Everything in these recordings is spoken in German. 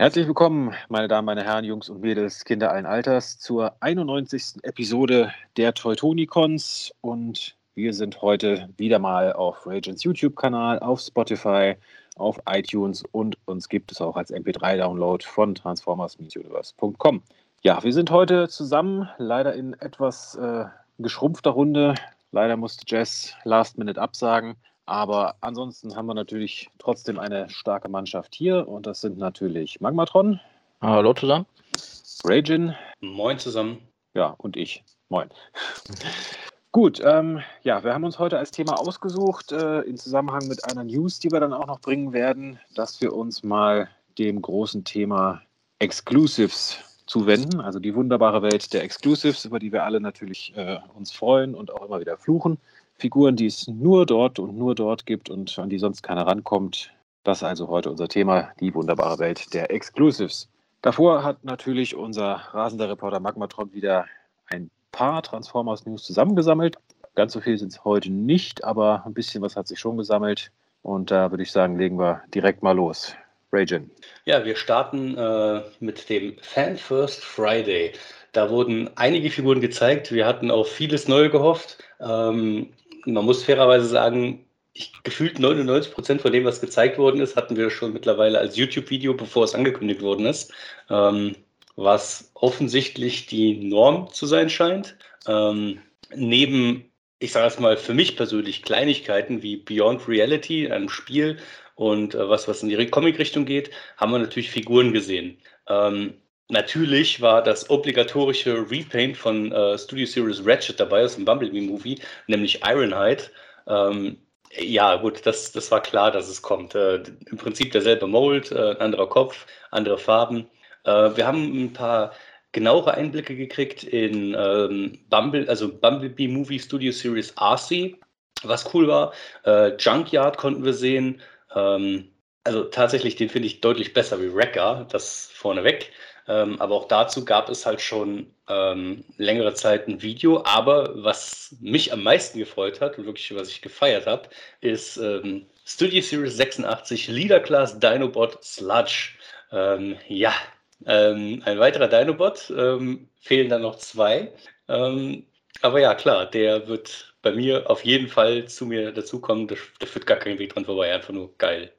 Herzlich willkommen, meine Damen, meine Herren, Jungs und Mädels, Kinder allen Alters, zur 91. Episode der Teutonicons. Und wir sind heute wieder mal auf Ragens YouTube-Kanal, auf Spotify, auf iTunes und uns gibt es auch als MP3-Download von Transformers-Universe.com. Ja, wir sind heute zusammen, leider in etwas äh, geschrumpfter Runde. Leider musste Jess Last Minute absagen. Aber ansonsten haben wir natürlich trotzdem eine starke Mannschaft hier und das sind natürlich Magmatron. Hallo zusammen. Ragin. Moin zusammen. Ja, und ich. Moin. Gut, ähm, ja, wir haben uns heute als Thema ausgesucht, äh, in Zusammenhang mit einer News, die wir dann auch noch bringen werden, dass wir uns mal dem großen Thema Exclusives zuwenden, also die wunderbare Welt der Exclusives, über die wir alle natürlich äh, uns freuen und auch immer wieder fluchen. Figuren, die es nur dort und nur dort gibt und an die sonst keiner rankommt. Das ist also heute unser Thema, die wunderbare Welt der Exclusives. Davor hat natürlich unser rasender Reporter Magmatron wieder ein paar Transformers News zusammengesammelt. Ganz so viel sind es heute nicht, aber ein bisschen was hat sich schon gesammelt. Und da würde ich sagen, legen wir direkt mal los. Ragin. Ja, wir starten äh, mit dem Fan First Friday. Da wurden einige Figuren gezeigt. Wir hatten auf vieles Neue gehofft. Ähm, man muss fairerweise sagen, ich, gefühlt 99 Prozent von dem, was gezeigt worden ist, hatten wir schon mittlerweile als YouTube-Video, bevor es angekündigt worden ist, ähm, was offensichtlich die Norm zu sein scheint. Ähm, neben, ich sage es mal, für mich persönlich Kleinigkeiten wie Beyond Reality, einem Spiel und äh, was, was in die Comic-Richtung geht, haben wir natürlich Figuren gesehen. Ähm, Natürlich war das obligatorische Repaint von äh, Studio Series Ratchet dabei aus dem Bumblebee-Movie, nämlich Ironhide. Ähm, ja, gut, das, das war klar, dass es kommt. Äh, Im Prinzip derselbe Mold, äh, anderer Kopf, andere Farben. Äh, wir haben ein paar genauere Einblicke gekriegt in ähm, Bumble, also Bumblebee Movie Studio Series RC, was cool war. Äh, Junkyard konnten wir sehen. Ähm, also tatsächlich, den finde ich deutlich besser wie Wrecker, das vorneweg. Ähm, aber auch dazu gab es halt schon ähm, längere Zeit ein Video. Aber was mich am meisten gefreut hat und wirklich was ich gefeiert habe, ist ähm, Studio Series 86 Leader Class Dinobot Sludge. Ähm, ja, ähm, ein weiterer Dinobot. Ähm, fehlen dann noch zwei. aber ja, klar, der wird bei mir auf jeden Fall zu mir dazukommen. Da, da führt gar kein Weg dran vorbei. Einfach nur geil.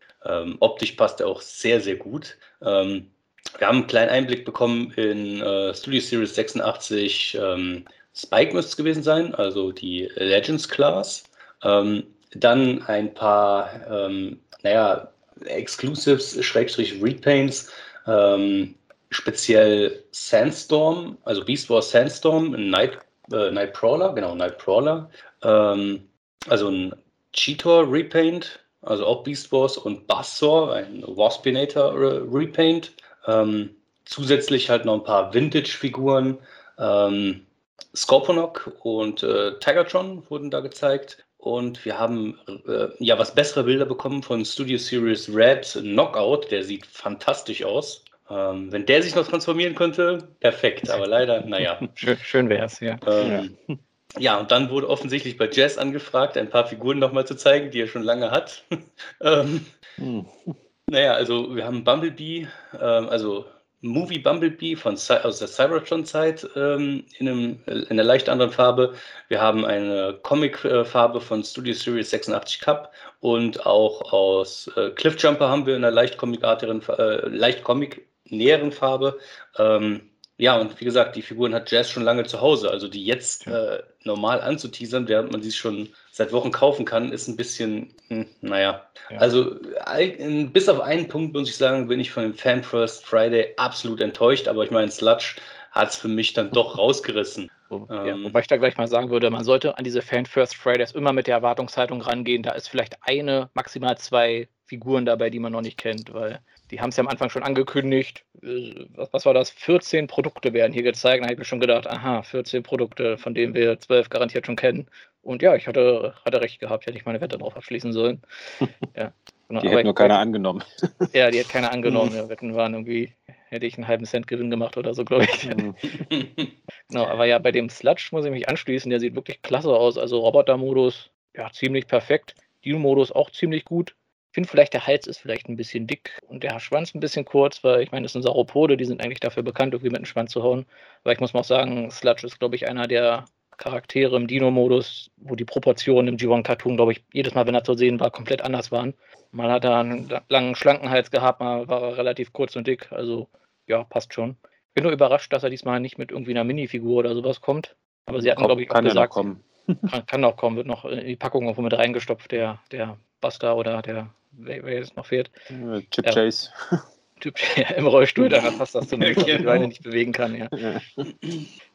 optisch passt er auch sehr, sehr gut. Ähm, wir haben einen kleinen Einblick bekommen in äh, Studio Series 86. Ähm, Spike müsste es gewesen sein, also die Legends Class. Ähm, dann ein paar, ähm, naja, Exclusives, Schrägstrich Repaints, ähm, speziell Sandstorm, also Beast Wars Sandstorm, Night, äh, Nightcrawler, genau, Nightcrawler. Ähm, also ein Cheetor Repaint, also auch Beast Wars und Buzzsaw, ein Waspinator Repaint. Ähm, zusätzlich halt noch ein paar Vintage-Figuren. Ähm, Scorponok und äh, Tigertron wurden da gezeigt. Und wir haben äh, ja was bessere Bilder bekommen von Studio Series Red Knockout. Der sieht fantastisch aus. Ähm, wenn der sich noch transformieren könnte, perfekt. Aber leider, naja. Schön, schön wäre es, ja. Ähm, ja. Ja, und dann wurde offensichtlich bei Jazz angefragt, ein paar Figuren nochmal zu zeigen, die er schon lange hat. ähm, hm. Naja, also wir haben Bumblebee, ähm, also Movie Bumblebee von aus der Cybertron-Zeit ähm, in, in einer leicht anderen Farbe. Wir haben eine Comic-Farbe von Studio Series 86 Cup und auch aus äh, Cliffjumper haben wir in einer leicht comicartigeren, äh, leicht comic-näheren Farbe. Ähm, ja, und wie gesagt, die Figuren hat Jazz schon lange zu Hause. Also die jetzt äh, normal anzuteasern, während man sie schon seit Wochen kaufen kann, ist ein bisschen, hm, naja. Ja. Also bis auf einen Punkt muss ich sagen, bin ich von dem Fan First Friday absolut enttäuscht. Aber ich meine, Sludge hat es für mich dann doch rausgerissen. Ja, ähm, wobei ich da gleich mal sagen würde, man sollte an diese Fan First Fridays immer mit der Erwartungshaltung rangehen. Da ist vielleicht eine, maximal zwei Figuren dabei, die man noch nicht kennt, weil die haben es ja am Anfang schon angekündigt. Äh, was, was, war das? 14 Produkte werden hier gezeigt. Da habe ich mir schon gedacht, aha, 14 Produkte, von denen wir 12 garantiert schon kennen. Und ja, ich hatte, hatte recht gehabt, hätte ich meine Wette drauf abschließen sollen. ja, genau. Die hätte nur keiner angenommen. ja, die hat keiner angenommen. Ja, Wetten waren irgendwie, hätte ich einen halben Cent Gewinn gemacht oder so, glaube ich. Mhm. genau, aber ja, bei dem Sludge muss ich mich anschließen. Der sieht wirklich klasse aus. Also Roboter-Modus, ja, ziemlich perfekt. Dino-Modus auch ziemlich gut. Ich finde vielleicht, der Hals ist vielleicht ein bisschen dick und der Schwanz ein bisschen kurz, weil ich meine, das sind Sauropode, die sind eigentlich dafür bekannt, irgendwie mit dem Schwanz zu hauen. Aber ich muss mal auch sagen, Sludge ist, glaube ich, einer der Charaktere im Dino-Modus, wo die Proportionen im G1-Cartoon, glaube ich, jedes Mal, wenn er zu sehen war, komplett anders waren. Man hat da einen langen, schlanken Hals gehabt, mal war er relativ kurz und dick. Also, ja, passt schon. Ich bin nur überrascht, dass er diesmal nicht mit irgendwie einer Minifigur oder sowas kommt. Aber sie hatten, glaube ich, auch gesagt, kommen. kann, kann auch kommen, wird noch in die Packung irgendwo mit reingestopft, der, der Buster oder der wer, wer jetzt noch fehlt. Chip ja. Chase. Typ im Rollstuhl, da passt das zumindest, ja, genau. weil er nicht bewegen kann, ja.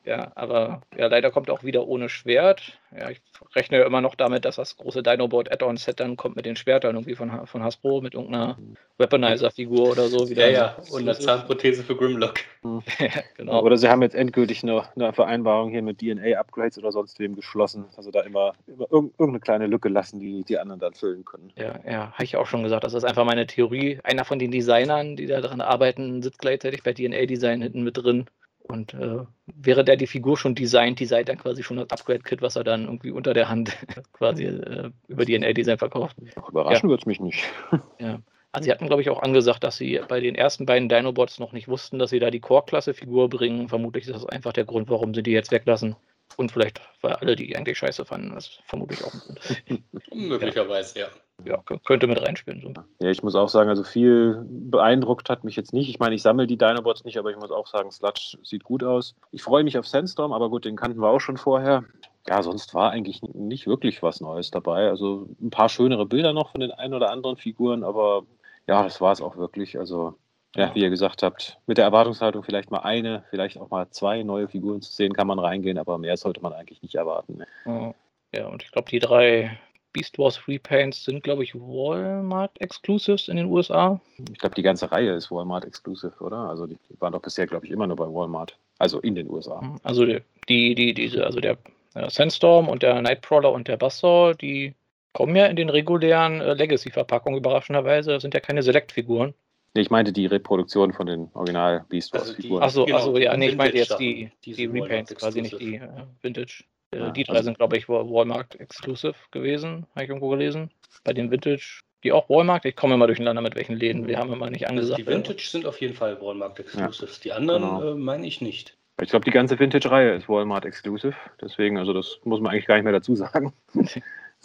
Ja. Aber ja, leider kommt auch wieder ohne Schwert. Ja, ich rechne immer noch damit, dass das große Dinoboard Add-on-Set dann kommt mit den Schwertern irgendwie von, von Hasbro, mit irgendeiner Weaponizer-Figur oder so. Wieder ja, ja, und eine Zahnprothese für Grimlock. ja, genau. Oder sie haben jetzt endgültig eine, eine Vereinbarung hier mit DNA-Upgrades oder sonst wem geschlossen. Also da immer, immer irgendeine kleine Lücke lassen, die die anderen dann füllen können. Ja, ja, habe ich auch schon gesagt. Das ist einfach meine Theorie. Einer von den Designern, die da dran arbeiten, sitzt gleichzeitig bei DNA-Design hinten mit drin. Und äh, wäre der die Figur schon designt, die seid dann quasi schon das Upgrade-Kit, was er dann irgendwie unter der Hand quasi äh, über DNA-Design verkauft. Überraschen ja. wird es mich nicht. Ja. Also sie hatten, glaube ich, auch angesagt, dass sie bei den ersten beiden Dinobots noch nicht wussten, dass sie da die Core-Klasse-Figur bringen. Vermutlich ist das einfach der Grund, warum sie die jetzt weglassen. Und vielleicht, weil alle die eigentlich scheiße fanden, das ist vermutlich auch ein Grund. Möglicherweise, ja. ja. könnte mit reinspielen. So. Ja, ich muss auch sagen, also viel beeindruckt hat mich jetzt nicht. Ich meine, ich sammle die Dinobots nicht, aber ich muss auch sagen, Sludge sieht gut aus. Ich freue mich auf Sandstorm, aber gut, den kannten wir auch schon vorher. Ja, sonst war eigentlich nicht wirklich was Neues dabei. Also ein paar schönere Bilder noch von den ein oder anderen Figuren, aber ja, das war es auch wirklich. Also ja, wie ihr gesagt habt, mit der Erwartungshaltung vielleicht mal eine, vielleicht auch mal zwei neue Figuren zu sehen, kann man reingehen, aber mehr sollte man eigentlich nicht erwarten. Ne? Ja, und ich glaube, die drei Beast Wars Repaints sind, glaube ich, Walmart Exclusives in den USA. Ich glaube, die ganze Reihe ist Walmart Exclusive, oder? Also die waren doch bisher, glaube ich, immer nur bei Walmart. Also in den USA. Mhm. Also die, die, diese, also der äh, Sandstorm und der Nightcrawler und der Buzzsaw, die kommen ja in den regulären äh, Legacy-Verpackungen überraschenderweise. Das sind ja keine Select-Figuren. Nee, ich meinte die Reproduktion von den Original Beast Wars Figuren. Also achso, genau, ja, nee, ich meinte jetzt die, die Repaints, quasi nicht die äh, Vintage. Äh, ja, die drei also sind, glaube ich, Walmart Exclusive gewesen, habe ich irgendwo gelesen. Bei den Vintage, die auch Walmart, ich komme immer durcheinander mit welchen Läden, wir haben immer nicht also angesagt. die Vintage sind auf jeden Fall Walmart Exclusives, ja, die anderen genau. äh, meine ich nicht. Ich glaube, die ganze Vintage-Reihe ist Walmart Exclusive, deswegen, also das muss man eigentlich gar nicht mehr dazu sagen.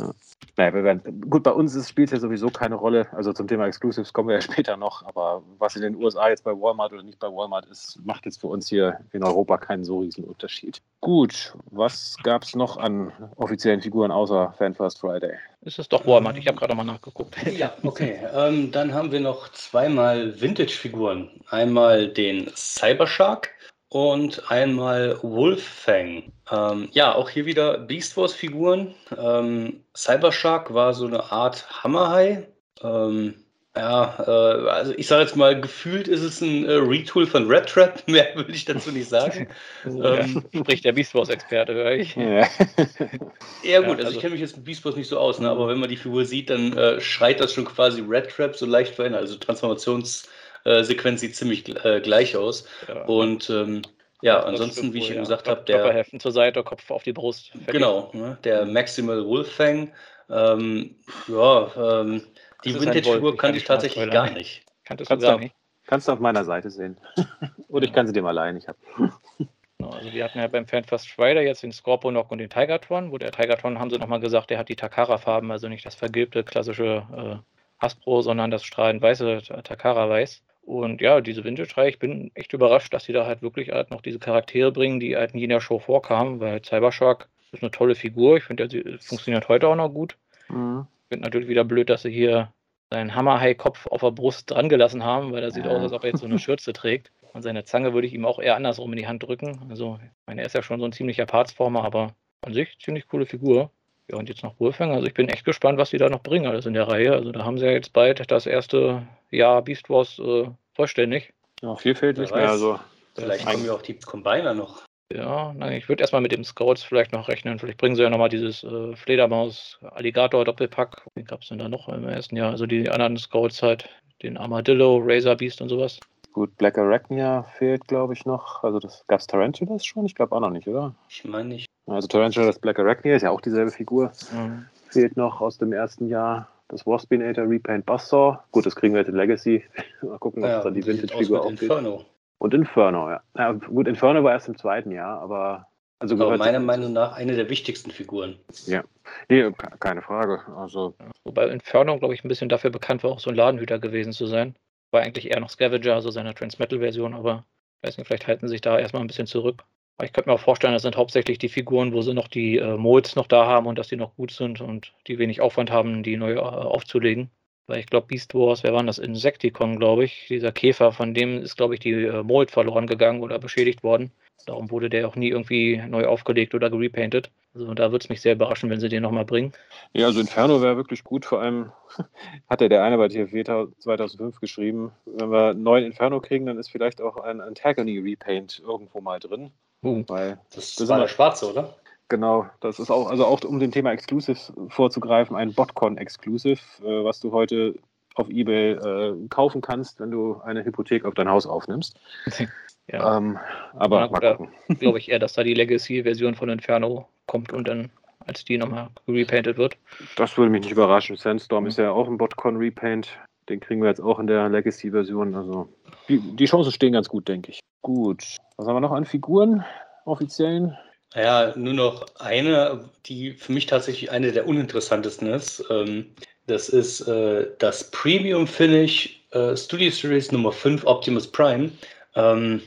Ja. Naja, wir werden, gut, bei uns spielt es ja sowieso keine Rolle. Also zum Thema Exclusives kommen wir ja später noch. Aber was in den USA jetzt bei Walmart oder nicht bei Walmart ist, macht jetzt für uns hier in Europa keinen so riesen Unterschied. Gut, was gab es noch an offiziellen Figuren außer Fan First Friday? Ist es doch Walmart? Ich habe gerade mal nachgeguckt. Ja, okay. Ähm, dann haben wir noch zweimal Vintage-Figuren. Einmal den Cybershark und einmal Wolffang. Ähm, ja, auch hier wieder Beast Wars Figuren. Ähm, Cybershark war so eine Art Hammerhai. Ähm, ja, äh, also ich sage jetzt mal, gefühlt ist es ein äh, Retool von Red Trap. Mehr würde ich dazu nicht sagen. ähm, Spricht der Beast Wars Experte, höre ich. Ja, ja gut, also, also, ich kenne mich jetzt mit Beast Wars nicht so aus, ne, aber wenn man die Figur sieht, dann äh, schreit das schon quasi Red Trap so leicht verändert. Also Transformations- äh, Sequenz sieht ziemlich äh, gleich aus. Ja. Und ähm, ja, ansonsten, wie ich eben gesagt habe, der. Körperheften zur Seite, Kopf auf die Brust. Fertig. Genau, ne, der Maximal Wolfang. Ähm, ja, ähm, die Vintage-Figur kannte ich tatsächlich gar nicht. Kanntest du gar nicht? Kannst du auf meiner Seite sehen. Oder ich kann sie dir mal leihen. Ich habe. Genau, also wir hatten ja beim Fanfest Friday jetzt den Scorponok und den Tigertron, wo der Tigertron haben sie nochmal gesagt, der hat die Takara-Farben, also nicht das vergilbte klassische äh, Hasbro, sondern das strahlend weiße Takara-Weiß. Und ja, diese Vintage-Reihe, ich bin echt überrascht, dass sie da halt wirklich halt noch diese Charaktere bringen, die halt in jener Show vorkamen, weil Cybershark ist eine tolle Figur. Ich finde, sie funktioniert heute auch noch gut. Mhm. Ich finde natürlich wieder blöd, dass sie hier seinen Hammerhai-Kopf auf der Brust dran gelassen haben, weil er sieht ja. aus, als ob er jetzt so eine Schürze trägt. Und seine Zange würde ich ihm auch eher andersrum in die Hand drücken. Also, ich meine, er ist ja schon so ein ziemlicher Partsformer, aber an sich ziemlich coole Figur. Ja, und jetzt noch Wolfgang. Also ich bin echt gespannt, was die da noch bringen, alles in der Reihe. Also da haben sie ja jetzt bald das erste Jahr Beast Wars äh, vollständig. Ja, viel fehlt nicht mehr. Also, vielleicht kommen ja auch die Combiner noch. Ja, nein, ich würde erstmal mit dem Scouts vielleicht noch rechnen. Vielleicht bringen sie ja nochmal dieses äh, Fledermaus-Alligator-Doppelpack. Wen gab es denn da noch im ersten Jahr? Also die anderen Scouts halt, den Armadillo, Razor Beast und sowas. Gut, Black Arachnia fehlt, glaube ich, noch. Also das gab es Tarantulas schon? Ich glaube auch noch nicht, oder? Ich meine nicht. Also Tarantulas Black Arachnia ist ja auch dieselbe Figur. Mhm. Fehlt noch aus dem ersten Jahr. das Waspinator Repaint Buzzsaw. Gut, das kriegen wir jetzt in Legacy. Mal gucken, was ja, dann die Vintage-Figur aussieht. Inferno. Und Inferno, ja. ja. Gut, Inferno war erst im zweiten Jahr, aber. Also aber meiner Meinung nach eine der wichtigsten Figuren. Ja, nee, keine Frage. Also. Wobei Inferno, glaube ich, ein bisschen dafür bekannt war, auch so ein Ladenhüter gewesen zu sein. War eigentlich eher noch Scavenger, also seine Transmetal-Version, aber ich weiß nicht, vielleicht halten sie sich da erstmal ein bisschen zurück. Aber ich könnte mir auch vorstellen, das sind hauptsächlich die Figuren, wo sie noch die äh, Molds noch da haben und dass die noch gut sind und die wenig Aufwand haben, die neu äh, aufzulegen. Weil ich glaube, Beast Wars, wer war das? Insecticon, glaube ich. Dieser Käfer, von dem ist, glaube ich, die äh, Mold verloren gegangen oder beschädigt worden. Darum wurde der auch nie irgendwie neu aufgelegt oder gerepainted. Also da würde es mich sehr überraschen, wenn sie den nochmal bringen. Ja, also Inferno wäre wirklich gut. Vor allem hatte der eine bei TFW 2005 geschrieben, wenn wir einen neuen Inferno kriegen, dann ist vielleicht auch ein Antagony Repaint irgendwo mal drin. Uh, Weil das, das war der schwarze, oder? Genau, das ist auch, also auch um dem Thema Exclusive vorzugreifen, ein Botcon Exclusive, äh, was du heute auf Ebay äh, kaufen kannst, wenn du eine Hypothek auf dein Haus aufnimmst. ja. Ähm, aber ja. Glaube ich eher, dass da die Legacy-Version von Inferno kommt und dann als die nochmal repainted wird. Das würde mich nicht überraschen. Sandstorm mhm. ist ja auch ein Botcon Repaint. Den kriegen wir jetzt auch in der Legacy-Version. Also die, die Chancen stehen ganz gut, denke ich. Gut. Was haben wir noch an Figuren? Offiziellen? Ja, nur noch eine, die für mich tatsächlich eine der uninteressantesten ist. Ähm, das ist äh, das Premium Finish äh, Studio Series Nummer 5 Optimus Prime. Ähm,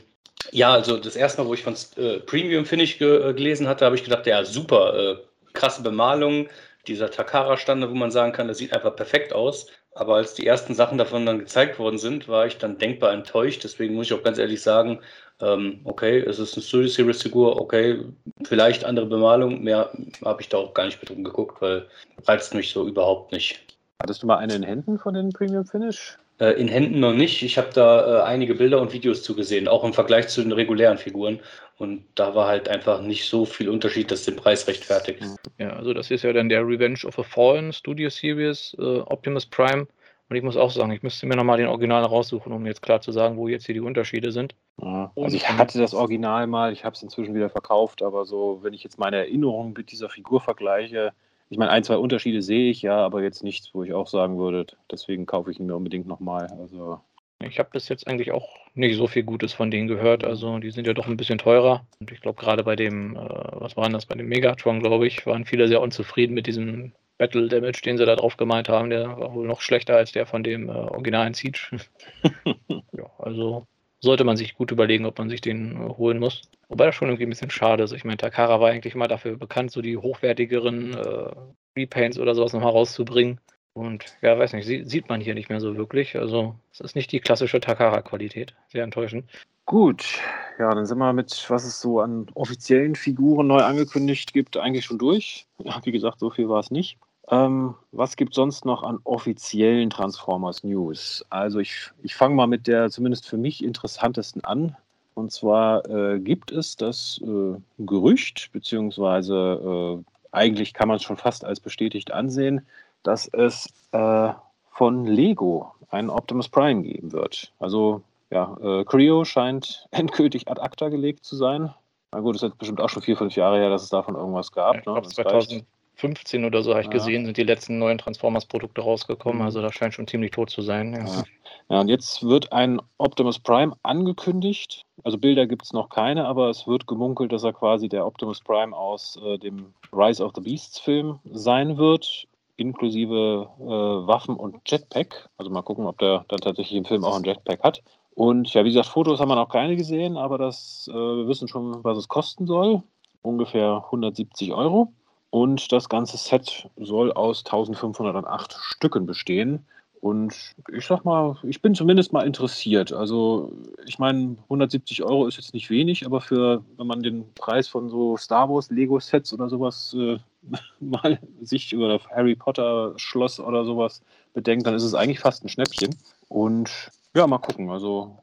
ja, also das erste Mal, wo ich von äh, Premium Finish ge gelesen hatte, habe ich gedacht, ja, super, krasse Bemalung, dieser Takara-Stande, wo man sagen kann, das sieht einfach perfekt aus. Aber als die ersten Sachen davon dann gezeigt worden sind, war ich dann denkbar enttäuscht. Deswegen muss ich auch ganz ehrlich sagen, ähm, okay, es ist eine Studio Series Figur, okay, vielleicht andere Bemalung, mehr habe ich da auch gar nicht mit drum geguckt, weil reizt mich so überhaupt nicht. Hattest du mal eine in Händen von den Premium Finish? Äh, in Händen noch nicht. Ich habe da äh, einige Bilder und Videos zugesehen, auch im Vergleich zu den regulären Figuren. Und da war halt einfach nicht so viel Unterschied, dass den Preis rechtfertigt. Ja, also das ist ja dann der Revenge of a Fallen Studio Series äh, Optimus Prime. Und ich muss auch sagen, ich müsste mir nochmal den Original raussuchen, um jetzt klar zu sagen, wo jetzt hier die Unterschiede sind. Ja, also ich hatte das Original mal, ich habe es inzwischen wieder verkauft, aber so, wenn ich jetzt meine Erinnerungen mit dieser Figur vergleiche, ich meine, ein, zwei Unterschiede sehe ich ja, aber jetzt nichts, wo ich auch sagen würde, deswegen kaufe ich ihn mir unbedingt nochmal. Also ich habe bis jetzt eigentlich auch nicht so viel Gutes von denen gehört. Also die sind ja doch ein bisschen teurer. Und ich glaube, gerade bei dem, äh, was war das, bei dem Megatron, glaube ich, waren viele sehr unzufrieden mit diesem Battle Damage, den sie da drauf gemeint haben. Der war wohl noch schlechter als der von dem äh, originalen Siege. ja, also sollte man sich gut überlegen, ob man sich den äh, holen muss. Wobei das schon irgendwie ein bisschen schade ist. Ich meine, Takara war eigentlich immer dafür bekannt, so die hochwertigeren äh, Repaints oder sowas nochmal rauszubringen. Und ja, weiß nicht, sieht man hier nicht mehr so wirklich. Also es ist nicht die klassische Takara-Qualität. Sehr enttäuschend. Gut, ja, dann sind wir mit, was es so an offiziellen Figuren neu angekündigt gibt, eigentlich schon durch. Ja, wie gesagt, so viel war es nicht. Ähm, was gibt sonst noch an offiziellen Transformers News? Also ich, ich fange mal mit der zumindest für mich interessantesten an. Und zwar äh, gibt es das äh, Gerücht, beziehungsweise äh, eigentlich kann man es schon fast als bestätigt ansehen, dass es äh, von Lego einen Optimus Prime geben wird. Also ja, äh, Creo scheint endgültig ad acta gelegt zu sein. Na gut, es ist jetzt bestimmt auch schon vier, fünf Jahre her, dass es davon irgendwas gab. Ich glaube, ne? 2015 oder so habe ich ja. gesehen, sind die letzten neuen Transformers-Produkte rausgekommen. Mhm. Also das scheint schon ziemlich tot zu sein. Ja. Ja. ja und jetzt wird ein Optimus Prime angekündigt. Also Bilder gibt es noch keine, aber es wird gemunkelt, dass er quasi der Optimus Prime aus äh, dem Rise of the Beasts Film sein wird inklusive äh, Waffen und Jetpack. Also mal gucken, ob der dann tatsächlich im Film auch ein Jetpack hat. Und ja, wie gesagt, Fotos haben wir noch keine gesehen, aber das, äh, wir wissen schon, was es kosten soll. Ungefähr 170 Euro. Und das ganze Set soll aus 1508 Stücken bestehen. Und ich sag mal, ich bin zumindest mal interessiert. Also, ich meine, 170 Euro ist jetzt nicht wenig, aber für, wenn man den Preis von so Star Wars Lego-Sets oder sowas äh, mal sich über Harry Potter Schloss oder sowas bedenkt, dann ist es eigentlich fast ein Schnäppchen. Und ja, mal gucken. Also,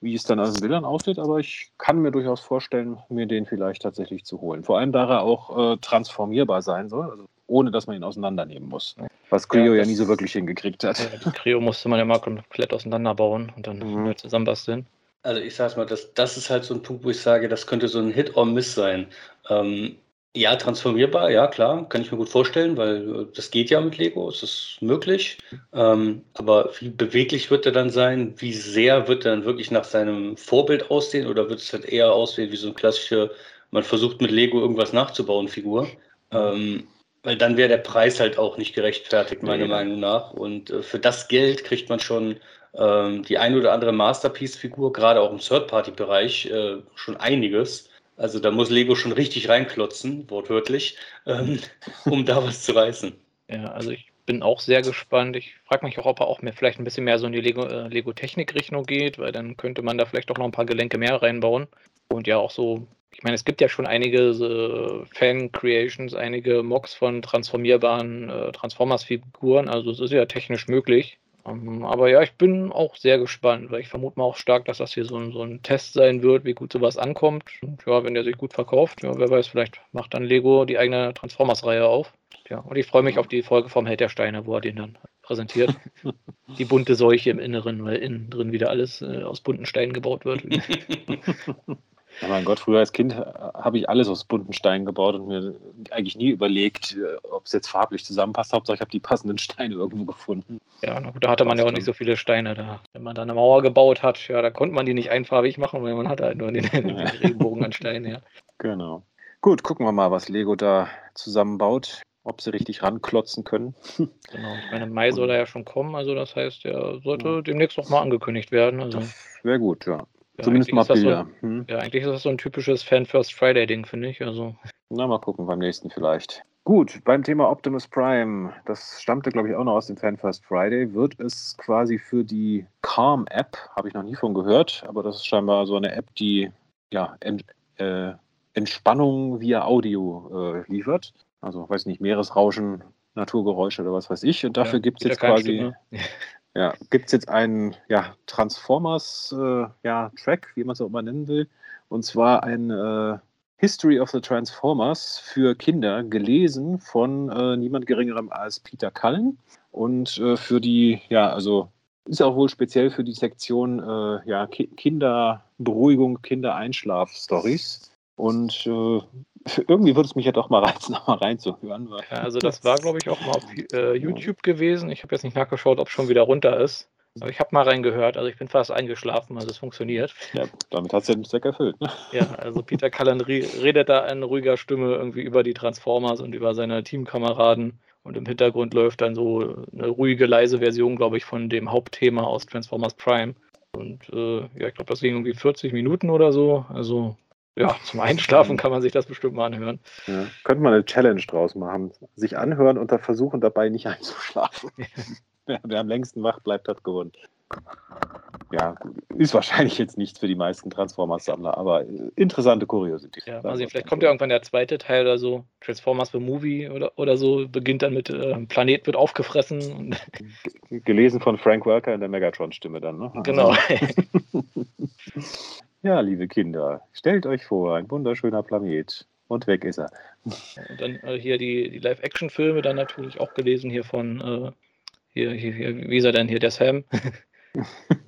wie es dann aus den Bildern aussieht, aber ich kann mir durchaus vorstellen, mir den vielleicht tatsächlich zu holen. Vor allem, da er auch äh, transformierbar sein soll, also ohne dass man ihn auseinandernehmen muss. Was Creo ja, ja, nie so wirklich hingekriegt hat. Ja, Creo musste man ja mal komplett auseinanderbauen und dann mhm. zusammenbasteln. Also ich sag's mal, das, das ist halt so ein Punkt, wo ich sage, das könnte so ein Hit or Miss sein. Ähm, Ja, transformierbar, ja klar, kann ich mir gut vorstellen, weil äh, das geht ja mit Lego, es ist möglich. Ähm, aber wie beweglich wird er dann sein? Wie sehr wird er dann wirklich nach seinem Vorbild aussehen oder wird es halt eher aussehen wie so ein klassischer, man versucht mit Lego irgendwas nachzubauen, Figur? Ähm, weil dann wäre der Preis halt auch nicht gerechtfertigt, meiner nee, Meinung nach. Und äh, für das Geld kriegt man schon ähm, die ein oder andere Masterpiece-Figur, gerade auch im Third-Party-Bereich, äh, schon einiges. Also da muss Lego schon richtig reinklotzen, wortwörtlich, ähm, um da was zu reißen. Ja, also ich bin auch sehr gespannt. Ich frage mich auch, ob er auch mehr, vielleicht ein bisschen mehr so in die Lego, äh, Lego geht, weil dann könnte man da vielleicht auch noch ein paar Gelenke mehr reinbauen. Und ja, auch so, ich meine, es gibt ja schon einige äh, Fan-Creations, einige Mocks von transformierbaren äh, Transformers-Figuren. Also es ist ja technisch möglich. Ähm, aber ja, ich bin auch sehr gespannt, weil ich vermute mal auch stark, dass das hier so ein, so ein Test sein wird, wie gut sowas ankommt. Und ja, wenn der sich gut verkauft, ja, wer weiß, vielleicht macht dann Lego die eigene Transformers-Reihe auf. Ja, und ich freue mich auf die Folge vom Held der Steine, wo er den dann präsentiert. die bunte Seuche im Inneren, weil innen drin wieder alles äh, aus bunten Steinen gebaut wird. Ja, mein Gott, früher als Kind äh, habe ich alles aus bunten Steinen gebaut und mir eigentlich nie überlegt, äh, ob es jetzt farblich zusammenpasst. Hauptsache, ich habe die passenden Steine irgendwo gefunden. Ja, da hatte man ja auch nicht so viele Steine da. Wenn man da eine Mauer gebaut hat, ja, da konnte man die nicht einfarbig machen, weil man hatte halt nur den, den Regenbogen an Steinen, ja. Genau. Gut, gucken wir mal, was Lego da zusammenbaut ob sie richtig ranklotzen können. Genau, ich meine, Mai soll er ja schon kommen, also das heißt, er sollte ja. demnächst auch mal angekündigt werden. Also. Wäre gut, ja. Ja, Zumindest mal Bilder. So, hm? Ja, eigentlich ist das so ein typisches Fan-First Friday-Ding, finde ich. Also. Na, mal gucken, beim nächsten vielleicht. Gut, beim Thema Optimus Prime, das stammte, glaube ich, auch noch aus dem Fan First Friday, wird es quasi für die Calm-App, habe ich noch nie von gehört, aber das ist scheinbar so eine App, die ja, Ent, äh, Entspannung via Audio äh, liefert. Also, weiß nicht, Meeresrauschen, Naturgeräusche oder was weiß ich. Und dafür ja, gibt es jetzt quasi. Ja, gibt es jetzt einen ja, Transformers-Track, äh, ja, wie man es auch immer nennen will. Und zwar ein äh, History of the Transformers für Kinder, gelesen von äh, niemand Geringerem als Peter Cullen. Und äh, für die, ja, also ist auch wohl speziell für die Sektion äh, ja, Ki Kinderberuhigung, Kindereinschlaf-Stories. Und äh, irgendwie würde es mich ja doch mal reizen, noch mal reinzuhören. Ja, also das war, glaube ich, auch mal auf äh, YouTube gewesen. Ich habe jetzt nicht nachgeschaut, ob es schon wieder runter ist. Aber ich habe mal reingehört, also ich bin fast eingeschlafen, also es funktioniert. Ja, damit hat es ja den Zweck erfüllt. Ne? Ja, also Peter Cullen redet da in ruhiger Stimme irgendwie über die Transformers und über seine Teamkameraden. Und im Hintergrund läuft dann so eine ruhige, leise Version, glaube ich, von dem Hauptthema aus Transformers Prime. Und äh, ja, ich glaube, das ging irgendwie 40 Minuten oder so. Also ja, zum Einschlafen kann man sich das bestimmt mal anhören. Ja, könnte man eine Challenge draus machen. Sich anhören und dann versuchen, dabei nicht einzuschlafen. wer, wer, am längsten wach bleibt, hat gewonnen. Ja, ist wahrscheinlich jetzt nichts für die meisten Transformers-Sammler, aber interessante Kuriosität. Ja, also vielleicht kommt ja irgendwann der zweite Teil oder so, Transformers the Movie oder, oder so, beginnt dann mit äh, Planet wird aufgefressen. Gelesen von Frank Welker in der Megatron-Stimme dann, ne? Genau. Ja, liebe Kinder, stellt euch vor, ein wunderschöner Planet. Und weg ist er. Und dann äh, hier die, die Live-Action-Filme, dann natürlich auch gelesen hier von, äh, hier, hier, hier, wie ist er denn hier, der Sam?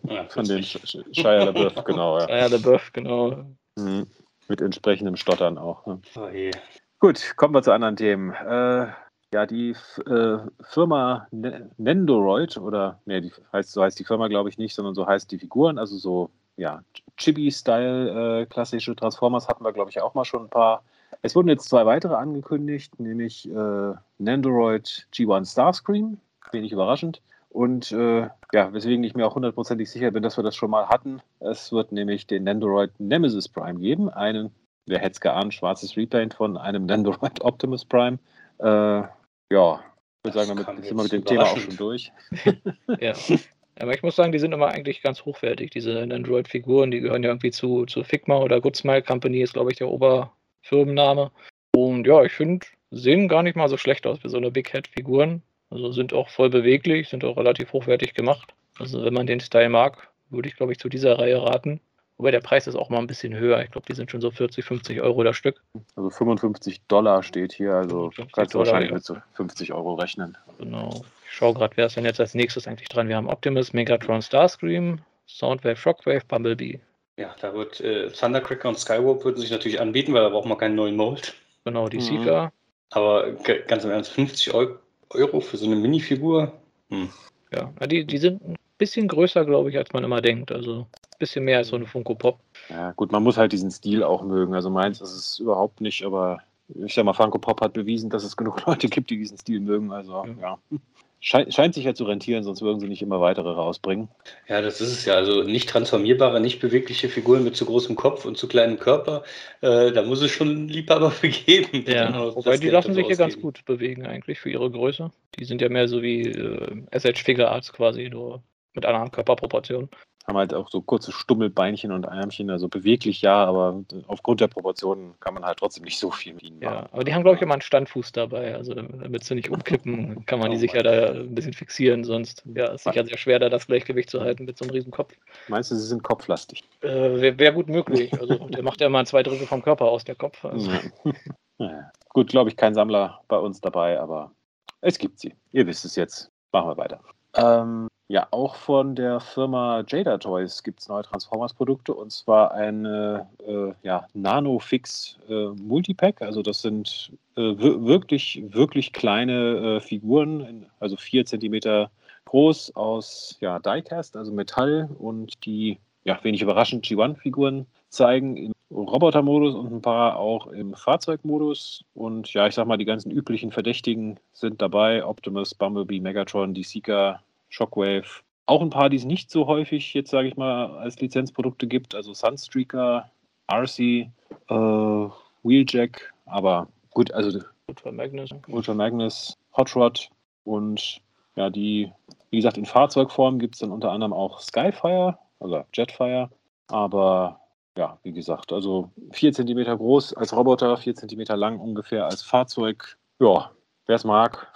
Ja, von den Shia LaBeouf, genau. Ja. Shia LaBeouf, genau. Mhm. Mit entsprechendem Stottern auch. Ne? Oh je. Gut, kommen wir zu anderen Themen. Äh, ja, die äh, Firma Nendoroid, oder, nee, die heißt, so heißt die Firma, glaube ich, nicht, sondern so heißt die Figuren, also so ja, Chibi-Style äh, klassische Transformers hatten wir, glaube ich, auch mal schon ein paar. Es wurden jetzt zwei weitere angekündigt, nämlich äh, Nandoroid G1 Starscream, wenig überraschend. Und äh, ja, weswegen ich mir auch hundertprozentig sicher bin, dass wir das schon mal hatten. Es wird nämlich den Nandoroid Nemesis Prime geben, einen, wer hätte es geahnt, schwarzes Repaint von einem Nandoroid Optimus Prime. Äh, ja, ich würde sagen, damit sind wir mit dem Thema auch schon durch. ja. Aber ich muss sagen, die sind immer eigentlich ganz hochwertig, diese Android-Figuren. Die gehören ja irgendwie zu, zu Figma oder Good Smile Company, ist glaube ich der Oberfirmenname. Und ja, ich finde, sehen gar nicht mal so schlecht aus für so eine Big Head-Figuren. Also sind auch voll beweglich, sind auch relativ hochwertig gemacht. Also wenn man den Style mag, würde ich glaube ich zu dieser Reihe raten. Wobei der Preis ist auch mal ein bisschen höher. Ich glaube, die sind schon so 40, 50 Euro das Stück. Also 55 Dollar steht hier. Also kannst du wahrscheinlich ja. mit so 50 Euro rechnen. Genau schaue gerade, wer ist denn jetzt als nächstes eigentlich dran? Wir haben Optimus, Megatron, Starscream, Soundwave, Shockwave, Bumblebee. Ja, da wird äh, Thundercracker und Skywarp würden sich natürlich anbieten, weil da braucht man keinen neuen Mold. Genau, die mhm. Seeker. Aber ganz im Ernst, 50 Euro für so eine Minifigur? Hm. Ja, die, die sind bisschen größer, glaube ich, als man immer denkt. Also ein bisschen mehr als so eine Funko Pop. Ja, gut, man muss halt diesen Stil auch mögen. Also meins ist es überhaupt nicht, aber ich sag mal, Funko Pop hat bewiesen, dass es genug Leute gibt, die diesen Stil mögen. Also, ja. ja. Scheint, scheint sich ja zu rentieren, sonst würden sie nicht immer weitere rausbringen. Ja, das ist es ja. Also nicht transformierbare, nicht bewegliche Figuren mit zu großem Kopf und zu kleinem Körper. Äh, da muss es schon einen Liebhaber für geben. Ja, wobei die lassen sich ja ganz gut bewegen eigentlich für ihre Größe. Die sind ja mehr so wie äh, SH Figure Arts quasi, nur mit einer Körperproportion haben halt auch so kurze Stummelbeinchen und Ärmchen, also beweglich ja, aber aufgrund der Proportionen kann man halt trotzdem nicht so viel mit ihnen machen. Ja, aber die haben, glaube ich, immer einen Standfuß dabei, also damit sie nicht umkippen, kann man die sich ja da ein bisschen fixieren, sonst ja, ist sicher sehr schwer, da das Gleichgewicht zu halten mit so einem riesen Kopf. Meinst du, sie sind kopflastig? Äh, Wäre wär gut möglich, also der macht ja mal zwei Drittel vom Körper aus, der Kopf. Also. Ja. Gut, glaube ich, kein Sammler bei uns dabei, aber es gibt sie. Ihr wisst es jetzt. Machen wir weiter. Ähm, ja, auch von der Firma Jada Toys gibt es neue Transformers-Produkte und zwar eine äh, ja, Nanofix äh, Multipack. Also das sind äh, wirklich, wirklich kleine äh, Figuren, also vier Zentimeter groß aus ja, Diecast, also Metall und die, ja, wenig überraschend, G1-Figuren zeigen im Robotermodus und ein paar auch im Fahrzeugmodus. Und ja, ich sag mal, die ganzen üblichen Verdächtigen sind dabei: Optimus, Bumblebee, Megatron, die Seeker, Shockwave. Auch ein paar, die es nicht so häufig jetzt, sage ich mal, als Lizenzprodukte gibt. Also Sunstreaker, RC, äh, Wheeljack, aber gut, also Ultra Magnus, Ultra Magnus, Hot Rod und ja, die, wie gesagt, in Fahrzeugform gibt es dann unter anderem auch Skyfire, also Jetfire, aber ja, wie gesagt, also 4 cm groß als Roboter, 4 cm lang ungefähr als Fahrzeug. Ja, wer es mag,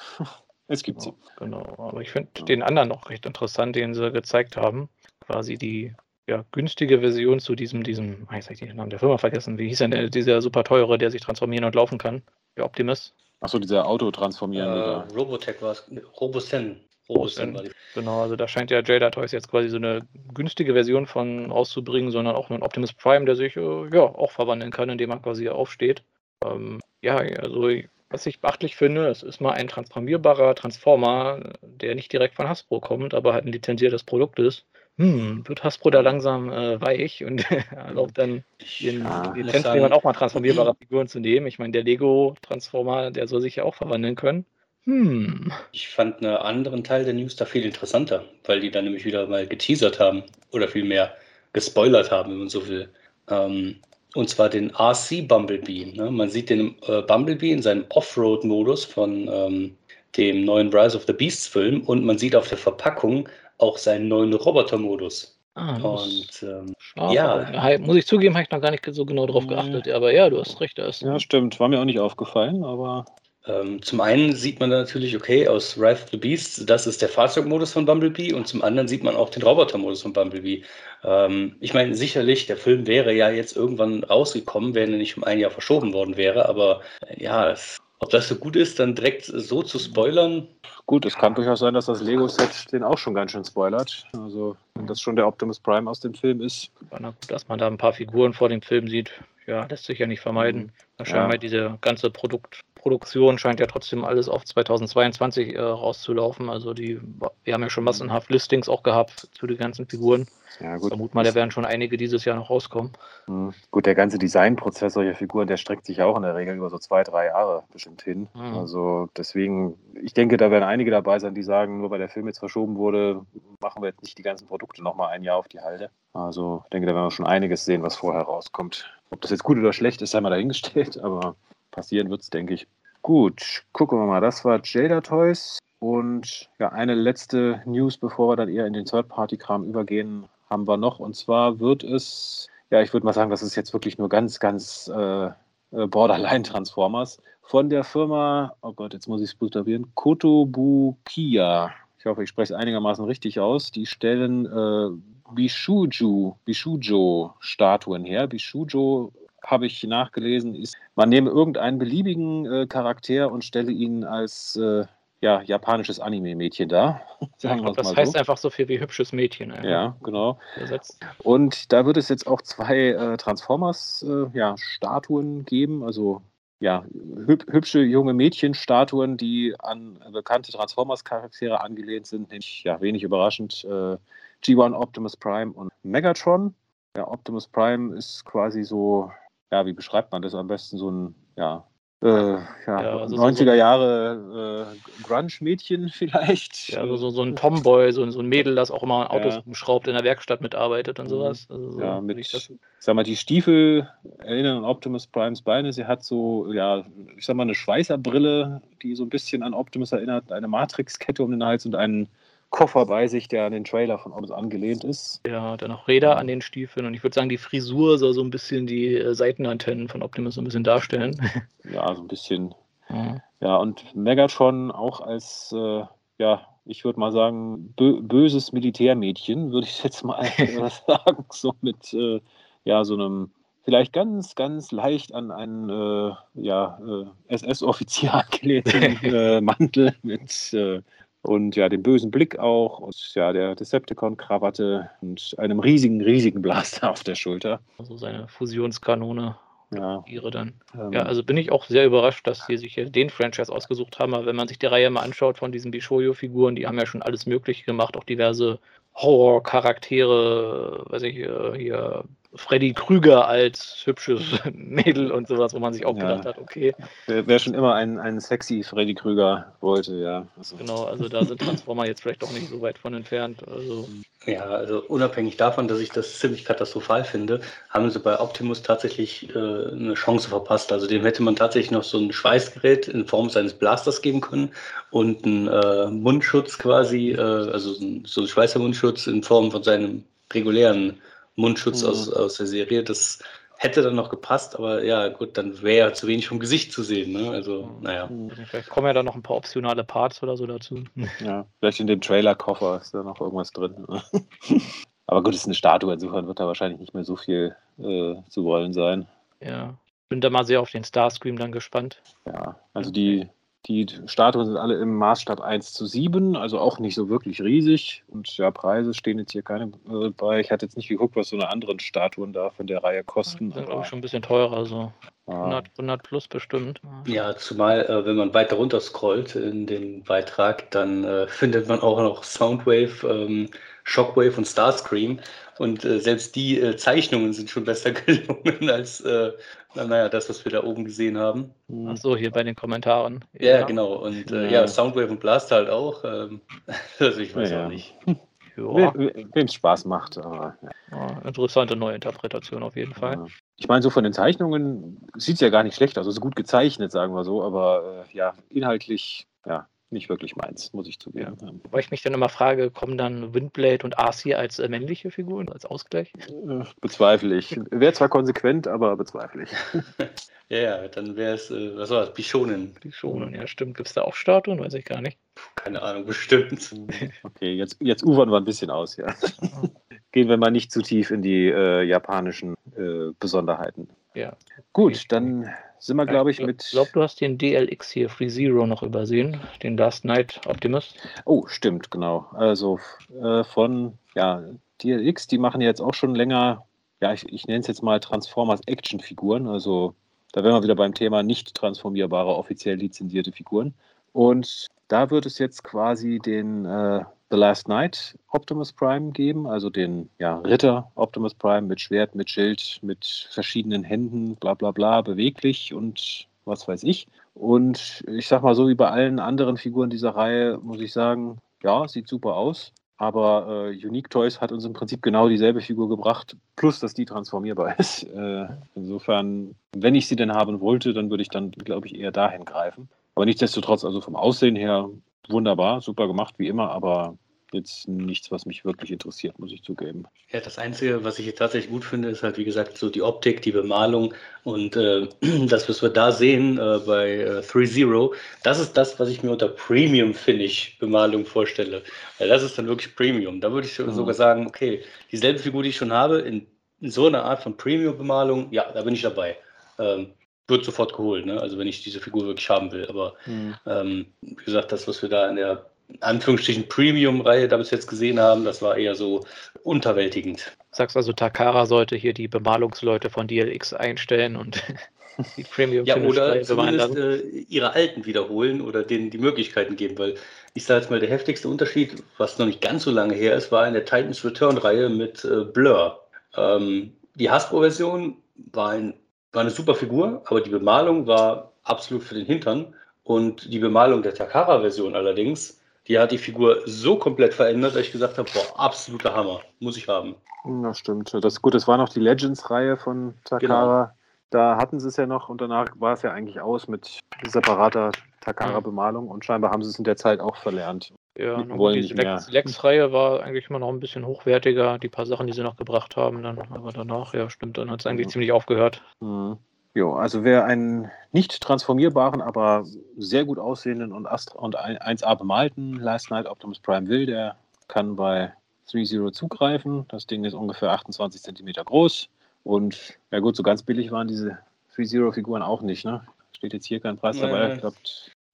es gibt sie. Genau, aber ich finde den anderen noch recht interessant, den sie gezeigt haben. Quasi die ja, günstige Version zu diesem, diesem, ah, jetzt habe ich den Namen der Firma vergessen, wie hieß denn der, dieser super teure, der sich transformieren und laufen kann? Der Optimus. Achso, dieser Auto-Transformieren. Äh, Robotech war es, Robosen. Robosen. Genau, also da scheint ja Jada Toys jetzt quasi so eine günstige Version von rauszubringen, sondern auch einen Optimus Prime, der sich äh, ja auch verwandeln kann, indem man quasi aufsteht. Ähm, ja, also was ich beachtlich finde, es ist mal ein transformierbarer Transformer, der nicht direkt von Hasbro kommt, aber halt ein lizenziertes Produkt ist. Hm, wird Hasbro da langsam äh, weich und erlaubt dann den ja, Lizenznehmern auch mal transformierbare Figuren zu nehmen. Ich meine, der Lego-Transformer, der soll sich ja auch verwandeln können. Hm. Ich fand einen anderen Teil der News da viel interessanter, weil die dann nämlich wieder mal geteasert haben oder vielmehr gespoilert haben, wenn man so will. Ähm, und zwar den RC Bumblebee. Ne? Man sieht den äh, Bumblebee in seinem Offroad-Modus von ähm, dem neuen Rise of the Beasts Film und man sieht auf der Verpackung auch seinen neuen Roboter-Modus. Ah, und ähm, ja, muss ich zugeben, habe ich noch gar nicht so genau drauf geachtet. Aber ja, du hast recht. Das ja, stimmt. War mir auch nicht aufgefallen, aber ähm, zum einen sieht man natürlich, okay, aus Wrath of the Beast, das ist der Fahrzeugmodus von Bumblebee und zum anderen sieht man auch den Robotermodus von Bumblebee. Ähm, ich meine, sicherlich, der Film wäre ja jetzt irgendwann rausgekommen, wenn er nicht um ein Jahr verschoben worden wäre, aber äh, ja, es, ob das so gut ist, dann direkt so zu spoilern. Gut, es kann durchaus sein, dass das Lego-Set den auch schon ganz schön spoilert. Also, wenn das schon der Optimus Prime aus dem Film ist. Na gut, dass man da ein paar Figuren vor dem Film sieht, ja, lässt sich ja nicht vermeiden. Wahrscheinlich ja. diese ganze Produkt Produktion scheint ja trotzdem alles auf 2022 äh, rauszulaufen. Also die, wir haben ja schon massenhaft Listings auch gehabt zu den ganzen Figuren. Ja, gut. Vermut mal, da werden schon einige dieses Jahr noch rauskommen. Mhm. Gut, der ganze Designprozess solcher Figuren, der streckt sich ja auch in der Regel über so zwei, drei Jahre bestimmt hin. Mhm. Also deswegen, ich denke, da werden einige dabei sein, die sagen, nur weil der Film jetzt verschoben wurde, machen wir jetzt nicht die ganzen Produkte nochmal ein Jahr auf die Halde. Also ich denke, da werden wir schon einiges sehen, was vorher rauskommt. Ob das jetzt gut oder schlecht ist, sei mal dahingestellt, aber passieren wird es, denke ich. Gut, gucken wir mal. Das war Jada Toys. Und ja, eine letzte News, bevor wir dann eher in den Third-Party-Kram übergehen, haben wir noch. Und zwar wird es, ja, ich würde mal sagen, das ist jetzt wirklich nur ganz, ganz äh, äh Borderline-Transformers von der Firma, oh Gott, jetzt muss ich es buchstabieren, Kotobukiya. Ich hoffe, ich spreche es einigermaßen richtig aus. Die stellen äh, Bishujo-Statuen her. Bishujo habe ich nachgelesen, ist, man nehme irgendeinen beliebigen äh, Charakter und stelle ihn als äh, ja, japanisches Anime-Mädchen dar. Sagen glaub, das heißt so. einfach so viel wie hübsches Mädchen. Einfach. Ja, genau. Übersetzt. Und da wird es jetzt auch zwei äh, Transformers-Statuen äh, ja, geben, also ja, hübsche junge Mädchenstatuen, die an bekannte Transformers-Charaktere angelehnt sind, nämlich ja wenig überraschend äh, G1 Optimus Prime und Megatron. Ja, Optimus Prime ist quasi so, ja, wie beschreibt man das am besten, so ein, ja, äh, ja, ja also 90er so Jahre äh, Grunge-Mädchen vielleicht. Ja, also so, so ein Tomboy, so, so ein Mädel, das auch immer Autos ja. umschraubt, in der Werkstatt mitarbeitet und mhm. sowas. Also so ja, mit, ich sag mal, die Stiefel erinnern an Optimus Primes Beine. Sie hat so, ja, ich sag mal, eine Schweißerbrille, die so ein bisschen an Optimus erinnert, eine Matrix-Kette um den Hals und einen Koffer bei sich, der an den Trailer von uns angelehnt ist. Ja, dann noch Räder an den Stiefeln und ich würde sagen, die Frisur soll so ein bisschen die äh, Seitenantennen von Optimus so ein bisschen darstellen. Ja, so ein bisschen. Ja, ja und Megatron auch als, äh, ja, ich würde mal sagen, bö böses Militärmädchen, würde ich jetzt mal sagen, so mit, äh, ja, so einem vielleicht ganz, ganz leicht an einen äh, ja, äh, SS-Offizier angelehnten äh, Mantel mit äh, und ja, den bösen Blick auch und ja, der Decepticon-Krawatte und einem riesigen, riesigen Blaster auf der Schulter. Also seine Fusionskanone. Ja. Ihre dann. Ähm, ja, also bin ich auch sehr überrascht, dass sie sich hier den Franchise ausgesucht haben. Aber wenn man sich die Reihe mal anschaut von diesen Bishoyo-Figuren, die haben ja schon alles Mögliche gemacht, auch diverse Horror-Charaktere, weiß ich, hier Freddy Krüger als hübsches Mädel und sowas, wo man sich auch ja. gedacht hat, okay. Wer, wer, schon immer einen, einen sexy Freddy Krüger wollte, ja. Also. Genau, also da sind Transformer jetzt vielleicht auch nicht so weit von entfernt. Also. Ja, also unabhängig davon, dass ich das ziemlich katastrophal finde, haben sie bei Optimus tatsächlich äh, eine Chance verpasst. Also dem hätte man tatsächlich noch so ein Schweißgerät in Form seines Blasters geben können und einen äh, Mundschutz quasi, äh, also so ein Schweißermundschutz in Form von seinem regulären Mundschutz mhm. aus, aus der Serie. Das hätte dann noch gepasst, aber ja, gut, dann wäre ja zu wenig vom Gesicht zu sehen. Ne? Also, mhm. naja. Vielleicht kommen ja da noch ein paar optionale Parts oder so dazu. Ja, vielleicht in dem Trailer-Koffer ist da noch irgendwas drin. Ne? aber gut, es ist eine Statue, insofern wird da wahrscheinlich nicht mehr so viel äh, zu wollen sein. Ja, bin da mal sehr auf den Starscream dann gespannt. Ja, also die, die Statuen sind alle im Maßstab 1 zu 7, also auch nicht so wirklich riesig. Und ja, Preise stehen jetzt hier keine äh, bei. Ich hatte jetzt nicht geguckt, was so eine anderen Statuen da von der Reihe kosten. Das ist auch schon ein bisschen teurer, so 100, 100 plus bestimmt. Ja, zumal, äh, wenn man weiter runter scrollt in dem Beitrag, dann äh, findet man auch noch Soundwave, ähm, Shockwave und Starscream. Und äh, selbst die äh, Zeichnungen sind schon besser gelungen als äh, naja, das, was wir da oben gesehen haben. Ach so, hier bei den Kommentaren. Ja, ja genau. Und äh, ja. ja. Soundwave und Blast halt auch. Ähm, also ich weiß ja, auch nicht. Wem es Spaß macht. Aber, ja. interessante neue Interpretation auf jeden Fall. Ich meine, so von den Zeichnungen sieht es ja gar nicht schlecht aus. Also gut gezeichnet, sagen wir so, aber äh, ja, inhaltlich, ja, nicht wirklich meins, muss ich zugeben. Ja. Wobei ich mich dann immer frage, kommen dann Windblade und Arcee als äh, männliche Figuren, als Ausgleich? Äh, bezweifle ich. Wäre zwar konsequent, aber bezweifle ich. ja, ja, dann wäre es, äh, was war das, Bishonen. Bishonen, ja stimmt. Gibt es da auch Statuen? Weiß ich gar nicht. Keine Ahnung, bestimmt. Okay, jetzt, jetzt ufern wir ein bisschen aus, ja. Gehen wir mal nicht zu tief in die äh, japanischen äh, Besonderheiten. Ja. Gut, dann sind wir, glaube ich, mit. Ich glaube, du hast den DLX hier, Free Zero, noch übersehen, den Last Night Optimus. Oh, stimmt, genau. Also äh, von ja, DLX, die machen jetzt auch schon länger, ja, ich, ich nenne es jetzt mal Transformers Action-Figuren. Also da wären wir wieder beim Thema nicht transformierbare, offiziell lizenzierte Figuren. Und da wird es jetzt quasi den äh, The Last Night Optimus Prime geben, also den ja, Ritter Optimus Prime mit Schwert, mit Schild, mit verschiedenen Händen, bla bla bla, beweglich und was weiß ich. Und ich sag mal so wie bei allen anderen Figuren dieser Reihe, muss ich sagen, ja, sieht super aus. Aber äh, Unique Toys hat uns im Prinzip genau dieselbe Figur gebracht, plus dass die transformierbar ist. Äh, insofern, wenn ich sie denn haben wollte, dann würde ich dann, glaube ich, eher dahin greifen. Aber nichtsdestotrotz, also vom Aussehen her wunderbar, super gemacht wie immer, aber jetzt nichts, was mich wirklich interessiert, muss ich zugeben. Ja, das Einzige, was ich jetzt tatsächlich gut finde, ist halt, wie gesagt, so die Optik, die Bemalung und äh, das, was wir da sehen äh, bei äh, 3.0, das ist das, was ich mir unter Premium-Finish-Bemalung vorstelle. Weil das ist dann wirklich Premium. Da würde ich mhm. sogar sagen, okay, dieselbe Figur, die ich schon habe, in, in so einer Art von Premium-Bemalung, ja, da bin ich dabei. Ähm, wird sofort geholt, ne? also wenn ich diese Figur wirklich haben will. Aber mhm. ähm, wie gesagt, das, was wir da in der Anführungsstrichen Premium-Reihe da bis jetzt gesehen haben, das war eher so unterwältigend. Sagst also, Takara sollte hier die Bemalungsleute von DLX einstellen und die Premium Ja, oder zumindest äh, ihre alten wiederholen oder denen die Möglichkeiten geben, weil ich sage jetzt mal, der heftigste Unterschied, was noch nicht ganz so lange her ist, war in der Titans Return-Reihe mit äh, Blur. Ähm, die Hasbro-Version war, ein, war eine super Figur, aber die Bemalung war absolut für den Hintern. Und die Bemalung der Takara-Version allerdings, die hat die Figur so komplett verändert, dass ich gesagt habe, boah, absoluter Hammer, muss ich haben. Ja, stimmt. Das, gut, das war noch die Legends-Reihe von Takara. Genau. Da hatten sie es ja noch und danach war es ja eigentlich aus mit separater Takara-Bemalung und scheinbar haben sie es in der Zeit auch verlernt. Ja, wollen die Lex-Reihe war eigentlich immer noch ein bisschen hochwertiger, die paar Sachen, die sie noch gebracht haben, dann, aber danach, ja, stimmt, dann hat es eigentlich mhm. ziemlich aufgehört. Mhm. Jo, also wer einen nicht transformierbaren, aber sehr gut aussehenden und, Astra und 1A bemalten Last Night Optimus Prime will, der kann bei 3.0 zugreifen. Das Ding ist ungefähr 28 cm groß. Und ja gut, so ganz billig waren diese 3.0-Figuren auch nicht, ne? Steht jetzt hier kein Preis dabei. Ich glaube,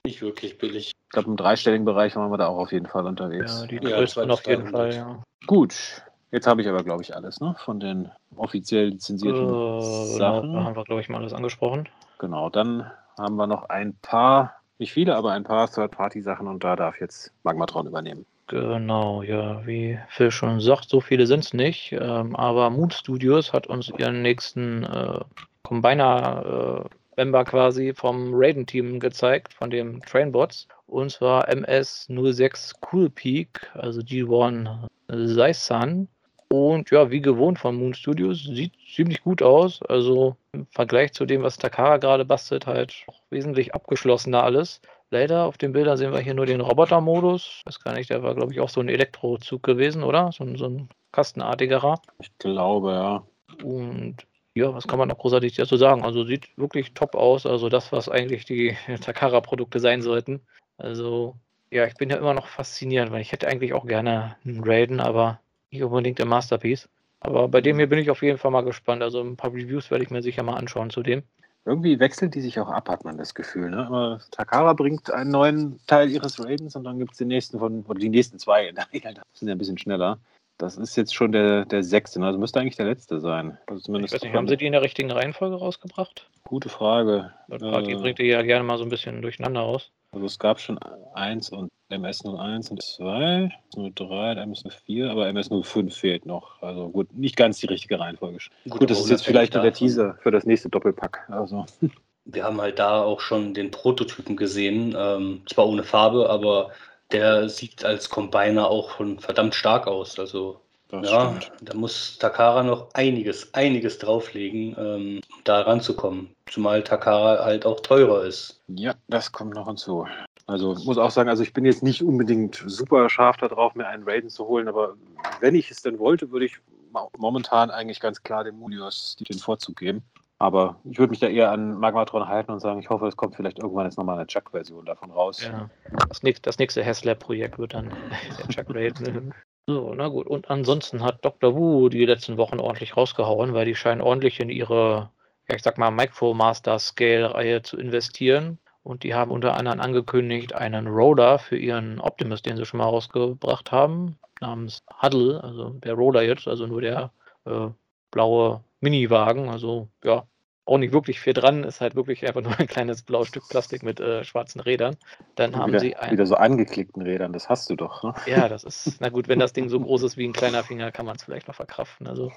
nicht wirklich billig. Ich glaube, im dreistelligen Bereich waren wir da auch auf jeden Fall unterwegs. Ja, die größten ja, auf jeden Fall, ja. Gut, jetzt habe ich aber, glaube ich, alles, ne? Von den offiziell lizenzierten äh, Sachen. Genau, da haben wir, glaube ich, mal alles angesprochen. Genau, dann haben wir noch ein paar, nicht viele, aber ein paar Third-Party-Sachen und da darf jetzt Magmatron übernehmen. Genau, ja, wie Phil schon sagt, so viele sind es nicht. Ähm, aber Mood Studios hat uns ihren nächsten äh, Combiner äh, Member quasi vom Raiden-Team gezeigt, von dem Trainbots. Und zwar MS06 Cool Peak, also G1 Saisan. Und ja, wie gewohnt von Moon Studios, sieht ziemlich gut aus. Also im Vergleich zu dem, was Takara gerade bastelt, halt wesentlich abgeschlossener alles. Leider auf den Bildern sehen wir hier nur den Roboter-Modus. Weiß gar nicht, der war, glaube ich, auch so ein Elektrozug gewesen, oder? So, ein, so ein kastenartigerer. Ich glaube, ja. Und ja, was kann man noch großartig dazu sagen? Also sieht wirklich top aus. Also das, was eigentlich die Takara-Produkte sein sollten. Also ja, ich bin ja immer noch fasziniert, weil ich hätte eigentlich auch gerne einen Raiden, aber nicht unbedingt im Masterpiece. Aber bei dem hier bin ich auf jeden Fall mal gespannt. Also ein paar Reviews werde ich mir sicher mal anschauen zu dem. Irgendwie wechseln die sich auch ab, hat man das Gefühl. Ne? Aber Takara bringt einen neuen Teil ihres Raidens und dann gibt es den nächsten von, oder die nächsten zwei Regel, sind ja ein bisschen schneller. Das ist jetzt schon der, der sechste, ne? also müsste eigentlich der letzte sein. Also zumindest ich weiß nicht, haben sie die in der richtigen Reihenfolge rausgebracht? Gute Frage. Die äh, bringt die ja gerne mal so ein bisschen durcheinander raus. Also es gab schon 1 und MS01 und 2, 03, MS04, aber MS05 fehlt noch. Also gut, nicht ganz die richtige Reihenfolge. Gut, gut das ist jetzt vielleicht nur der Teaser für das nächste Doppelpack. Also. Wir haben halt da auch schon den Prototypen gesehen, ähm, zwar ohne Farbe, aber der sieht als Combiner auch schon verdammt stark aus. Also das ja, stimmt. da muss Takara noch einiges, einiges drauflegen, ähm, da ranzukommen. Zumal Takara halt auch teurer ist. Ja, das kommt noch hinzu. Also muss auch sagen, also ich bin jetzt nicht unbedingt super scharf darauf, mir einen Raiden zu holen, aber wenn ich es denn wollte, würde ich momentan eigentlich ganz klar dem Mulios den Vorzug geben. Aber ich würde mich da eher an Magmatron halten und sagen, ich hoffe, es kommt vielleicht irgendwann jetzt nochmal eine Chuck-Version davon raus. Ja. Das, nächste, das nächste Haslab-Projekt wird dann der Chuck. So, na gut. Und ansonsten hat Dr. Wu die letzten Wochen ordentlich rausgehauen, weil die scheinen ordentlich in ihre, ich sag mal, Micromaster Scale-Reihe zu investieren. Und die haben unter anderem angekündigt, einen Roller für ihren Optimus, den sie schon mal rausgebracht haben, namens Huddle, also der Roller jetzt, also nur der äh, blaue Miniwagen. Also ja, auch nicht wirklich viel dran, ist halt wirklich einfach nur ein kleines blaues Stück Plastik mit äh, schwarzen Rädern. Dann haben wieder, sie ein, wieder so angeklickten Rädern, das hast du doch. Ne? Ja, das ist, na gut, wenn das Ding so groß ist wie ein kleiner Finger, kann man es vielleicht noch verkraften. Also,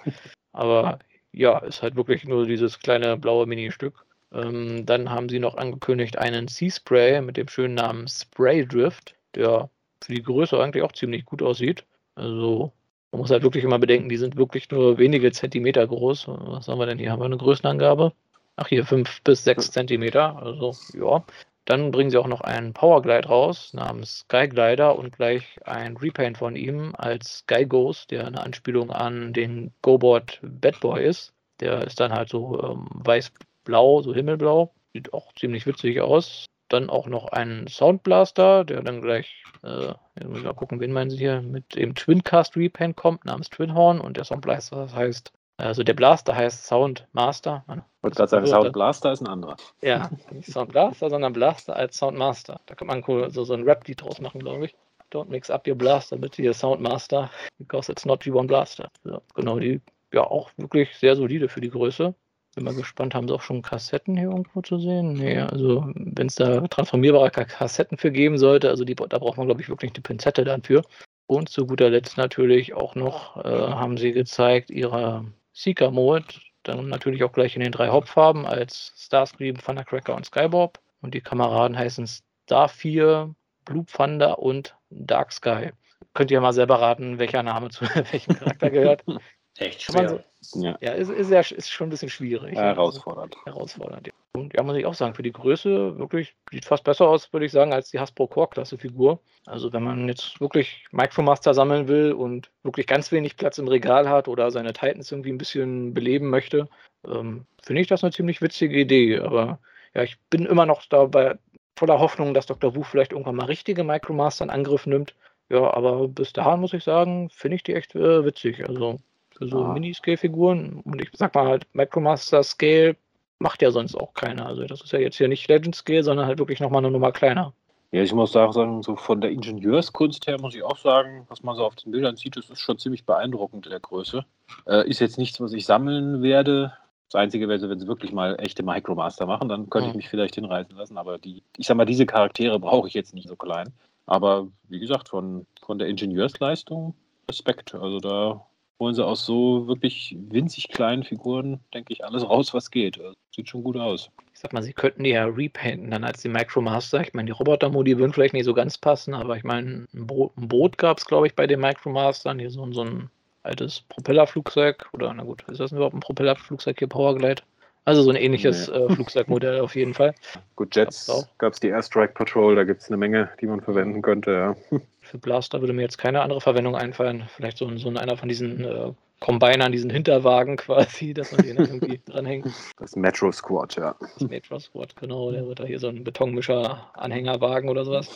aber ja, ist halt wirklich nur dieses kleine blaue Mini-Stück. Ähm, dann haben sie noch angekündigt einen Sea-Spray mit dem schönen Namen Spray Drift, der für die Größe eigentlich auch ziemlich gut aussieht. Also man muss halt wirklich immer bedenken, die sind wirklich nur wenige Zentimeter groß. Was haben wir denn hier? Haben wir eine Größenangabe? Ach, hier fünf bis sechs Zentimeter. Also, ja. Dann bringen sie auch noch einen Powerglide raus namens Sky Glider und gleich ein Repaint von ihm als Sky Ghost, der eine Anspielung an den GoBoard Bad Boy ist. Der ist dann halt so ähm, weiß-blau, so himmelblau. Sieht auch ziemlich witzig aus. Dann auch noch ein Soundblaster, der dann gleich, äh, jetzt muss ich mal gucken, wen meinen Sie hier, mit dem Twincast Repaint kommt, namens Twinhorn. Und der Soundblaster das heißt, also der Blaster heißt Soundmaster. Ich wollte gerade sagen, Soundblaster ist ein anderer. Ja, nicht Soundblaster, sondern Blaster als Soundmaster. Da kann man cool so, so ein Rap-Lied draus machen, glaube ich. Don't mix up your blaster with your Soundmaster, because it's not G1 Blaster. So, genau, die ja, auch wirklich sehr solide für die Größe. Bin mal gespannt, haben sie auch schon Kassetten hier irgendwo zu sehen? Nee, also wenn es da transformierbare Kassetten für geben sollte, also die, da braucht man, glaube ich, wirklich eine Pinzette dann für. Und zu guter Letzt natürlich auch noch äh, haben sie gezeigt, ihre Seeker-Mode, dann natürlich auch gleich in den drei Hauptfarben als Starscream, Thundercracker und Skybob. Und die Kameraden heißen Star 4, Blue Thunder und Dark Sky. Könnt ihr mal selber raten, welcher Name zu welchem Charakter gehört? Echt schwer. So, ja, ja ist, ist, ja, ist schon ein bisschen schwierig. Herausfordernd. Also, herausfordernd, ja. Und ja, muss ich auch sagen, für die Größe wirklich sieht fast besser aus, würde ich sagen, als die Hasbro Core-Klasse-Figur. Also wenn man jetzt wirklich Micromaster sammeln will und wirklich ganz wenig Platz im Regal hat oder seine Titans irgendwie ein bisschen beleben möchte, ähm, finde ich das eine ziemlich witzige Idee. Aber ja, ich bin immer noch dabei voller Hoffnung, dass Dr. Wu vielleicht irgendwann mal richtige Micromaster in Angriff nimmt. Ja, aber bis dahin muss ich sagen, finde ich die echt äh, witzig. Also für so ah. Mini-Scale-Figuren. Und ich sag mal halt, Micromaster Scale macht ja sonst auch keiner. Also das ist ja jetzt hier nicht Legend Scale, sondern halt wirklich nochmal eine Nummer kleiner. Ja, ich muss auch sagen, so von der Ingenieurskunst her muss ich auch sagen, was man so auf den Bildern sieht, das ist schon ziemlich beeindruckend in der Größe. Äh, ist jetzt nichts, was ich sammeln werde. Das Einzige wäre, wenn sie wirklich mal echte Micromaster machen, dann könnte mhm. ich mich vielleicht hinreißen lassen. Aber die, ich sag mal, diese Charaktere brauche ich jetzt nicht so klein. Aber wie gesagt, von, von der Ingenieursleistung Respekt. Also da holen sie aus so wirklich winzig kleinen Figuren, denke ich, alles raus, was geht. Also, sieht schon gut aus. Ich sag mal, sie könnten die ja repainten dann als die Micromaster. Ich meine, die Roboter-Modi würden vielleicht nicht so ganz passen, aber ich meine, ein Boot, ein Boot gab es, glaube ich, bei den Micromastern. Hier so, so ein altes Propellerflugzeug. Oder, na gut, ist das überhaupt ein Propellerflugzeug hier, Powerglide? Also so ein ähnliches nee. äh, Flugzeugmodell auf jeden Fall. Gut, Jets gab es die Airstrike Patrol, da gibt es eine Menge, die man verwenden könnte, ja. Für Blaster würde mir jetzt keine andere Verwendung einfallen. Vielleicht so, so einer von diesen äh, Combinern, diesen Hinterwagen quasi, dass man den irgendwie dranhängt. Das Metro Squad, ja. Das Metro Squad, genau. Der wird da hier so ein Betonmischer-Anhängerwagen oder sowas.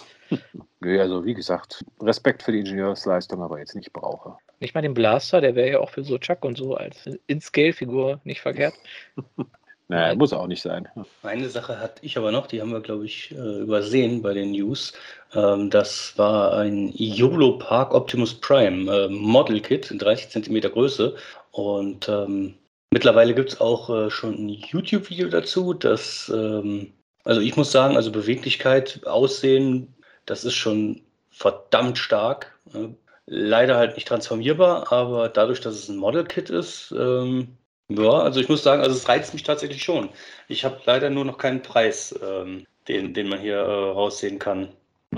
Ja, also wie gesagt, Respekt für die Ingenieursleistung, aber jetzt nicht brauche. Nicht mal den Blaster, der wäre ja auch für so Chuck und so als In-Scale-Figur nicht verkehrt. Naja, muss auch nicht sein. Eine Sache hatte ich aber noch, die haben wir, glaube ich, äh, übersehen bei den News. Ähm, das war ein YOLO Park Optimus Prime äh, Model Kit in 30 cm Größe. Und ähm, mittlerweile gibt es auch äh, schon ein YouTube-Video dazu. Das, ähm, also ich muss sagen, also Beweglichkeit, Aussehen, das ist schon verdammt stark. Leider halt nicht transformierbar, aber dadurch, dass es ein Model Kit ist, ähm, ja, also ich muss sagen, also es reizt mich tatsächlich schon. Ich habe leider nur noch keinen Preis, ähm, den, den man hier äh, raussehen kann.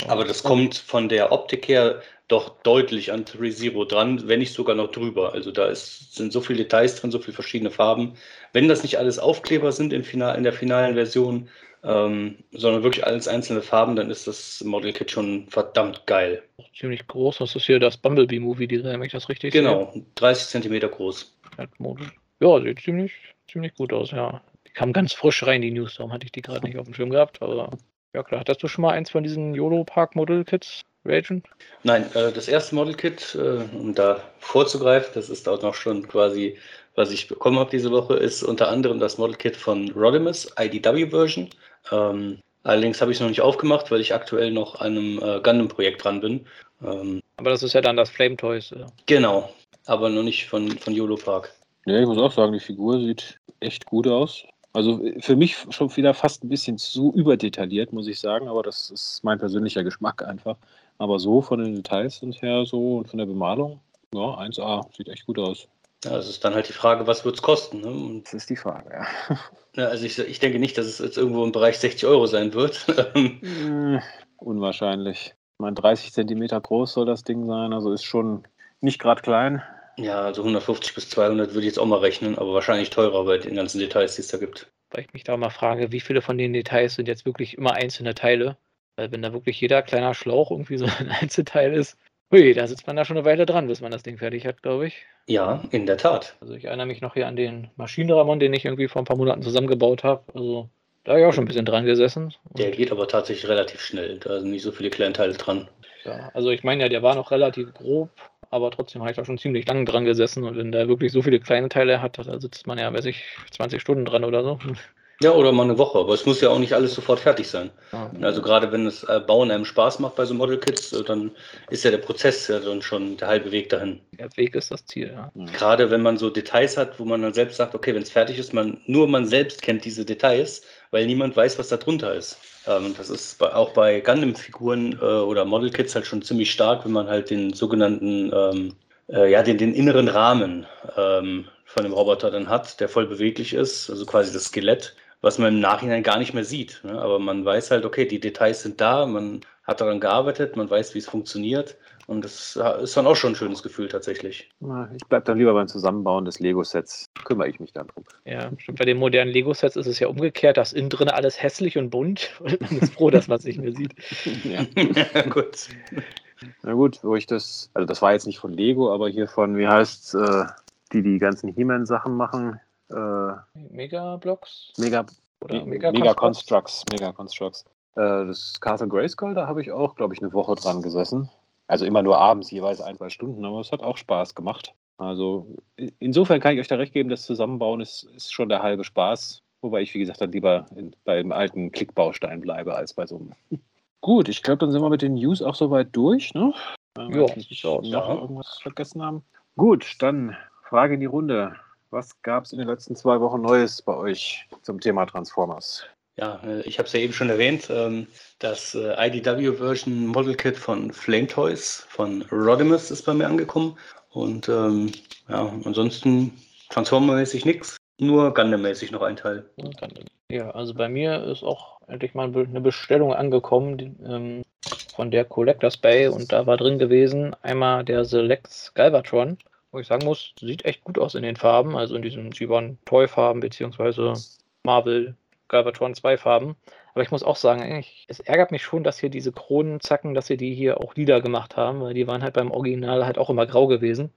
Aber das kommt von der Optik her doch deutlich an ReZero dran, wenn nicht sogar noch drüber. Also da ist, sind so viele Details drin, so viele verschiedene Farben. Wenn das nicht alles Aufkleber sind in, final, in der finalen Version, ähm, sondern wirklich alles einzelne Farben, dann ist das Model Kit schon verdammt geil. Ziemlich groß. Das ist hier das Bumblebee-Movie-Design, wenn ich das richtig genau, sehe. Genau, 30 Zentimeter groß. Ja, sieht ziemlich, ziemlich gut aus, ja. Die kam ganz frisch rein, die News, darum hatte ich die gerade nicht auf dem Schirm gehabt, aber ja klar. Hattest du schon mal eins von diesen YOLO Park Model Kits, Ragen? Nein, äh, das erste Model Kit, äh, um da vorzugreifen, das ist auch noch schon quasi, was ich bekommen habe diese Woche, ist unter anderem das Model Kit von Rodimus, IDW Version. Ähm, allerdings habe ich es noch nicht aufgemacht, weil ich aktuell noch an einem äh, Gundam-Projekt dran bin. Ähm, aber das ist ja dann das Flame Toys. Genau, aber noch nicht von, von YOLO Park. Ja, ich muss auch sagen, die Figur sieht echt gut aus. Also für mich schon wieder fast ein bisschen zu überdetailliert, muss ich sagen, aber das ist mein persönlicher Geschmack einfach. Aber so von den Details und her so und von der Bemalung, ja, 1A, sieht echt gut aus. Ja, das ist dann halt die Frage, was wird es kosten? Ne? Das ist die Frage, ja. ja also ich, ich denke nicht, dass es jetzt irgendwo im Bereich 60 Euro sein wird. Äh, unwahrscheinlich. Ich meine, 30 Zentimeter groß soll das Ding sein, also ist schon nicht gerade klein. Ja, also 150 bis 200 würde ich jetzt auch mal rechnen, aber wahrscheinlich teurer bei den ganzen Details, die es da gibt. Weil ich mich da mal frage, wie viele von den Details sind jetzt wirklich immer einzelne Teile? Weil wenn da wirklich jeder kleiner Schlauch irgendwie so ein Einzelteil ist, hui, da sitzt man da schon eine Weile dran, bis man das Ding fertig hat, glaube ich. Ja, in der Tat. Also ich erinnere mich noch hier an den Maschinenramon, den ich irgendwie vor ein paar Monaten zusammengebaut habe. Also da habe ich auch schon ein bisschen dran gesessen. Der geht aber tatsächlich relativ schnell. Da sind nicht so viele Kleinteile dran. Ja, also ich meine ja, der war noch relativ grob aber trotzdem habe ich da schon ziemlich lange dran gesessen und wenn der wirklich so viele kleine Teile hat, da sitzt man ja, weiß ich, 20 Stunden dran oder so. Ja, oder mal eine Woche, aber es muss ja auch nicht alles sofort fertig sein. Ja. Also gerade wenn das äh, Bauen einem Spaß macht bei so Model Kits, dann ist ja der Prozess ja dann schon der halbe Weg dahin. Der Weg ist das Ziel, ja. Gerade wenn man so Details hat, wo man dann selbst sagt, okay, wenn es fertig ist, man nur man selbst kennt diese Details, weil niemand weiß, was da drunter ist. Ähm, das ist bei, auch bei Gundam-Figuren äh, oder Model Kits halt schon ziemlich stark, wenn man halt den sogenannten, ähm, äh, ja, den, den inneren Rahmen ähm, von dem Roboter dann hat, der voll beweglich ist, also quasi das Skelett was man im Nachhinein gar nicht mehr sieht. Ne? Aber man weiß halt, okay, die Details sind da, man hat daran gearbeitet, man weiß, wie es funktioniert. Und das ist dann auch schon ein schönes Gefühl tatsächlich. Ich bleibe dann lieber beim Zusammenbauen des Lego-Sets. Kümmere ich mich dann drum. Ja, stimmt. Bei den modernen Lego-Sets ist es ja umgekehrt. Das innen drin alles hässlich und bunt. Und man ist froh, dass man es nicht mehr sieht. Ja, gut. Na gut, wo ich das, also das war jetzt nicht von Lego, aber hier von, wie heißt äh, die die ganzen He-Man-Sachen machen. Äh, Megablocks? Mega, oder Mega, Mega Constructs. Mega Constructs. Äh, das Castle Grayskull, da habe ich auch, glaube ich, eine Woche dran gesessen. Also immer nur abends, jeweils ein, zwei Stunden, aber es hat auch Spaß gemacht. Also insofern kann ich euch da recht geben, das Zusammenbauen ist, ist schon der halbe Spaß. Wobei ich, wie gesagt, dann lieber in, beim alten Klickbaustein bleibe als bei so einem. Gut, ich glaube, dann sind wir mit den News auch soweit durch. Ne? Ja, ich noch ja. irgendwas vergessen haben. Gut, dann Frage in die Runde. Was gab es in den letzten zwei Wochen Neues bei euch zum Thema Transformers? Ja, äh, ich habe es ja eben schon erwähnt, ähm, das äh, IDW-Version Model Kit von Flame Toys von Rodimus ist bei mir angekommen. Und ähm, ja, ansonsten Transformer-mäßig nichts, nur Gundam-mäßig noch ein Teil. Ja, also bei mir ist auch endlich mal eine Bestellung angekommen die, ähm, von der Collectors Bay und da war drin gewesen einmal der Select Galvatron wo ich sagen muss, sieht echt gut aus in den Farben, also in diesen Gibbon Toy Farben beziehungsweise Marvel Galvatron 2 Farben. Aber ich muss auch sagen, ich, es ärgert mich schon, dass hier diese Kronenzacken, dass sie die hier auch lila gemacht haben, weil die waren halt beim Original halt auch immer grau gewesen.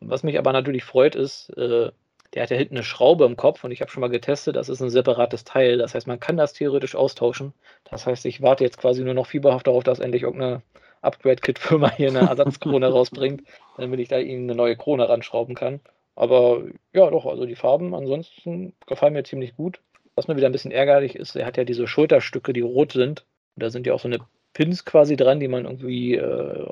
Was mich aber natürlich freut, ist, äh, der hat ja hinten eine Schraube im Kopf und ich habe schon mal getestet, das ist ein separates Teil. Das heißt, man kann das theoretisch austauschen. Das heißt, ich warte jetzt quasi nur noch fieberhaft darauf, dass endlich irgendeine Upgrade-Kit-Firma hier eine Ersatzkrone rausbringt, damit ich da ihnen eine neue Krone ranschrauben kann. Aber ja, doch, also die Farben ansonsten gefallen mir ziemlich gut. Was mir wieder ein bisschen ärgerlich ist, er hat ja diese Schulterstücke, die rot sind. Da sind ja auch so eine Pins quasi dran, die man irgendwie äh,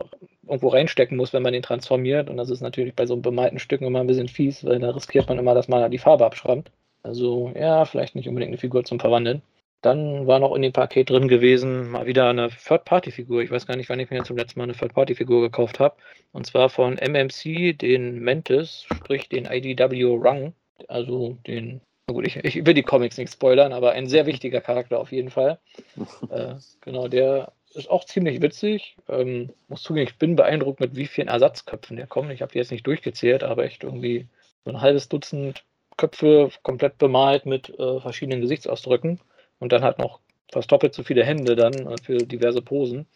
irgendwo reinstecken muss, wenn man den transformiert. Und das ist natürlich bei so bemalten Stücken immer ein bisschen fies, weil da riskiert man immer, dass man die Farbe abschrammt. Also ja, vielleicht nicht unbedingt eine Figur zum Verwandeln. Dann war noch in dem Paket drin gewesen, mal wieder eine Third-Party-Figur. Ich weiß gar nicht, wann ich mir zum letzten Mal eine Third-Party-Figur gekauft habe. Und zwar von MMC, den Mantis, sprich den IDW Rung. Also den, gut, ich, ich, will die Comics nicht spoilern, aber ein sehr wichtiger Charakter auf jeden Fall. äh, genau, der ist auch ziemlich witzig. Ähm, muss zugeben, ich bin beeindruckt, mit wie vielen Ersatzköpfen der kommt. Ich habe die jetzt nicht durchgezählt, aber echt irgendwie so ein halbes Dutzend Köpfe komplett bemalt mit äh, verschiedenen Gesichtsausdrücken und dann hat noch fast doppelt so viele Hände dann äh, für diverse Posen.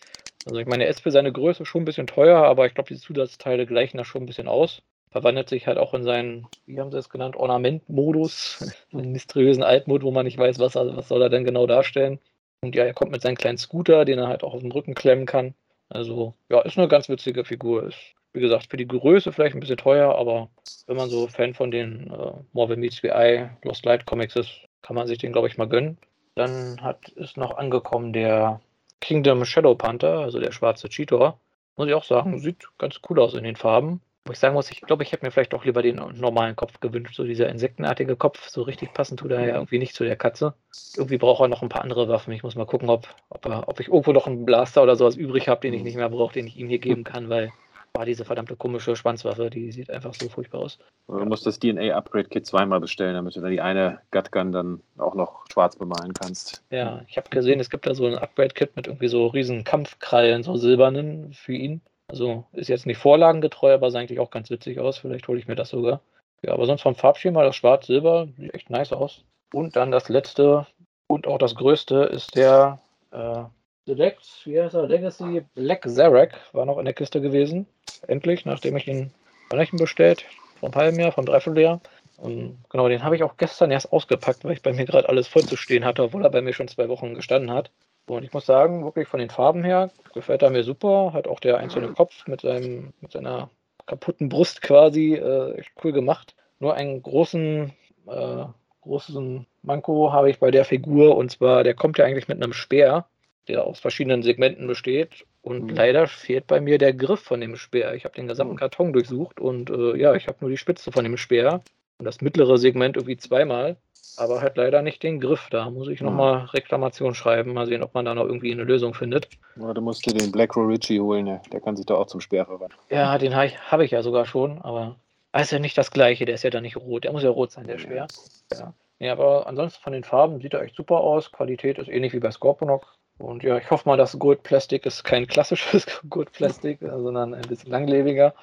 Also ich meine, er ist für seine Größe schon ein bisschen teuer, aber ich glaube, die Zusatzteile gleichen das schon ein bisschen aus. Verwandelt sich halt auch in seinen, wie haben sie es genannt, Ornamentmodus, einen mysteriösen Altmod, wo man nicht weiß, was, er, was soll er denn genau darstellen. Und ja, er kommt mit seinem kleinen Scooter, den er halt auch auf den Rücken klemmen kann. Also ja, ist eine ganz witzige Figur. Ist, wie gesagt, für die Größe vielleicht ein bisschen teuer, aber wenn man so Fan von den äh, Marvel Meets VI Lost Light Comics ist, kann man sich den, glaube ich, mal gönnen. Dann hat, ist noch angekommen der Kingdom Shadow Panther, also der schwarze Cheetor. Muss ich auch sagen, sieht ganz cool aus in den Farben. Wo ich sagen muss, ich glaube, ich hätte mir vielleicht doch lieber den normalen Kopf gewünscht. So dieser insektenartige Kopf, so richtig passend tut er ja irgendwie nicht zu der Katze. Irgendwie braucht er noch ein paar andere Waffen. Ich muss mal gucken, ob, ob, er, ob ich irgendwo noch einen Blaster oder sowas übrig habe, den ich nicht mehr brauche, den ich ihm hier geben kann, weil war diese verdammte komische Schwanzwaffe, die sieht einfach so furchtbar aus. Du musst das DNA-Upgrade-Kit zweimal bestellen, damit du dann die eine Gutgun dann auch noch schwarz bemalen kannst. Ja, ich habe gesehen, es gibt da so ein Upgrade-Kit mit irgendwie so riesen Kampfkrallen, so silbernen für ihn. Also ist jetzt nicht vorlagengetreu, aber sah eigentlich auch ganz witzig aus. Vielleicht hole ich mir das sogar. Ja, aber sonst vom Farbschema das Schwarz-Silber sieht echt nice aus. Und dann das letzte und auch das größte ist der äh, Select, wie heißt er? Legacy Black Zarek war noch in der Kiste gewesen. Endlich, nachdem ich ihn Rechen bestellt, einem halben Jahr, einem Dreivierteljahr. Und genau, den habe ich auch gestern erst ausgepackt, weil ich bei mir gerade alles voll zu stehen hatte, obwohl er bei mir schon zwei Wochen gestanden hat. Und ich muss sagen, wirklich von den Farben her gefällt er mir super. Hat auch der einzelne Kopf mit, seinem, mit seiner kaputten Brust quasi äh, echt cool gemacht. Nur einen großen, äh, großen Manko habe ich bei der Figur und zwar, der kommt ja eigentlich mit einem Speer, der aus verschiedenen Segmenten besteht. Und mhm. leider fehlt bei mir der Griff von dem Speer. Ich habe den gesamten hm. Karton durchsucht und äh, ja, ich habe nur die Spitze von dem Speer und das mittlere Segment irgendwie zweimal, aber halt leider nicht den Griff. Da muss ich nochmal Reklamation schreiben, mal sehen, ob man da noch irgendwie eine Lösung findet. Ja, du musst dir den Black Ritchie holen, ne? der kann sich da auch zum Speer verwandeln. Ja, den habe ich, hab ich ja sogar schon, aber ist ja nicht das gleiche, der ist ja dann nicht rot. Der muss ja rot sein, der Speer. Ja. ja. aber ansonsten von den Farben sieht er echt super aus. Qualität ist ähnlich wie bei Scorponok. Und ja, ich hoffe mal, das Gold Plastic ist kein klassisches Gold Plastic, sondern ein bisschen langlebiger.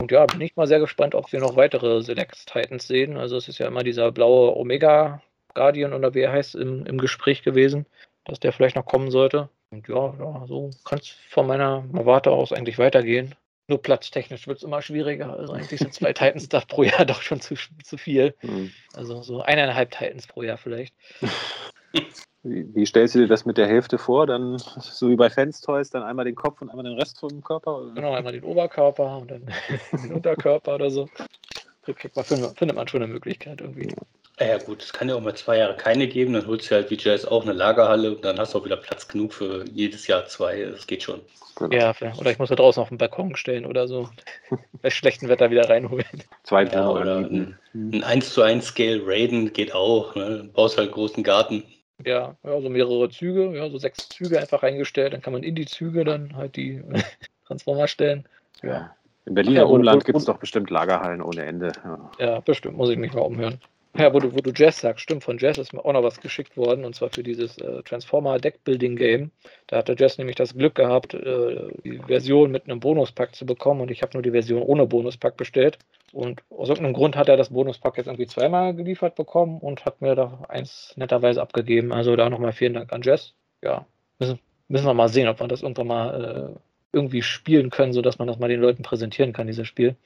Und ja, bin ich mal sehr gespannt, ob wir noch weitere Select Titans sehen. Also es ist ja immer dieser blaue Omega Guardian oder wie er heißt im, im Gespräch gewesen, dass der vielleicht noch kommen sollte. Und ja, ja so kann es von meiner Warte aus eigentlich weitergehen. Nur platztechnisch wird es immer schwieriger. Also eigentlich sind zwei Titans da pro Jahr doch schon zu, zu viel. Mhm. Also so eineinhalb Titans pro Jahr vielleicht. Wie, wie, stellst du dir das mit der Hälfte vor? Dann so wie bei Fans Toys, dann einmal den Kopf und einmal den Rest vom Körper? Oder? Genau, einmal den Oberkörper und dann den Unterkörper oder so. Man, findet man schon eine Möglichkeit irgendwie. Ja gut, es kann ja auch mal zwei Jahre keine geben, dann holst du halt wie Jazz auch eine Lagerhalle und dann hast du auch wieder Platz genug für jedes Jahr zwei. Das geht schon. Genau. Ja, oder ich muss da draußen auf den Balkon stellen oder so. Bei schlechtem Wetter wieder reinholen. Zwei ja, oder ein, ein 1 zu 1 Scale Raiden geht auch. Ne? Baust halt einen großen Garten. Ja, ja, so mehrere Züge, ja, so sechs Züge einfach reingestellt. Dann kann man in die Züge dann halt die Transformer stellen. Ja. Im Berliner ja, Umland gibt es doch bestimmt Lagerhallen ohne Ende. Ja. ja, bestimmt, muss ich mich mal umhören. Ja, wo du, wo du Jazz sagst, stimmt, von Jazz ist mir auch noch was geschickt worden, und zwar für dieses äh, Transformer Deckbuilding Game. Da hatte Jazz nämlich das Glück gehabt, äh, die Version mit einem Bonuspack zu bekommen, und ich habe nur die Version ohne Bonuspack bestellt. Und aus irgendeinem Grund hat er das Bonuspack jetzt irgendwie zweimal geliefert bekommen und hat mir da eins netterweise abgegeben. Also da nochmal vielen Dank an Jess. Ja, müssen, müssen wir mal sehen, ob wir das irgendwann mal äh, irgendwie spielen können, sodass man das mal den Leuten präsentieren kann, dieses Spiel.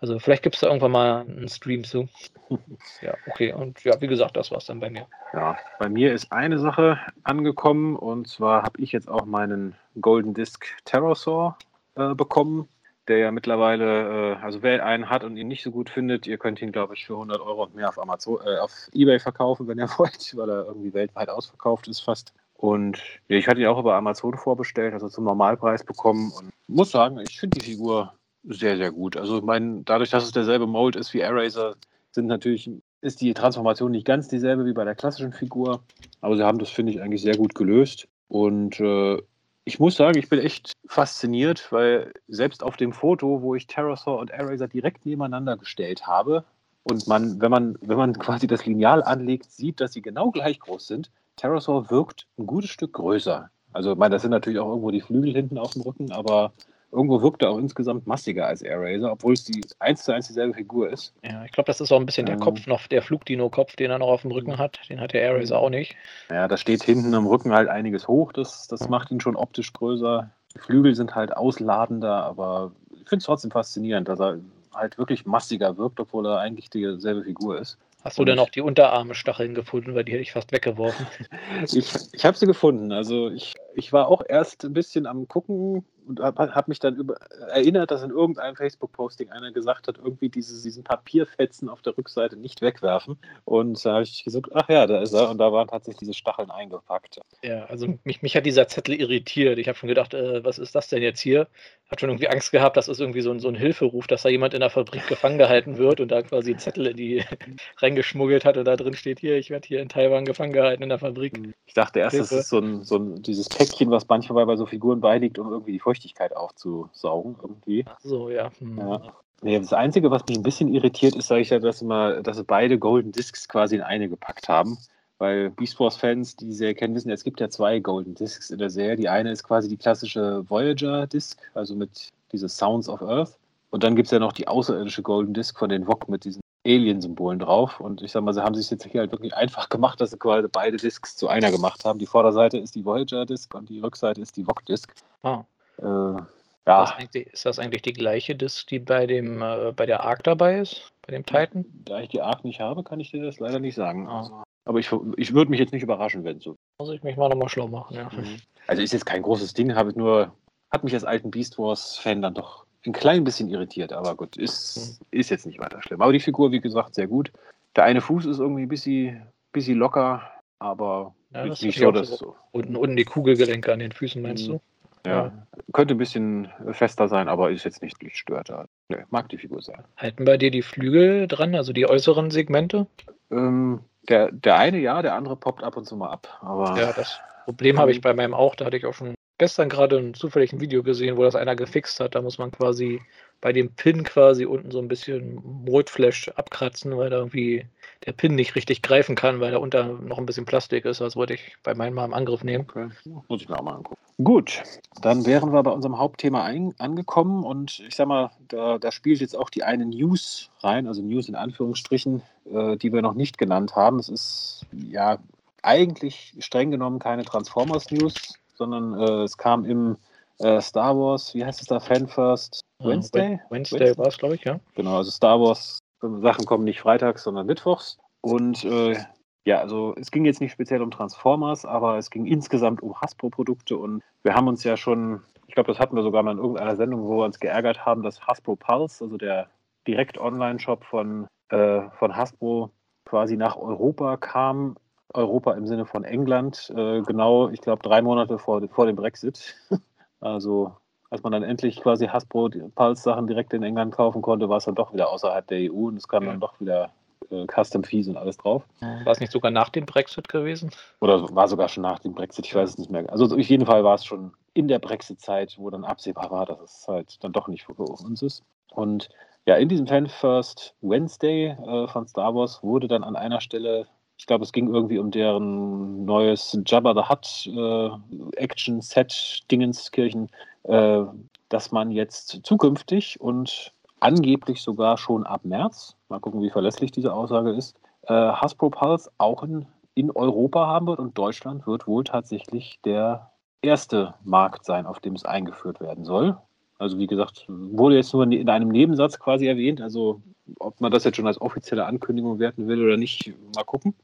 Also vielleicht gibt es da irgendwann mal einen Stream zu. Ja, okay. Und ja, wie gesagt, das war es dann bei mir. Ja, bei mir ist eine Sache angekommen und zwar habe ich jetzt auch meinen Golden Disc Terrorsaur äh, bekommen der ja mittlerweile, äh, also wer einen hat und ihn nicht so gut findet, ihr könnt ihn, glaube ich, für 100 Euro und mehr auf Amazon, äh, auf Ebay verkaufen, wenn ihr wollt, weil er irgendwie weltweit ausverkauft ist fast. Und ja, ich hatte ihn auch über Amazon vorbestellt, also zum Normalpreis bekommen und muss sagen, ich finde die Figur sehr, sehr gut. Also ich meine, dadurch, dass es derselbe Mold ist wie Eraser, sind natürlich, ist die Transformation nicht ganz dieselbe wie bei der klassischen Figur, aber sie haben das, finde ich, eigentlich sehr gut gelöst. Und äh, ich muss sagen, ich bin echt fasziniert, weil selbst auf dem Foto, wo ich Terrorsaur und Eraser direkt nebeneinander gestellt habe, und man, wenn man, wenn man quasi das Lineal anlegt, sieht, dass sie genau gleich groß sind, Terrorsaur wirkt ein gutes Stück größer. Also, ich meine, das sind natürlich auch irgendwo die Flügel hinten auf dem Rücken, aber irgendwo wirkt er auch insgesamt massiger als Air obwohl es die eins zu eins dieselbe Figur ist. Ja, ich glaube, das ist auch ein bisschen ähm, der Kopf noch, der Flugdino-Kopf, den er noch auf dem Rücken hat. Den hat der Air mhm. auch nicht. Ja, da steht hinten am Rücken halt einiges hoch. Das, das macht ihn schon optisch größer. Die Flügel sind halt ausladender, aber ich finde es trotzdem faszinierend, dass er halt wirklich massiger wirkt, obwohl er eigentlich dieselbe Figur ist. Hast du denn auch die Unterarme Stacheln gefunden, weil die hätte ich fast weggeworfen? ich ich habe sie gefunden. Also ich, ich war auch erst ein bisschen am Gucken, und habe hab mich dann über, erinnert, dass in irgendeinem Facebook-Posting einer gesagt hat, irgendwie diese, diesen Papierfetzen auf der Rückseite nicht wegwerfen. Und da habe ich gesagt, ach ja, da ist er. Und da waren tatsächlich diese Stacheln eingepackt. Ja, also mich, mich hat dieser Zettel irritiert. Ich habe schon gedacht, äh, was ist das denn jetzt hier? Hat schon irgendwie Angst gehabt, das ist irgendwie so ein, so ein Hilferuf, dass da jemand in der Fabrik gefangen gehalten wird und da quasi Zettel in die reingeschmuggelt hat und da drin steht hier, ich werde hier in Taiwan gefangen gehalten in der Fabrik. Ich dachte erst, Hilfe. das ist so ein, so ein dieses Päckchen, was manchmal bei so Figuren beiliegt, um irgendwie die Feuchtigkeit Feuchtigkeit aufzusaugen irgendwie. Ach so, ja. Hm. ja. Nee, das Einzige, was mich ein bisschen irritiert, ist, sage ich ja, dass, immer, dass sie beide Golden Discs quasi in eine gepackt haben. Weil Beast Wars-Fans, die sie kennen, wissen, es gibt ja zwei Golden Discs in der Serie. Die eine ist quasi die klassische Voyager-Disc, also mit diese Sounds of Earth. Und dann gibt es ja noch die außerirdische Golden Disc von den VOG mit diesen Alien-Symbolen drauf. Und ich sag mal, sie haben sich jetzt hier halt wirklich einfach gemacht, dass sie quasi beide Discs zu einer gemacht haben. Die Vorderseite ist die Voyager-Disc und die Rückseite ist die VOG-Disc. Ah. Äh, ja. Ist das, ist das, eigentlich die gleiche Disc, die bei dem äh, bei der Arc dabei ist? Bei dem Titan? Da ich die Arc nicht habe, kann ich dir das leider nicht sagen. Also, aber ich, ich würde mich jetzt nicht überraschen, wenn so. Muss ich mich mal nochmal schlau machen, ja. Mhm. Also ist jetzt kein großes Ding, habe nur, hat mich als alten Beast Wars-Fan dann doch ein klein bisschen irritiert, aber gut, ist, mhm. ist jetzt nicht weiter schlimm. Aber die Figur, wie gesagt, sehr gut. Der eine Fuß ist irgendwie ein bisschen bisschen locker, aber Ja, nicht ich so, dass so. so. Unten, unten die Kugelgelenke an den Füßen, meinst Mhm. du? Ja, könnte ein bisschen fester sein, aber ist jetzt nicht gestört. Nö, mag die Figur sehr. Halten bei dir die Flügel dran, also die äußeren Segmente? Ähm, der, der eine ja, der andere poppt ab und zu mal ab. Aber Ja, das Problem habe ich bei meinem auch. Da hatte ich auch schon gestern gerade ein zufällig ein Video gesehen, wo das einer gefixt hat. Da muss man quasi bei dem Pin quasi unten so ein bisschen Rotflash abkratzen, weil da irgendwie der Pin nicht richtig greifen kann, weil da unter noch ein bisschen Plastik ist. Das wollte ich bei meinem mal im Angriff nehmen. Okay, muss ich mir auch mal angucken. Gut, dann wären wir bei unserem Hauptthema ein, angekommen und ich sag mal, da, da spielt jetzt auch die eine News rein, also News in Anführungsstrichen, äh, die wir noch nicht genannt haben. Es ist ja eigentlich streng genommen keine Transformers News, sondern äh, es kam im äh, Star Wars, wie heißt es da, Fan First Wednesday? Äh, Wednesday war es, glaube ich, ja. Genau, also Star Wars Sachen kommen nicht freitags, sondern mittwochs. Und äh, ja, also es ging jetzt nicht speziell um Transformers, aber es ging insgesamt um Hasbro-Produkte und wir haben uns ja schon, ich glaube, das hatten wir sogar mal in irgendeiner Sendung, wo wir uns geärgert haben, dass Hasbro Pulse, also der Direkt-Online-Shop von, äh, von Hasbro, quasi nach Europa kam. Europa im Sinne von England, äh, genau, ich glaube, drei Monate vor, vor dem Brexit. also als man dann endlich quasi Hasbro Pulse-Sachen direkt in England kaufen konnte, war es dann doch wieder außerhalb der EU und es kam Ja. dann doch wieder äh, Custom Fees und alles drauf. War es nicht sogar nach dem Brexit gewesen? Oder war sogar schon nach dem Brexit, ich weiß es nicht mehr. Also auf jeden Fall war es schon in der Brexit-Zeit, wo dann absehbar war, dass es halt dann doch nicht für uns ist. Und ja, in diesem Fan First Wednesday äh, von Star Wars wurde dann an einer Stelle, ich glaube, es ging irgendwie um deren neues Jabba the Hutt äh, Action-Set Dingenskirchen, äh, dass man jetzt zukünftig und angeblich sogar schon ab März, mal gucken, wie verlässlich diese Aussage ist, äh, Hasbro Pulse auch in, in Europa haben wird und Deutschland wird wohl tatsächlich der erste Markt sein, auf dem es eingeführt werden soll. Also wie gesagt, wurde jetzt nur in einem Nebensatz quasi erwähnt. Also ob man das jetzt schon als offizielle Ankündigung werten will oder nicht, mal gucken.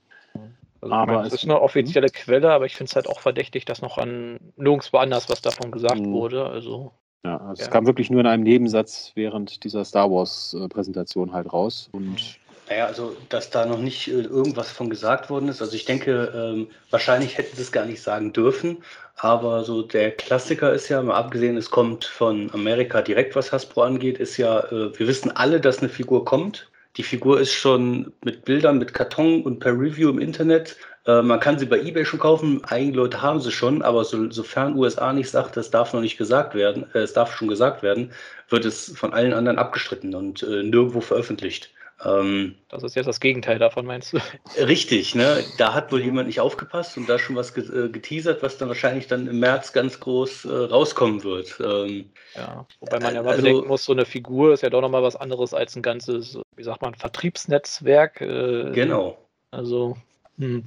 Also Aber meine, es- ist eine offizielle Quelle, aber ich finde es halt auch verdächtig, dass noch an nirgendwo anders was davon gesagt Mhm. wurde. Also Ja, also es Ja. kam wirklich nur in einem Nebensatz während dieser Star Wars-Präsentation halt raus. Und Naja, also, dass da noch nicht äh, irgendwas von gesagt worden ist. Also, ich denke, ähm, wahrscheinlich hätten sie es gar nicht sagen dürfen. Aber so der Klassiker ist ja, mal abgesehen, es kommt von Amerika direkt, was Hasbro angeht, ist ja, äh, wir wissen alle, dass eine Figur kommt. Die Figur ist schon mit Bildern, mit Karton und per Review im Internet. Äh, man kann sie bei eBay schon kaufen. Einige Leute haben sie schon, aber so, sofern USA nicht sagt, das darf noch nicht gesagt werden, äh, es darf schon gesagt werden, wird es von allen anderen abgestritten und äh, nirgendwo veröffentlicht. Ähm, das ist jetzt das Gegenteil davon, meinst du? richtig, ne? Da hat wohl jemand nicht aufgepasst und da schon was äh, geteasert, was dann wahrscheinlich dann im März ganz groß äh, rauskommen wird. Ähm, Ja, wobei man ja mal Also- bedenken muss, so eine Figur ist ja doch nochmal was anderes als ein ganzes, wie sagt man, Vertriebsnetzwerk. Äh, genau. Also, hm.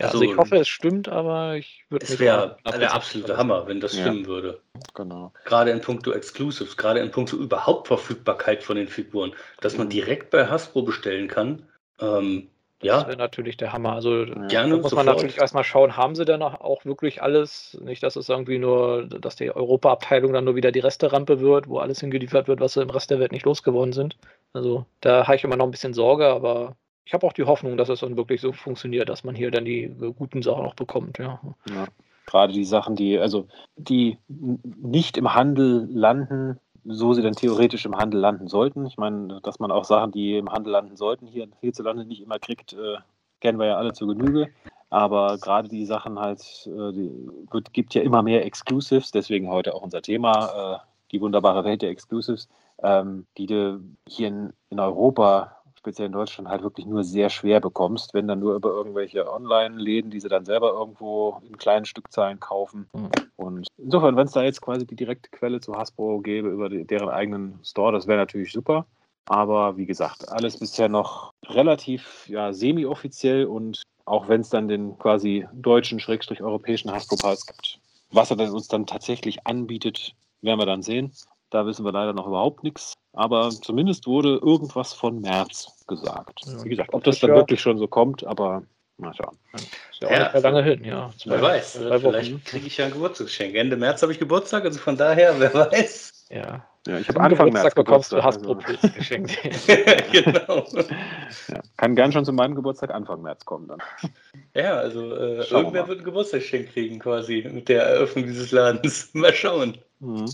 Ja, also, Also, ich hoffe, es stimmt, aber ich würde Es wäre der absolute Hammer. Wenn das Ja. stimmen würde. genau. Gerade in puncto Exclusives, gerade in puncto überhaupt Verfügbarkeit von den Figuren, dass man Mhm. direkt bei Hasbro bestellen kann. Ähm, Das ja, wäre natürlich der Hammer. Also gerne. da muss man sofort. natürlich erstmal schauen, haben sie denn auch- auch wirklich alles? Nicht, dass es irgendwie nur, dass die Europa-Abteilung dann nur wieder die Resterampe wird, wo alles hingeliefert wird, was sie im Rest der Welt nicht losgeworden sind. Also da habe ich immer noch ein bisschen Sorge, aber ich habe auch die Hoffnung, dass es dann wirklich so funktioniert, dass man hier dann die äh, guten Sachen auch bekommt. Ja. Ja. Gerade die Sachen, die, also die nicht im Handel landen, so sie dann theoretisch im Handel landen sollten. Ich meine, dass man auch Sachen, die im Handel landen sollten, hier hierzulande nicht immer kriegt, äh, kennen wir ja alle zu Genüge. Aber gerade die Sachen halt, äh, die wird, gibt ja immer mehr Exclusives, deswegen heute auch unser Thema, äh, die wunderbare Welt der Exclusives, ähm, die du hier in, in Europa, speziell in Deutschland, halt wirklich nur sehr schwer bekommst, wenn dann nur über irgendwelche Online-Läden, die sie dann selber irgendwo in kleinen Stückzahlen kaufen. Mhm. Und insofern, wenn es da jetzt quasi die direkte Quelle zu Hasbro gäbe über die, deren eigenen Store, das wäre natürlich super. Aber wie gesagt, alles bisher noch relativ ja, semi-offiziell und auch wenn es dann den quasi deutschen, schrägstrich europäischen Hasbro-Pass gibt, was er dann uns dann tatsächlich anbietet, werden wir dann sehen. Da wissen wir leider noch überhaupt nichts. Aber zumindest wurde irgendwas von März gesagt. Ja, Wie gesagt, ob das dann ja- wirklich schon so kommt, aber mal schauen. Ist ja auch Ja, nicht mehr lange hin, ja. wer weiß. Vielleicht kriege ich ja ein Geburtstagsgeschenk. Ende März habe ich Geburtstag, also von daher, wer weiß. Ja. Ja, ich habe Anfang März bekommst du Hasbro-Pilz also. geschenkt. genau. Ja, kann gern schon zu meinem Geburtstag Anfang März kommen dann. Ja, also äh, irgendwer wird ein Geburtstagsgeschenk kriegen quasi mit der Eröffnung dieses Ladens. Mal schauen. Mhm.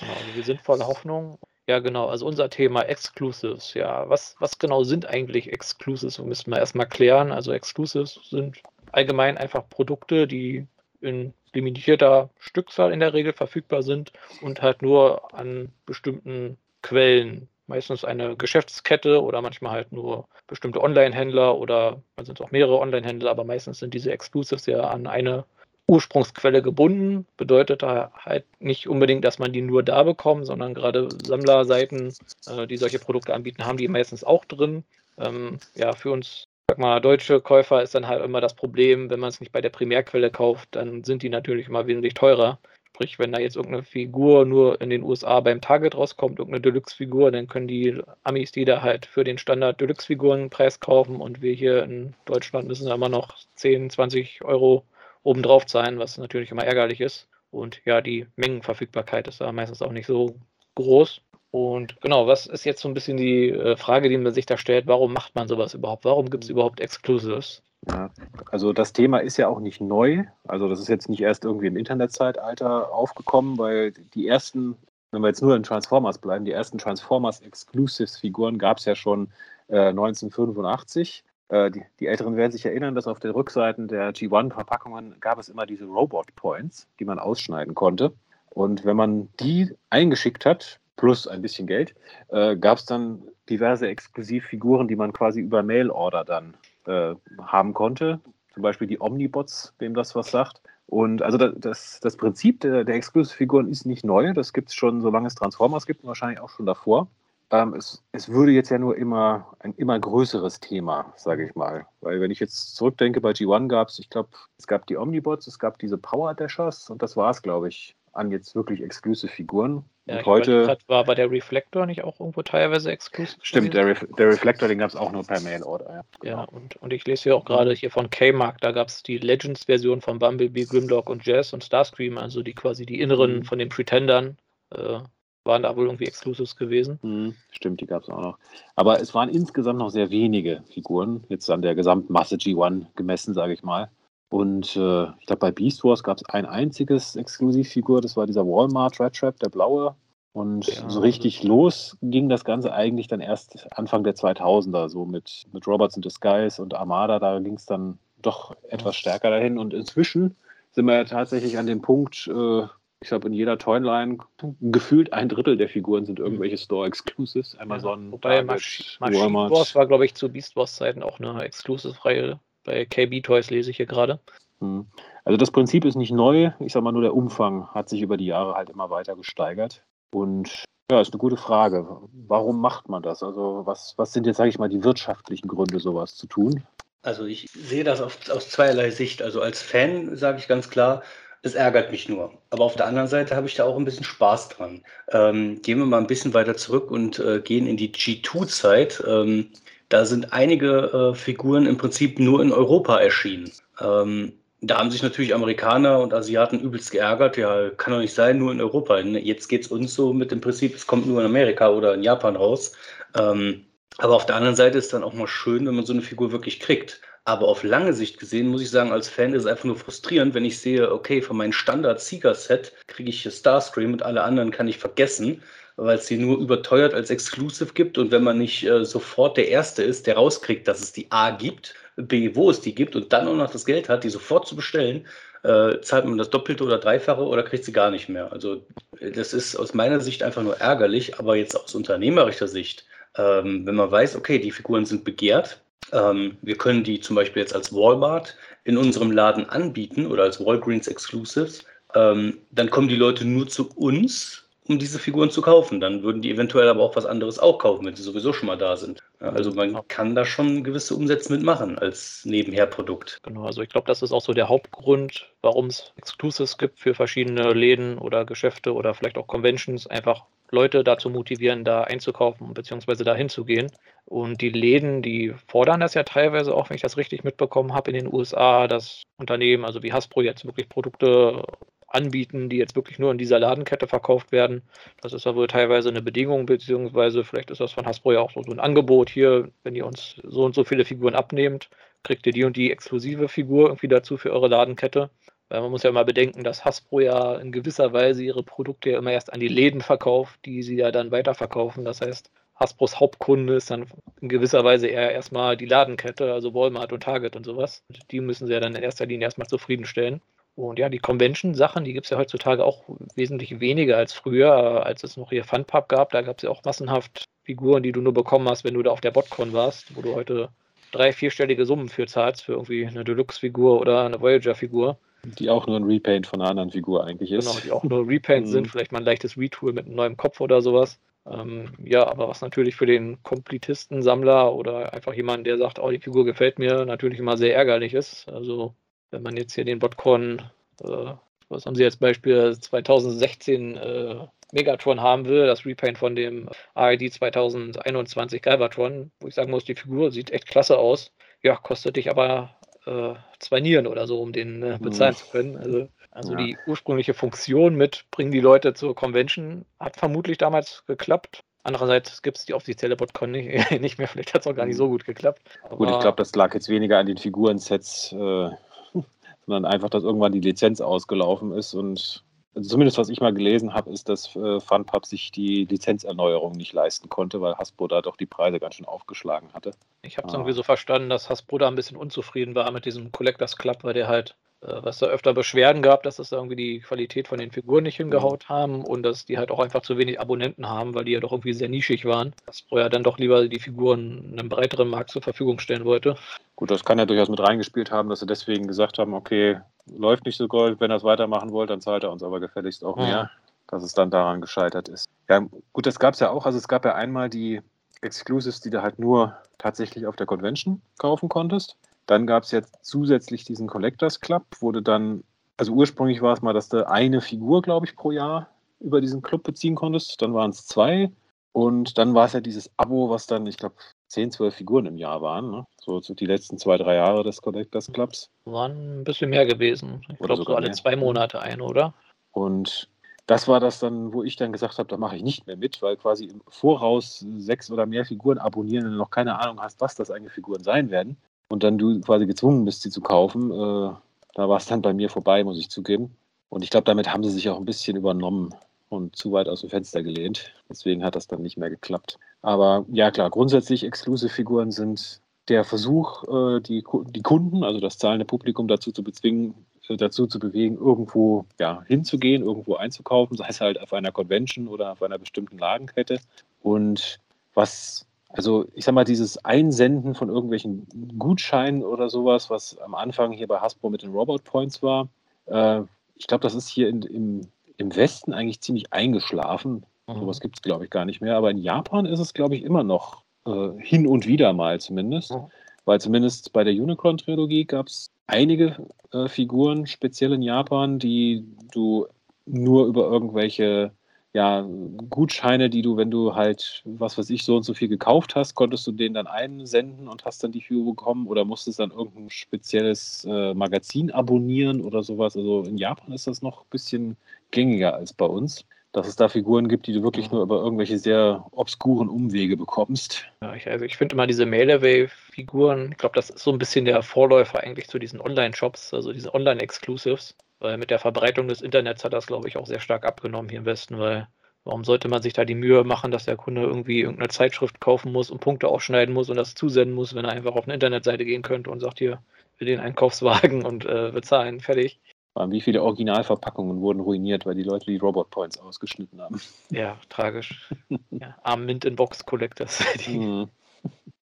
Genau, also wir sind voller Hoffnung. Ja, genau. Also unser Thema Exclusives. Ja, was, was genau sind eigentlich Exclusives? Das müssen wir erstmal klären. Also Exclusives sind allgemein einfach Produkte, die in limitierter Stückzahl in der Regel verfügbar sind und halt nur an bestimmten Quellen, meistens eine Geschäftskette oder manchmal halt nur bestimmte Online-Händler oder dann sind es auch mehrere Online-Händler, aber meistens sind diese Exclusives ja an eine Ursprungsquelle gebunden. Bedeutet halt nicht unbedingt, dass man die nur da bekommt, sondern gerade Sammlerseiten, äh, die solche Produkte anbieten, haben die meistens auch drin. Ähm, ja, für uns sag mal, deutsche Käufer ist dann halt immer das Problem, wenn man es nicht bei der Primärquelle kauft, dann sind die natürlich immer wesentlich teurer. Sprich, wenn da jetzt irgendeine Figur nur in den USA beim Target rauskommt, irgendeine Deluxe-Figur, dann können die Amis die da halt für den Standard Deluxe-Figurenpreis kaufen und wir hier in Deutschland müssen da immer noch 10, 20 Euro obendrauf zahlen, was natürlich immer ärgerlich ist. Und ja, die Mengenverfügbarkeit ist da meistens auch nicht so groß. Und genau, was ist jetzt so ein bisschen die äh, Frage, die man sich da stellt? Warum macht man sowas überhaupt? Warum gibt es überhaupt Exclusives? Ja, also das Thema ist ja auch nicht neu. Also das ist jetzt nicht erst irgendwie im Internetzeitalter aufgekommen, weil die ersten, wenn wir jetzt nur in Transformers bleiben, die ersten Transformers Exclusives Figuren gab es ja schon äh, 1985. Äh, die, die, Älteren werden sich erinnern, dass auf den Rückseiten der G1-Verpackungen gab es immer diese Robot Points, die man ausschneiden konnte. Und wenn man die eingeschickt hat, plus ein bisschen Geld, äh, gab es dann diverse Exklusivfiguren, die man quasi über Mail-Order dann äh, haben konnte. Zum Beispiel die Omnibots, wem das was sagt. Und also das, das Prinzip der, der Exclusive-Figuren ist nicht neu. Das gibt es schon, solange es Transformers gibt und wahrscheinlich auch schon davor. Ähm, es, es würde jetzt ja nur immer ein immer größeres Thema, sage ich mal. Weil wenn ich jetzt zurückdenke, bei G1 gab es, ich glaube, es gab die Omnibots, es gab diese Power Dashers und das war es, glaube ich, an jetzt wirklich Exclusive-Figuren. Ja, und heute grad, war aber der Reflektor nicht auch irgendwo teilweise exklusiv? Stimmt, der, Re der, Reflektor, den gab es auch nur per Mail-Order. Ja, genau. ja und, und ich lese hier auch gerade hier von K-Mark, da gab es die Legends-Version von Bumblebee, Grimlock und Jazz und Starscream, also die quasi die inneren mhm. von den Pretendern. Äh, waren da wohl irgendwie Exclusives gewesen. Mhm, stimmt, die gab es auch noch. Aber es waren insgesamt noch sehr wenige Figuren, jetzt an der Gesamtmasse G1 gemessen, sage ich mal. Und äh, ich glaube, bei Beast Wars gab es ein einziges Exklusivfigur, das war dieser Walmart Red Trap, der blaue. Und ja, so richtig los ging das Ganze eigentlich dann erst Anfang der 2000er, so mit, mit Robots in Disguise und Armada, da ging es dann doch etwas stärker dahin. Und inzwischen sind wir ja tatsächlich an dem Punkt, äh, ich glaube, in jeder Toyline gefühlt ein Drittel der Figuren sind irgendwelche Store-Exclusives. Amazon, ja, wobei Target, Walmart. Wars war, glaube ich, zu Beast Wars-Zeiten auch eine Exclusive-Reihe bei KB Toys lese ich hier gerade. Hm. Also das Prinzip ist nicht neu. Ich sage mal nur, der Umfang hat sich über die Jahre halt immer weiter gesteigert. Und ja, ist eine gute Frage. Warum macht man das? Also was, was sind jetzt, sage ich mal, die wirtschaftlichen Gründe, sowas zu tun? Also ich sehe das auf, aus zweierlei Sicht. Also als Fan sage ich ganz klar, es ärgert mich nur. Aber auf der anderen Seite habe ich da auch ein bisschen Spaß dran. Ähm, gehen wir mal ein bisschen weiter zurück und äh, gehen in die G2-Zeit. Ähm, da sind einige äh, Figuren im Prinzip nur in Europa erschienen. Ähm, da haben sich natürlich Amerikaner und Asiaten übelst geärgert. Ja, kann doch nicht sein, nur in Europa. Jetzt geht es uns so mit dem Prinzip, es kommt nur in Amerika oder in Japan raus. Ähm, aber auf der anderen Seite ist dann auch mal schön, wenn man so eine Figur wirklich kriegt. Aber auf lange Sicht gesehen muss ich sagen, als Fan ist es einfach nur frustrierend, wenn ich sehe, okay, von meinem Standard-Sieger-Set kriege ich Starscream und alle anderen kann ich vergessen weil es sie nur überteuert als Exclusive gibt. Und wenn man nicht äh, sofort der Erste ist, der rauskriegt, dass es die A gibt, B, wo es die gibt und dann auch noch das Geld hat, die sofort zu bestellen, äh, zahlt man das Doppelte oder Dreifache oder kriegt sie gar nicht mehr. Also das ist aus meiner Sicht einfach nur ärgerlich, aber jetzt aus unternehmerischer Sicht, ähm, wenn man weiß, okay, die Figuren sind begehrt, ähm, wir können die zum Beispiel jetzt als Walmart in unserem Laden anbieten oder als Walgreens Exclusives, ähm, dann kommen die Leute nur zu uns, um diese Figuren zu kaufen. Dann würden die eventuell aber auch was anderes auch kaufen, wenn sie sowieso schon mal da sind. Also man kann da schon gewisse Umsätze mitmachen als Nebenherprodukt. Genau, also ich glaube, das ist auch so der Hauptgrund, warum es Exclusives gibt für verschiedene Läden oder Geschäfte oder vielleicht auch Conventions, einfach Leute dazu motivieren, da einzukaufen bzw. da hinzugehen. Und die Läden, die fordern das ja teilweise auch, wenn ich das richtig mitbekommen habe, in den USA, dass Unternehmen, also wie Hasbro jetzt wirklich Produkte anbieten, die jetzt wirklich nur in dieser Ladenkette verkauft werden. Das ist ja wohl teilweise eine Bedingung, beziehungsweise vielleicht ist das von Hasbro ja auch so, so ein Angebot hier, wenn ihr uns so und so viele Figuren abnehmt, kriegt ihr die und die exklusive Figur irgendwie dazu für eure Ladenkette. Weil man muss ja mal bedenken, dass Hasbro ja in gewisser Weise ihre Produkte ja immer erst an die Läden verkauft, die sie ja dann weiterverkaufen. Das heißt, Hasbros Hauptkunde ist dann in gewisser Weise eher erstmal die Ladenkette, also Walmart und Target und sowas. Die müssen sie ja dann in erster Linie erstmal zufriedenstellen. Und ja, die Convention-Sachen, die gibt es ja heutzutage auch wesentlich weniger als früher, als es noch hier Funpub gab. Da gab es ja auch massenhaft Figuren, die du nur bekommen hast, wenn du da auf der Botcon warst, wo du heute drei, vierstellige Summen für zahlst, für irgendwie eine Deluxe-Figur oder eine Voyager-Figur. Die auch nur ein Repaint von einer anderen Figur eigentlich ist. Genau, die auch nur Repaint sind, mhm. vielleicht mal ein leichtes Retool mit einem neuen Kopf oder sowas. Ähm, ja, aber was natürlich für den Kompletisten-Sammler oder einfach jemanden, der sagt, oh, die Figur gefällt mir, natürlich immer sehr ärgerlich ist. Also wenn man jetzt hier den Botcon, äh, was haben Sie als Beispiel 2016 äh, Megatron haben will, das Repaint von dem AID 2021 Galvatron, wo ich sagen muss, die Figur sieht echt klasse aus. Ja, kostet dich aber äh, zwei Nieren oder so, um den äh, bezahlen mhm. zu können. Also, also ja. die ursprüngliche Funktion mit bringen die Leute zur Convention hat vermutlich damals geklappt. Andererseits gibt es die offizielle Botcon nicht, nicht mehr. Vielleicht hat es auch gar nicht so mhm. gut geklappt. Aber gut, ich glaube, das lag jetzt weniger an den Figurensets. Äh sondern einfach, dass irgendwann die Lizenz ausgelaufen ist und also zumindest was ich mal gelesen habe, ist, dass äh, Funpub sich die Lizenzerneuerung nicht leisten konnte, weil Hasbro da doch die Preise ganz schön aufgeschlagen hatte. Ich habe es ah. irgendwie so verstanden, dass Hasbro da ein bisschen unzufrieden war mit diesem Collectors Club, weil der halt was da öfter Beschwerden gab, dass das irgendwie die Qualität von den Figuren nicht hingehaut mhm. haben und dass die halt auch einfach zu wenig Abonnenten haben, weil die ja doch irgendwie sehr nischig waren. Dass ja dann doch lieber die Figuren einem breiteren Markt zur Verfügung stellen wollte. Gut, das kann ja durchaus mit reingespielt haben, dass sie deswegen gesagt haben, okay, läuft nicht so gold, wenn er es weitermachen wollt, dann zahlt er uns aber gefälligst auch mehr, dass es dann daran gescheitert ist. Ja, gut, das gab es ja auch. Also es gab ja einmal die Exclusives, die du halt nur tatsächlich auf der Convention kaufen konntest. Dann gab es jetzt zusätzlich diesen Collectors Club, wurde dann, also ursprünglich war es mal, dass du eine Figur, glaube ich, pro Jahr über diesen Club beziehen konntest. Dann waren es zwei. Und dann war es ja dieses Abo, was dann, ich glaube, 10, 12 Figuren im Jahr waren. Ne? So, so, die letzten zwei, drei Jahre des Collectors Clubs. Waren ein bisschen mehr gewesen. Ich glaube, so alle mehr. zwei Monate ein, oder? Und das war das dann, wo ich dann gesagt habe, da mache ich nicht mehr mit, weil quasi im Voraus sechs oder mehr Figuren abonnieren und noch keine Ahnung hast, was das eigentlich Figuren sein werden und dann du quasi gezwungen bist, sie zu kaufen, äh, da war es dann bei mir vorbei, muss ich zugeben. Und ich glaube, damit haben sie sich auch ein bisschen übernommen und zu weit aus dem Fenster gelehnt. Deswegen hat das dann nicht mehr geklappt. Aber ja, klar, grundsätzlich Exclusive-Figuren sind der Versuch, äh, die, die Kunden, also das zahlende Publikum dazu zu bezwingen, äh, dazu zu bewegen, irgendwo ja, hinzugehen, irgendwo einzukaufen, sei es halt auf einer Convention oder auf einer bestimmten Lagenkette. Und was also ich sag mal, dieses Einsenden von irgendwelchen Gutscheinen oder sowas, was am Anfang hier bei Hasbro mit den Robot Points war, äh, ich glaube, das ist hier in, im, im Westen eigentlich ziemlich eingeschlafen. Mhm. Sowas gibt es, glaube ich, gar nicht mehr. Aber in Japan ist es, glaube ich, immer noch äh, hin und wieder mal zumindest. Mhm. Weil zumindest bei der Unicron-Trilogie gab es einige äh, Figuren, speziell in Japan, die du nur über irgendwelche ja, Gutscheine, die du, wenn du halt, was weiß ich, so und so viel gekauft hast, konntest du den dann einsenden und hast dann die Figur bekommen oder musstest dann irgendein spezielles äh, Magazin abonnieren oder sowas. Also in Japan ist das noch ein bisschen gängiger als bei uns, dass es da Figuren gibt, die du wirklich nur über irgendwelche sehr obskuren Umwege bekommst. Ja, ich, also ich finde immer diese Mailaway-Figuren, ich glaube, das ist so ein bisschen der Vorläufer eigentlich zu diesen Online-Shops, also diese Online-Exclusives. Weil mit der Verbreitung des Internets hat das, glaube ich, auch sehr stark abgenommen hier im Westen, weil warum sollte man sich da die Mühe machen, dass der Kunde irgendwie irgendeine Zeitschrift kaufen muss und Punkte ausschneiden muss und das zusenden muss, wenn er einfach auf eine Internetseite gehen könnte und sagt, hier, will den Einkaufswagen und äh, bezahlen, fertig. Wie viele Originalverpackungen wurden ruiniert, weil die Leute die Robot Points ausgeschnitten haben? Ja, tragisch. ja, Arm Mint in Box Collectors. Mhm.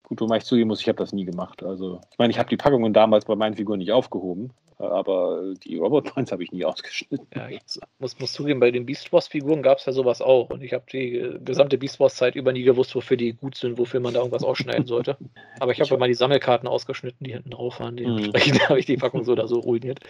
Gut, wobei ich zugeben muss, ich habe das nie gemacht. Also, ich meine, ich habe die Packungen damals bei meinen Figuren nicht aufgehoben, aber die Robot Points habe ich nie ausgeschnitten. Ja, ich muss, muss zugeben, bei den Beast Wars Figuren gab es ja sowas auch. Und ich habe die gesamte Beast Wars Zeit über nie gewusst, wofür die gut sind, wofür man da irgendwas ausschneiden sollte. Aber ich habe ja mal die Sammelkarten ausgeschnitten, die hinten drauf waren. Dementsprechend mhm. habe ich die Packung so oder so ruiniert.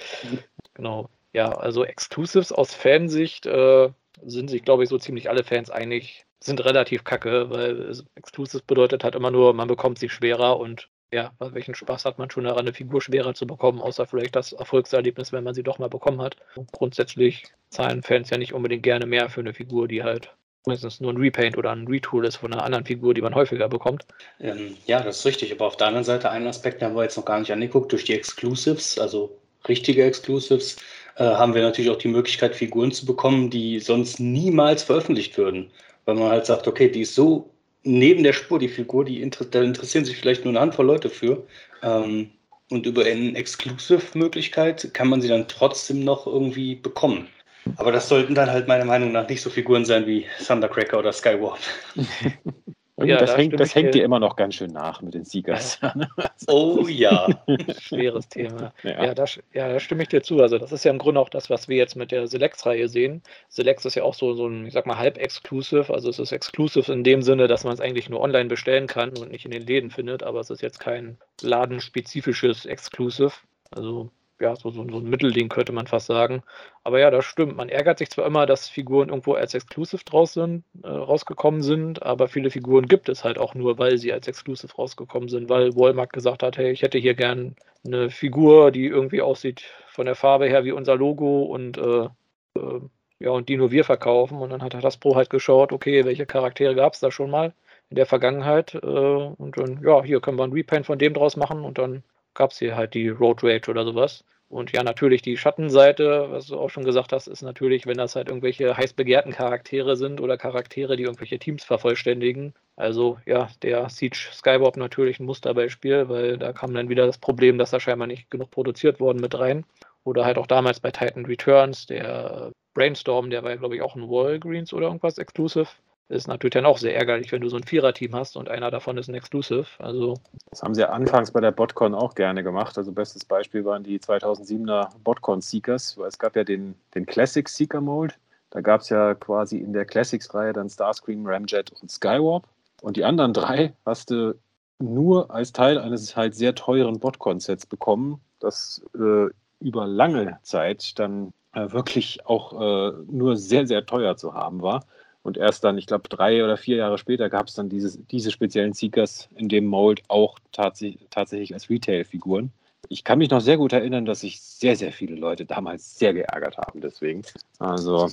Genau. Ja, also Exclusives aus Fansicht äh, sind sich, glaube ich, so ziemlich alle Fans einig, sind relativ kacke, weil Exclusive bedeutet halt immer nur, man bekommt sie schwerer und ja, welchen Spaß hat man schon daran, eine Figur schwerer zu bekommen, außer vielleicht das Erfolgserlebnis, wenn man sie doch mal bekommen hat. Grundsätzlich zahlen Fans ja nicht unbedingt gerne mehr für eine Figur, die halt meistens nur ein Repaint oder ein Retool ist von einer anderen Figur, die man häufiger bekommt. Ähm, ja, das ist richtig. Aber auf der anderen Seite, einen Aspekt haben wir jetzt noch gar nicht angeguckt, durch die Exclusives, also richtige Exclusives, äh, haben wir natürlich auch die Möglichkeit, Figuren zu bekommen, die sonst niemals veröffentlicht würden. Weil man halt sagt, okay, die ist so neben der Spur, die Figur, die inter da interessieren sich vielleicht nur eine Handvoll Leute für. Ähm, und über eine Exclusive-Möglichkeit kann man sie dann trotzdem noch irgendwie bekommen. Aber das sollten dann halt meiner Meinung nach nicht so Figuren sein wie Thundercracker oder Skywarp. Ja, das, da hängt, das hängt dir immer noch ganz schön nach mit den Seekers. Ja. oh ja. Schweres Thema. Ja. Ja, da, ja, da stimme ich dir zu. Also das ist ja im Grunde auch das, was wir jetzt mit der Select-Reihe sehen. Select ist ja auch so, so ein, ich sag mal, halb-exclusive. Also es ist exclusive in dem Sinne, dass man es eigentlich nur online bestellen kann und nicht in den Läden findet, aber es ist jetzt kein ladenspezifisches Exclusive. Also ja, so, so, so ein Mittelding könnte man fast sagen. Aber ja, das stimmt. Man ärgert sich zwar immer, dass Figuren irgendwo als Exclusive draus sind, äh, rausgekommen sind, aber viele Figuren gibt es halt auch nur, weil sie als Exclusive rausgekommen sind, weil Walmart gesagt hat, hey, ich hätte hier gern eine Figur, die irgendwie aussieht von der Farbe her wie unser Logo und äh, äh, ja, und die nur wir verkaufen. Und dann hat das Pro halt geschaut, okay, welche Charaktere gab es da schon mal in der Vergangenheit? Äh, und dann, ja, hier können wir ein Repaint von dem draus machen und dann gab es hier halt die Road Rage oder sowas. Und ja, natürlich die Schattenseite, was du auch schon gesagt hast, ist natürlich, wenn das halt irgendwelche heiß begehrten Charaktere sind oder Charaktere, die irgendwelche Teams vervollständigen. Also ja, der Siege Skywarp natürlich ein Musterbeispiel, weil da kam dann wieder das Problem, dass da scheinbar nicht genug produziert worden mit rein. Oder halt auch damals bei Titan Returns, der Brainstorm, der war ja glaube ich auch ein Walgreens oder irgendwas Exclusive ist natürlich dann auch sehr ärgerlich, wenn du so ein Viererteam hast und einer davon ist ein Exclusive. Also das haben sie ja anfangs bei der BotCon auch gerne gemacht. Also bestes Beispiel waren die 2007er BotCon Seekers, weil es gab ja den, den Classic Seeker Mold. Da gab es ja quasi in der Classics-Reihe dann Starscream, Ramjet und Skywarp. Und die anderen drei hast du nur als Teil eines halt sehr teuren BotCon-Sets bekommen, das äh, über lange Zeit dann äh, wirklich auch äh, nur sehr, sehr teuer zu haben war. Und erst dann, ich glaube, drei oder vier Jahre später gab es dann dieses, diese speziellen Seekers in dem Mold auch tatsächlich, tatsächlich als Retail-Figuren. Ich kann mich noch sehr gut erinnern, dass sich sehr, sehr viele Leute damals sehr geärgert haben deswegen. Also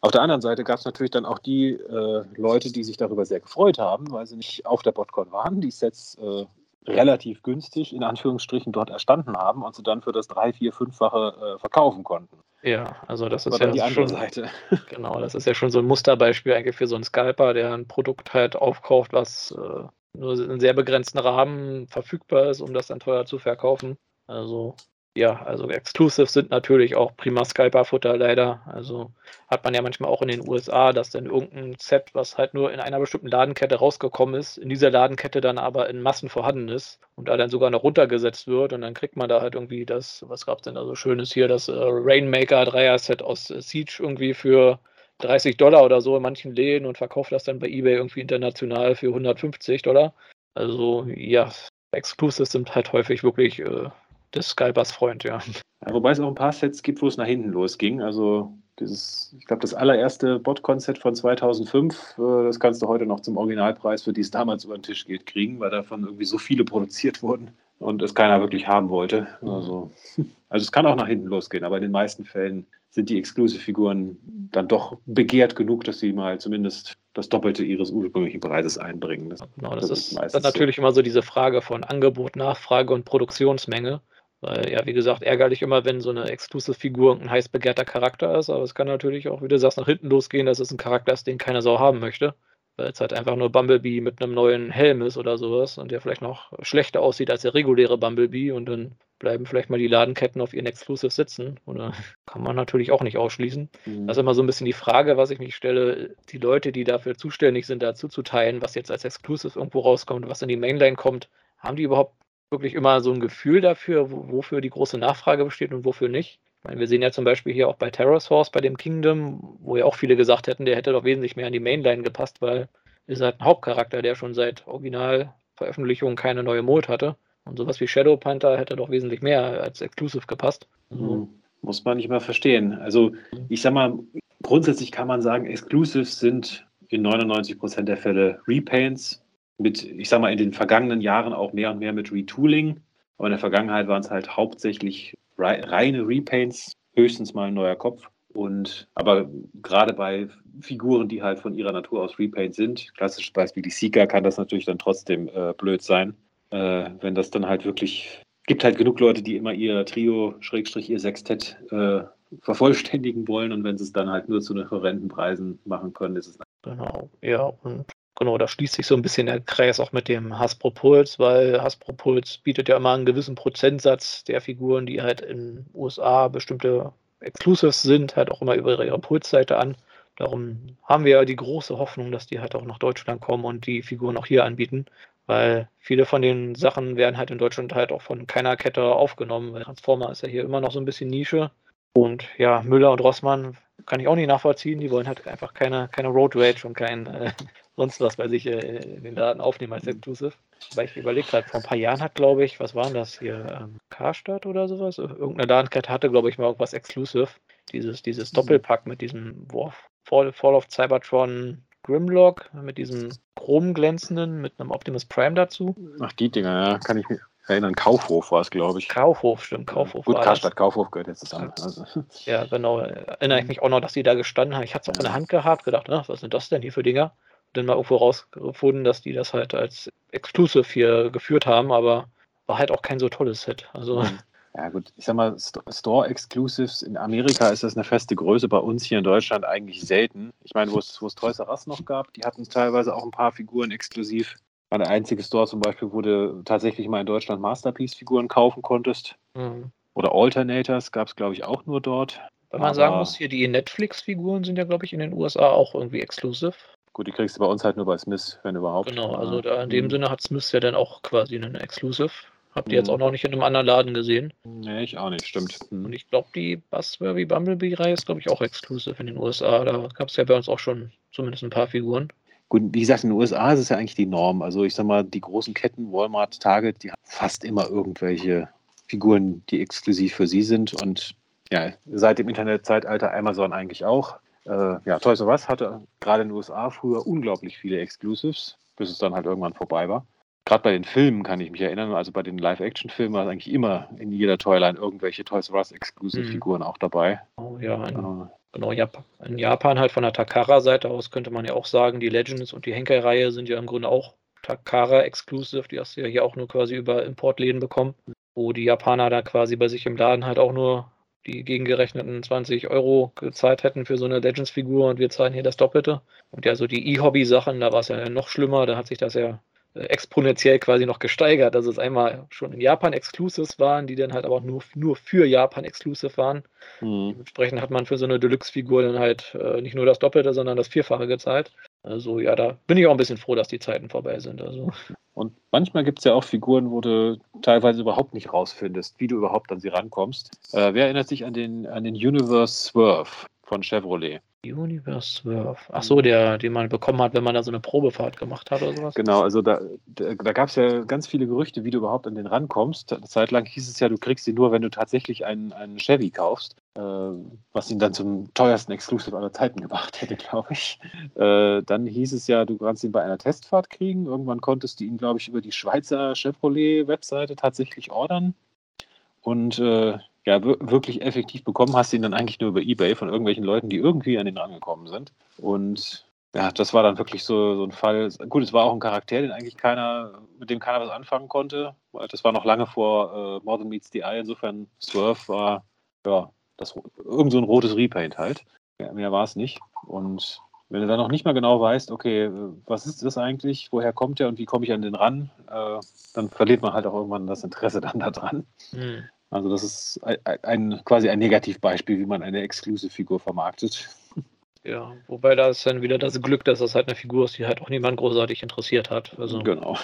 auf der anderen Seite gab es natürlich dann auch die äh, Leute, die sich darüber sehr gefreut haben, weil sie nicht auf der Botcon waren, die Sets äh, relativ günstig in Anführungsstrichen dort erstanden haben und sie dann für das drei, vier, fünffache äh, verkaufen konnten. Ja, also das ist ja die andere schon, Seite. Genau, das ist ja schon so ein Musterbeispiel eigentlich für so einen Scalper, der ein Produkt halt aufkauft, was äh, nur in sehr begrenzten Rahmen verfügbar ist, um das dann teuer zu verkaufen. Also ja, also Exclusives sind natürlich auch prima Skyper-Futter leider. Also hat man ja manchmal auch in den USA, dass dann irgendein Set, was halt nur in einer bestimmten Ladenkette rausgekommen ist, in dieser Ladenkette dann aber in Massen vorhanden ist und da dann sogar noch runtergesetzt wird und dann kriegt man da halt irgendwie das, was gab es denn da so Schönes hier, das äh, Rainmaker Dreier-Set aus äh, Siege irgendwie für 30 Dollar oder so in manchen Läden und verkauft das dann bei eBay irgendwie international für 150 Dollar. Also ja, Exclusives sind halt häufig wirklich äh, des Skypers Freund, ja. ja. Wobei es auch ein paar Sets gibt, wo es nach hinten losging. Also dieses, ich glaube, das allererste Bot-Konzept von 2005, äh, das kannst du heute noch zum Originalpreis, für die es damals über den Tisch geht, kriegen, weil davon irgendwie so viele produziert wurden und es keiner wirklich haben wollte. Also, also es kann auch nach hinten losgehen, aber in den meisten Fällen sind die Exclusive-Figuren dann doch begehrt genug, dass sie mal zumindest das Doppelte ihres ursprünglichen Preises einbringen. Das, genau, das, das ist, dann natürlich so. immer so diese Frage von Angebot, Nachfrage und Produktionsmenge. Weil, ja, wie gesagt, ärgerlich immer, wenn so eine Exclusive-Figur ein heiß begehrter Charakter ist, aber es kann natürlich auch, wie du sagst, nach hinten losgehen, dass es ein Charakter ist, den keiner Sau haben möchte. Weil es halt einfach nur Bumblebee mit einem neuen Helm ist oder sowas und der vielleicht noch schlechter aussieht als der reguläre Bumblebee und dann bleiben vielleicht mal die Ladenketten auf ihren Exclusive sitzen. Oder kann man natürlich auch nicht ausschließen. Mhm. Das ist immer so ein bisschen die Frage, was ich mich stelle, die Leute, die dafür zuständig sind, dazu zu teilen, was jetzt als Exclusive irgendwo rauskommt, was in die Mainline kommt, haben die überhaupt wirklich immer so ein Gefühl dafür, wofür die große Nachfrage besteht und wofür nicht. Ich meine, wir sehen ja zum Beispiel hier auch bei Terror Source, bei dem Kingdom, wo ja auch viele gesagt hätten, der hätte doch wesentlich mehr an die Mainline gepasst, weil ist halt ein Hauptcharakter, der schon seit Originalveröffentlichung keine neue Mode hatte. Und sowas wie Shadow Panther hätte doch wesentlich mehr als Exclusive gepasst. Mhm. Muss man nicht mal verstehen. Also ich sag mal, grundsätzlich kann man sagen, Exclusives sind in 99% der Fälle Repaints mit, ich sag mal, in den vergangenen Jahren auch mehr und mehr mit Retooling. Aber in der Vergangenheit waren es halt hauptsächlich reine Repaints, höchstens mal ein neuer Kopf. Und aber gerade bei Figuren, die halt von ihrer Natur aus Repaint sind, klassisches Beispiel die Seeker, kann das natürlich dann trotzdem äh, blöd sein, äh, wenn das dann halt wirklich gibt halt genug Leute, die immer ihr Trio, Schrägstrich, ihr Sextett äh, vervollständigen wollen und wenn sie es dann halt nur zu den horrenden Preisen machen können, ist es. Genau, ja, und genau, da schließt sich so ein bisschen der Kreis auch mit dem Hasbro Puls, weil Hasbro Puls bietet ja immer einen gewissen Prozentsatz der Figuren, die halt in USA bestimmte Exclusives sind, halt auch immer über ihre Puls-Seite an. Darum haben wir ja die große Hoffnung, dass die halt auch nach Deutschland kommen und die Figuren auch hier anbieten weil viele von den Sachen werden halt in Deutschland halt auch von keiner Kette aufgenommen, weil Transformer ist ja hier immer noch so ein bisschen Nische. Und ja, Müller und Rossmann kann ich auch nicht nachvollziehen. Die wollen halt einfach keine, keine Road Rage und kein äh, sonst was bei sich äh, in den Daten aufnehmen als Exclusive. Weil ich überlege gerade, vor ein paar Jahren hat, glaube ich, was waren das hier? Ähm, Karstadt oder sowas? Irgendeine Datenkette hatte, glaube ich, mal irgendwas Exclusive. Dieses, dieses mhm. Doppelpack mit diesem Warf, Fall, Fall of Cybertron Grimlock mit diesem chromglänzenden, mit einem Optimus Prime dazu. Ach, die Dinger, ja, kann ich mich erinnern. Kaufhof war es, glaube ich. Kaufhof, stimmt, Kaufhof. Gut, Karstadt, Kaufhof gehört jetzt zusammen. Also. Ja, genau. Erinnere ich mich auch noch, dass die da gestanden haben. Ich hatte es auch in der Hand gehabt, gedacht, na, was sind das denn hier für Dinger? Dann mal irgendwo rausgefunden, dass die das halt als Exclusive hier geführt haben, aber war halt auch kein so tolles Set. Also. Ja gut, ich sag mal, Store Exclusives in Amerika ist das eine feste Größe, bei uns hier in Deutschland eigentlich selten. Ich meine, wo es, Toys R Us noch gab, die hatten teilweise auch ein paar Figuren exklusiv. War der einzige Store zum Beispiel, wo du tatsächlich mal in Deutschland Masterpiece-Figuren kaufen konntest. Mhm. Oder Alternators gab es, glaube ich, auch nur dort. Wenn man sagen muss, hier die Netflix-Figuren sind ja, glaube ich, in den USA auch irgendwie exklusiv. Gut, die kriegst du bei uns halt nur bei Smith, wenn überhaupt. Genau, also da in dem mhm. Sinne hat Smith ja dann auch quasi einen Exclusive. Habt ihr jetzt auch mhm. noch nicht in einem anderen Laden gesehen? Nee, ich auch nicht, stimmt. Mhm. Und ich glaube, die Buzzworthy Bumblebee-Reihe ist, glaube ich, auch exklusiv in den USA. Da gab es ja bei uns auch schon zumindest ein paar Figuren. Gut, wie gesagt, in den USA ist es ja eigentlich die Norm. Also ich sag mal, die großen Ketten, Walmart, Target, die haben fast immer irgendwelche Figuren, die exklusiv für sie sind. Und ja, seit dem Internetzeitalter Amazon eigentlich auch. Äh, ja, Toys R Us hatte gerade in den USA früher unglaublich viele Exclusives, bis es dann halt irgendwann vorbei war gerade bei den Filmen kann ich mich erinnern, also bei den Live-Action-Filmen war eigentlich immer in jeder Toyline irgendwelche Toys R Us Exclusive-Figuren mhm. auch dabei. Oh ja, in, äh, genau. Japan, in Japan halt von der Takara-Seite aus könnte man ja auch sagen, die Legends und die Henkel-Reihe sind ja im Grunde auch Takara Exclusive, die hast du ja hier auch nur quasi über Importläden bekommen, wo die Japaner da quasi bei sich im Laden halt auch nur die gegengerechneten 20 Euro gezahlt hätten für so eine Legends-Figur und wir zahlen hier das Doppelte. Und ja, so die E-Hobby-Sachen, da war es ja noch schlimmer, da hat sich das ja exponentiell quasi noch gesteigert, dass es einmal schon in Japan Exclusives waren, die dann halt aber auch nur, nur für Japan Exclusive waren. Mhm. Dementsprechend hat man für so eine Deluxe-Figur dann halt äh, nicht nur das Doppelte, sondern das Vierfache gezahlt. Also ja, da bin ich auch ein bisschen froh, dass die Zeiten vorbei sind. Also. Und manchmal gibt es ja auch Figuren, wo du teilweise überhaupt nicht rausfindest, wie du überhaupt an sie rankommst. Äh, wer erinnert sich an den, an den Universe Swerve von Chevrolet? Universe Swerve. Ach so, der, den man bekommen hat, wenn man da so eine Probefahrt gemacht hat oder sowas. Genau, also da, da, da gab es ja ganz viele Gerüchte, wie du überhaupt an den rankommst. Eine Zeit lang hieß es ja, du kriegst ihn nur, wenn du tatsächlich einen, einen Chevy kaufst, was ihn dann zum teuersten Exclusive aller Zeiten gemacht hätte, glaube ich. Äh, dann hieß es ja, du kannst ihn bei einer Testfahrt kriegen. Irgendwann konntest du ihn, glaube ich, über die Schweizer Chevrolet-Webseite tatsächlich ordern. Und äh, ja, wirklich effektiv bekommen hast du ihn dann eigentlich nur über Ebay von irgendwelchen Leuten, die irgendwie an den rangekommen sind. Und ja, das war dann wirklich so, so ein Fall. Gut, es war auch ein Charakter, den eigentlich keiner, mit dem keiner was anfangen konnte. Das war noch lange vor äh, More Meets the Eye. Insofern Swerve war ja das, irgend so ein rotes Repaint halt. Ja, mehr war es nicht. Und wenn du dann noch nicht mal genau weißt, okay, was ist das eigentlich, woher kommt der und wie komme ich an den ran, äh, dann verliert man halt auch irgendwann das Interesse dann daran. Mhm. Also das ist ein, ein, quasi ein Negativbeispiel, wie man eine Exclusive-Figur vermarktet. Ja, wobei da ist dann wieder das Glück, dass das halt eine Figur ist, die halt auch niemand großartig interessiert hat. Also, genau.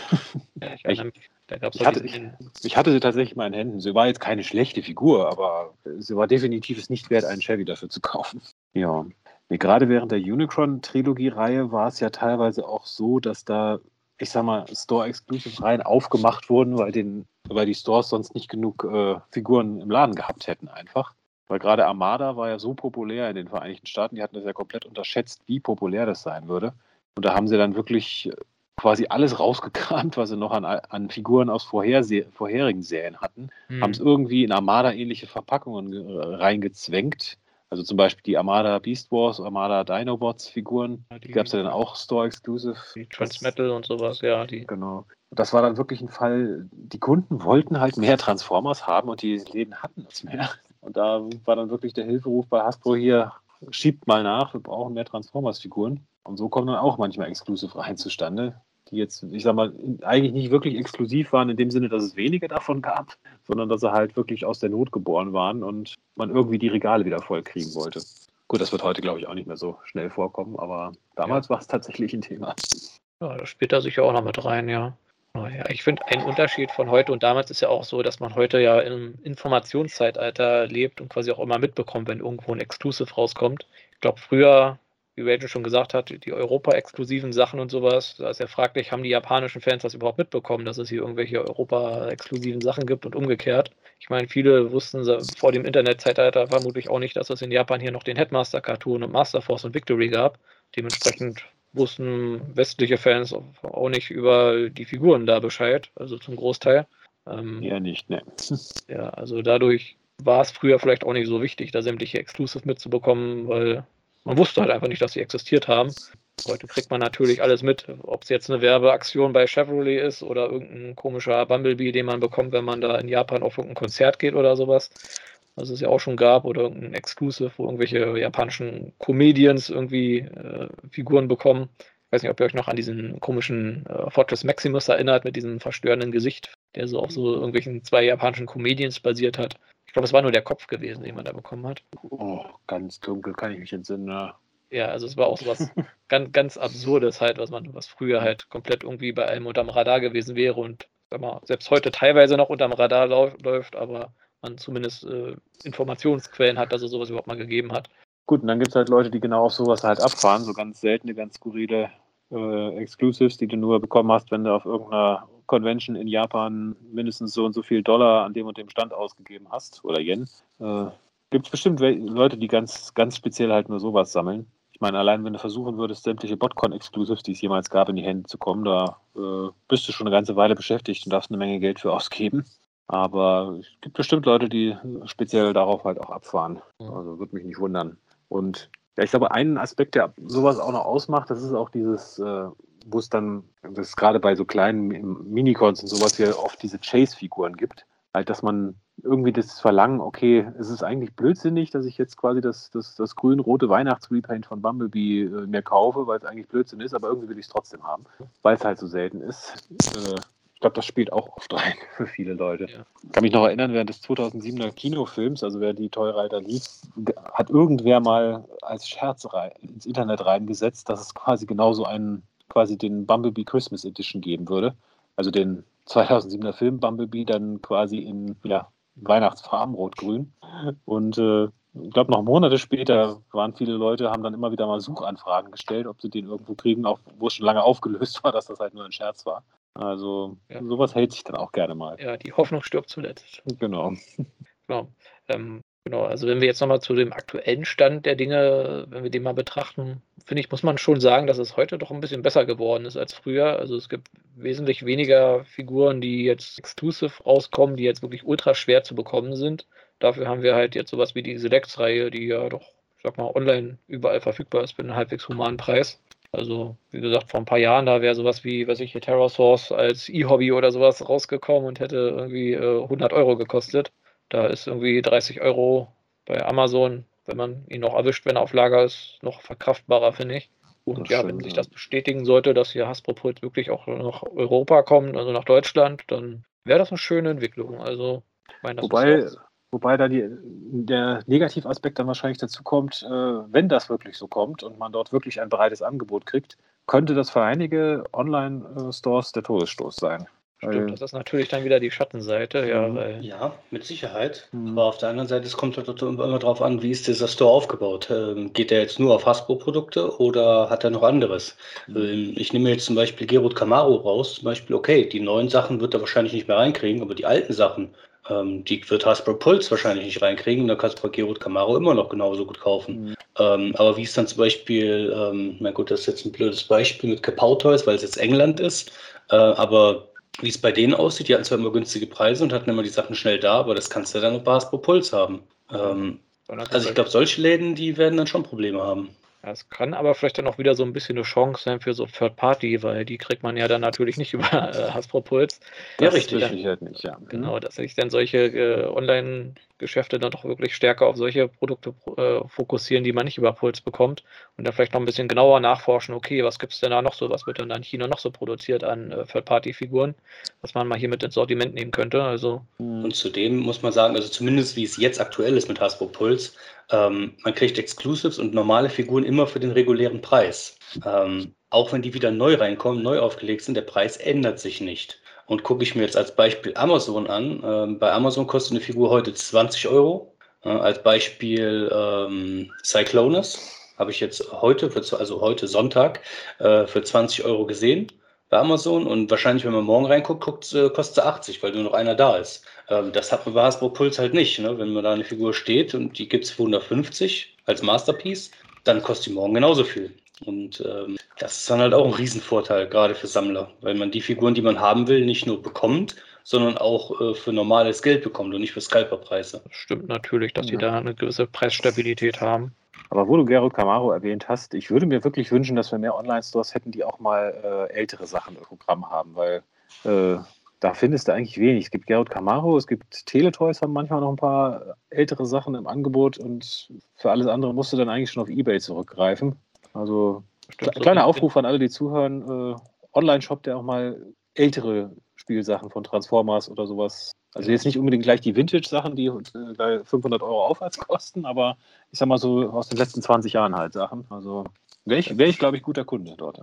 Ja, ich, ich, da gab's ich, hatte, ich, ich, hatte sie tatsächlich mal in Händen. Sie war jetzt keine schlechte Figur, aber sie war definitiv es nicht wert, einen Chevy dafür zu kaufen. Ja. Nee, gerade während der Unicron-Trilogie-Reihe war es ja teilweise auch so, dass da ich sag mal, Store-Exclusive-Reihen aufgemacht wurden, weil, den, weil die Stores sonst nicht genug äh, Figuren im Laden gehabt hätten, einfach. Weil gerade Armada war ja so populär in den Vereinigten Staaten, die hatten das ja komplett unterschätzt, wie populär das sein würde. Und da haben sie dann wirklich quasi alles rausgekramt, was sie noch an, an Figuren aus vorherse vorherigen Serien hatten, hm. haben es irgendwie in Armada-ähnliche Verpackungen reingezwängt. Also zum Beispiel die Armada Beast Wars, Armada Dinobots Figuren, die, die gab es ja dann auch Store-Exclusive. Die Transmetal und sowas, ja. Die. Genau. Das war dann wirklich ein Fall, die Kunden wollten halt mehr Transformers haben und die Läden hatten es mehr. Und da war dann wirklich der Hilferuf bei Hasbro hier, schiebt mal nach, wir brauchen mehr Transformers-Figuren. Und so kommen dann auch manchmal Exclusive rein zustande, die jetzt, ich sag mal, eigentlich nicht wirklich exklusiv waren, in dem Sinne, dass es weniger davon gab, sondern dass sie halt wirklich aus der Not geboren waren und man irgendwie die Regale wieder voll kriegen wollte. Gut, das wird heute, glaube ich, auch nicht mehr so schnell vorkommen, aber damals ja. war es tatsächlich ein Thema. Ja, das spielt da sicher auch noch mit rein, ja. Ja, ich finde, ein Unterschied von heute und damals ist ja auch so, dass man heute ja im Informationszeitalter lebt und quasi auch immer mitbekommt, wenn irgendwo ein Exclusive rauskommt. Ich glaube, früher wie Rachel schon gesagt hat, die Europa-exklusiven Sachen und sowas, da ist ja fraglich, haben die japanischen Fans das überhaupt mitbekommen, dass es hier irgendwelche Europa-exklusiven Sachen gibt und umgekehrt. Ich meine, viele wussten vor dem Internetzeitalter vermutlich auch nicht, dass es in Japan hier noch den Headmaster-Cartoon und Master Force und Victory gab. Dementsprechend wussten westliche Fans auch nicht über die Figuren da Bescheid, also zum Großteil. Ähm, ja, nicht, ne. Ja, also dadurch war es früher vielleicht auch nicht so wichtig, da sämtliche Exclusive mitzubekommen, weil man wusste halt einfach nicht, dass sie existiert haben. Heute kriegt man natürlich alles mit, ob es jetzt eine Werbeaktion bei Chevrolet ist oder irgendein komischer Bumblebee, den man bekommt, wenn man da in Japan auf irgendein Konzert geht oder sowas. Was es ja auch schon gab, oder irgendein Exclusive, wo irgendwelche japanischen Comedians irgendwie äh, Figuren bekommen. Ich weiß nicht, ob ihr euch noch an diesen komischen äh, Fortress Maximus erinnert, mit diesem verstörenden Gesicht, der so auf so irgendwelchen zwei japanischen Comedians basiert hat. Ich glaube, es war nur der Kopf gewesen, den man da bekommen hat. Oh, ganz dunkel kann ich mich entsinnen. Ja, ja also es war auch so was ganz, ganz Absurdes halt, was man, was früher halt komplett irgendwie bei einem unterm Radar gewesen wäre und sag mal, selbst heute teilweise noch unterm Radar läuft, aber man zumindest äh, Informationsquellen hat, dass es sowas überhaupt mal gegeben hat. Gut, und dann gibt es halt Leute, die genau auf sowas halt abfahren, so ganz seltene, ganz skurrile äh, Exclusives, die du nur bekommen hast, wenn du auf irgendeiner Convention in Japan mindestens so und so viel Dollar an dem und dem Stand ausgegeben hast oder Yen. Äh, Gibt es bestimmt Leute, die ganz, ganz speziell halt nur sowas sammeln. Ich meine, allein wenn du versuchen würdest, sämtliche Botcon-Exclusives, die es jemals gab, in die Hände zu kommen, da äh, bist du schon eine ganze Weile beschäftigt und darfst eine Menge Geld für ausgeben. Aber es gibt bestimmt Leute, die speziell darauf halt auch abfahren. Also würde mich nicht wundern. Und ja, ich glaube, einen Aspekt, der sowas auch noch ausmacht, das ist auch dieses, äh, wo es dann, das ist gerade bei so kleinen Minicons und sowas hier oft diese Chase-Figuren gibt. Halt, dass man irgendwie das Verlangen, okay, es ist eigentlich blödsinnig, dass ich jetzt quasi das, das, das grün-rote Weihnachtsrepaint von Bumblebee äh, mir kaufe, weil es eigentlich Blödsinn ist, aber irgendwie will ich es trotzdem haben, weil es halt so selten ist. Äh, ich glaube, das spielt auch oft rein für viele Leute. Ja. Ich kann mich noch erinnern, während des 2007er Kinofilms, also wer die Toyreiter lief, hat irgendwer mal als Scherz ins Internet reingesetzt, dass es quasi genauso einen, quasi den Bumblebee Christmas Edition geben würde. Also den 2007er Film Bumblebee dann quasi in ja, Weihnachtsfarben, rot-grün. Und äh, ich glaube, noch Monate später waren viele Leute, haben dann immer wieder mal Suchanfragen gestellt, ob sie den irgendwo kriegen, auch wo es schon lange aufgelöst war, dass das halt nur ein Scherz war. Also ja. sowas hält sich dann auch gerne mal. Ja, die Hoffnung stirbt zuletzt. Genau. Genau. Ähm, genau. Also wenn wir jetzt nochmal zu dem aktuellen Stand der Dinge, wenn wir den mal betrachten, finde ich, muss man schon sagen, dass es heute doch ein bisschen besser geworden ist als früher. Also es gibt wesentlich weniger Figuren, die jetzt exclusive rauskommen, die jetzt wirklich ultra schwer zu bekommen sind. Dafür haben wir halt jetzt sowas wie die Selects-Reihe, die ja doch, ich sag mal, online überall verfügbar ist für einen halbwegs humanen Preis. Also, wie gesagt, vor ein paar Jahren, da wäre sowas wie, weiß ich, Terra Source als E-Hobby oder sowas rausgekommen und hätte irgendwie äh, 100 Euro gekostet. Da ist irgendwie 30 Euro bei Amazon, wenn man ihn noch erwischt, wenn er auf Lager ist, noch verkraftbarer, finde ich. Und ja, wenn sich das bestätigen sollte, dass hier Hasbro wirklich auch nach Europa kommt, also nach Deutschland, dann wäre das eine schöne Entwicklung. Also, ich meine, das Wobei, Wobei da die, der Negativaspekt dann wahrscheinlich dazu kommt, äh, wenn das wirklich so kommt und man dort wirklich ein breites Angebot kriegt, könnte das für einige Online-Stores der Todesstoß sein. Stimmt, das ist natürlich dann wieder die Schattenseite, ja. Mhm. Weil ja, mit Sicherheit. Mhm. Aber auf der anderen Seite, es kommt halt immer darauf an, wie ist dieser Store aufgebaut. Ähm, geht der jetzt nur auf Hasbro-Produkte oder hat er noch anderes? Mhm. Ähm, ich nehme jetzt zum Beispiel Gerut Camaro raus, zum Beispiel, okay, die neuen Sachen wird er wahrscheinlich nicht mehr reinkriegen, aber die alten Sachen, Ähm, die wird Hasbro Pulse wahrscheinlich nicht reinkriegen, da kannst du Gerut Camaro immer noch genauso gut kaufen. Mhm. Ähm, aber wie es dann zum Beispiel, ähm, na gut, das ist jetzt ein blödes Beispiel mit Kapautoys, weil es jetzt England ist, äh, aber wie es bei denen aussieht, die hatten zwar immer günstige Preise und hatten immer die Sachen schnell da, aber das kannst du dann auf Hasbro Pulse haben. Ähm, also ich glaube, solche Läden, die werden dann schon Probleme haben. Ja, es kann aber vielleicht dann auch wieder so ein bisschen eine Chance sein für so Third Party, weil die kriegt man ja dann natürlich nicht über äh, Hasbro Puls. Ja, richtig. Dann, halt nicht, ja. Genau, dass sich dann solche äh, Online- Geschäfte dann doch wirklich stärker auf solche Produkte äh, fokussieren, die man nicht über Puls bekommt und dann vielleicht noch ein bisschen genauer nachforschen, okay, was gibt es denn da noch so, was wird denn da in China noch so produziert an äh, Third-Party-Figuren, was man mal hier mit ins Sortiment nehmen könnte. Also, und zudem muss man sagen, also zumindest wie es jetzt aktuell ist mit Hasbro Puls, ähm, man kriegt Exclusives und normale Figuren immer für den regulären Preis. Ähm, auch wenn die wieder neu reinkommen, neu aufgelegt sind, der Preis ändert sich nicht. Und gucke ich mir jetzt als Beispiel Amazon an. Ähm, bei Amazon kostet eine Figur heute 20 Euro. Äh, als Beispiel ähm, Cyclonus habe ich jetzt heute, für, also heute Sonntag, äh, für 20 Euro gesehen bei Amazon. Und wahrscheinlich, wenn man morgen reinguckt, guckt, äh, kostet sie 80, weil nur noch einer da ist. Ähm, das hat man bei Hasbro Puls halt nicht. Ne? Wenn man da eine Figur steht und die gibt es für 150 als Masterpiece, dann kostet die morgen genauso viel. Und ähm, das ist dann halt auch ein Riesenvorteil, gerade für Sammler, weil man die Figuren, die man haben will, nicht nur bekommt, sondern auch äh, für normales Geld bekommt und nicht für Scalperpreise. Stimmt natürlich, dass ja. sie da eine gewisse Preisstabilität haben. Aber wo du Gero Camaro erwähnt hast, ich würde mir wirklich wünschen, dass wir mehr Online-Stores hätten, die auch mal äh, ältere Sachen im Programm haben, weil äh, da findest du eigentlich wenig. Es gibt Gerhard Camaro, es gibt Teletoys, haben manchmal noch ein paar ältere Sachen im Angebot und für alles andere musst du dann eigentlich schon auf Ebay zurückgreifen. Also Stimmt, kleiner Aufruf an alle, die zuhören. Äh, Online-Shop, der auch mal ältere Spielsachen von Transformers oder sowas. Also jetzt nicht unbedingt gleich die Vintage-Sachen, die äh, 500 Euro aufwärts kosten, aber ich sag mal so aus den letzten 20 Jahren halt Sachen. Also wäre ich, wär ich glaube ich, guter Kunde dort.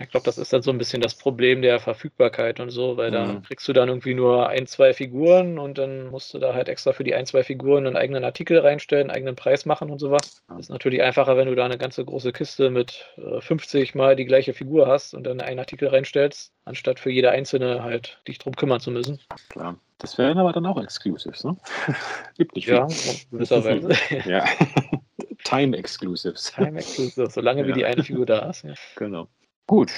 Ich glaube, das ist dann so ein bisschen das Problem der Verfügbarkeit und so, weil mhm. da kriegst du dann irgendwie nur ein, zwei Figuren und dann musst du da halt extra für die ein, zwei Figuren einen eigenen Artikel reinstellen, einen eigenen Preis machen und sowas. Das ist natürlich einfacher, wenn du da eine ganze große Kiste mit äh, 50 mal die gleiche Figur hast und dann einen Artikel reinstellst, anstatt für jede einzelne halt dich drum kümmern zu müssen. Klar. Das wären aber dann auch Exclusives, ne? Gibt nicht viel. Ja, gewisserweise. ja. Time Exclusives. Time Exclusives, solange ja. wie die eine Figur da ist. Ja. Genau. Gut,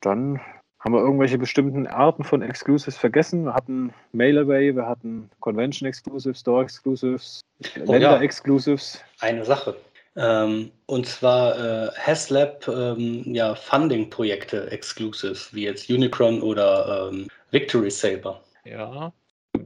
dann haben wir irgendwelche bestimmten Arten von Exclusives vergessen. Wir hatten Mailaway, wir hatten Convention Exclusives, Store Exclusives, oh, Länder ja. Exclusives. Eine Sache. Ähm, und zwar äh, HasLab ähm, ja, Funding-Projekte Exclusives, wie jetzt Unicron oder ähm, Victory Saber. Ja,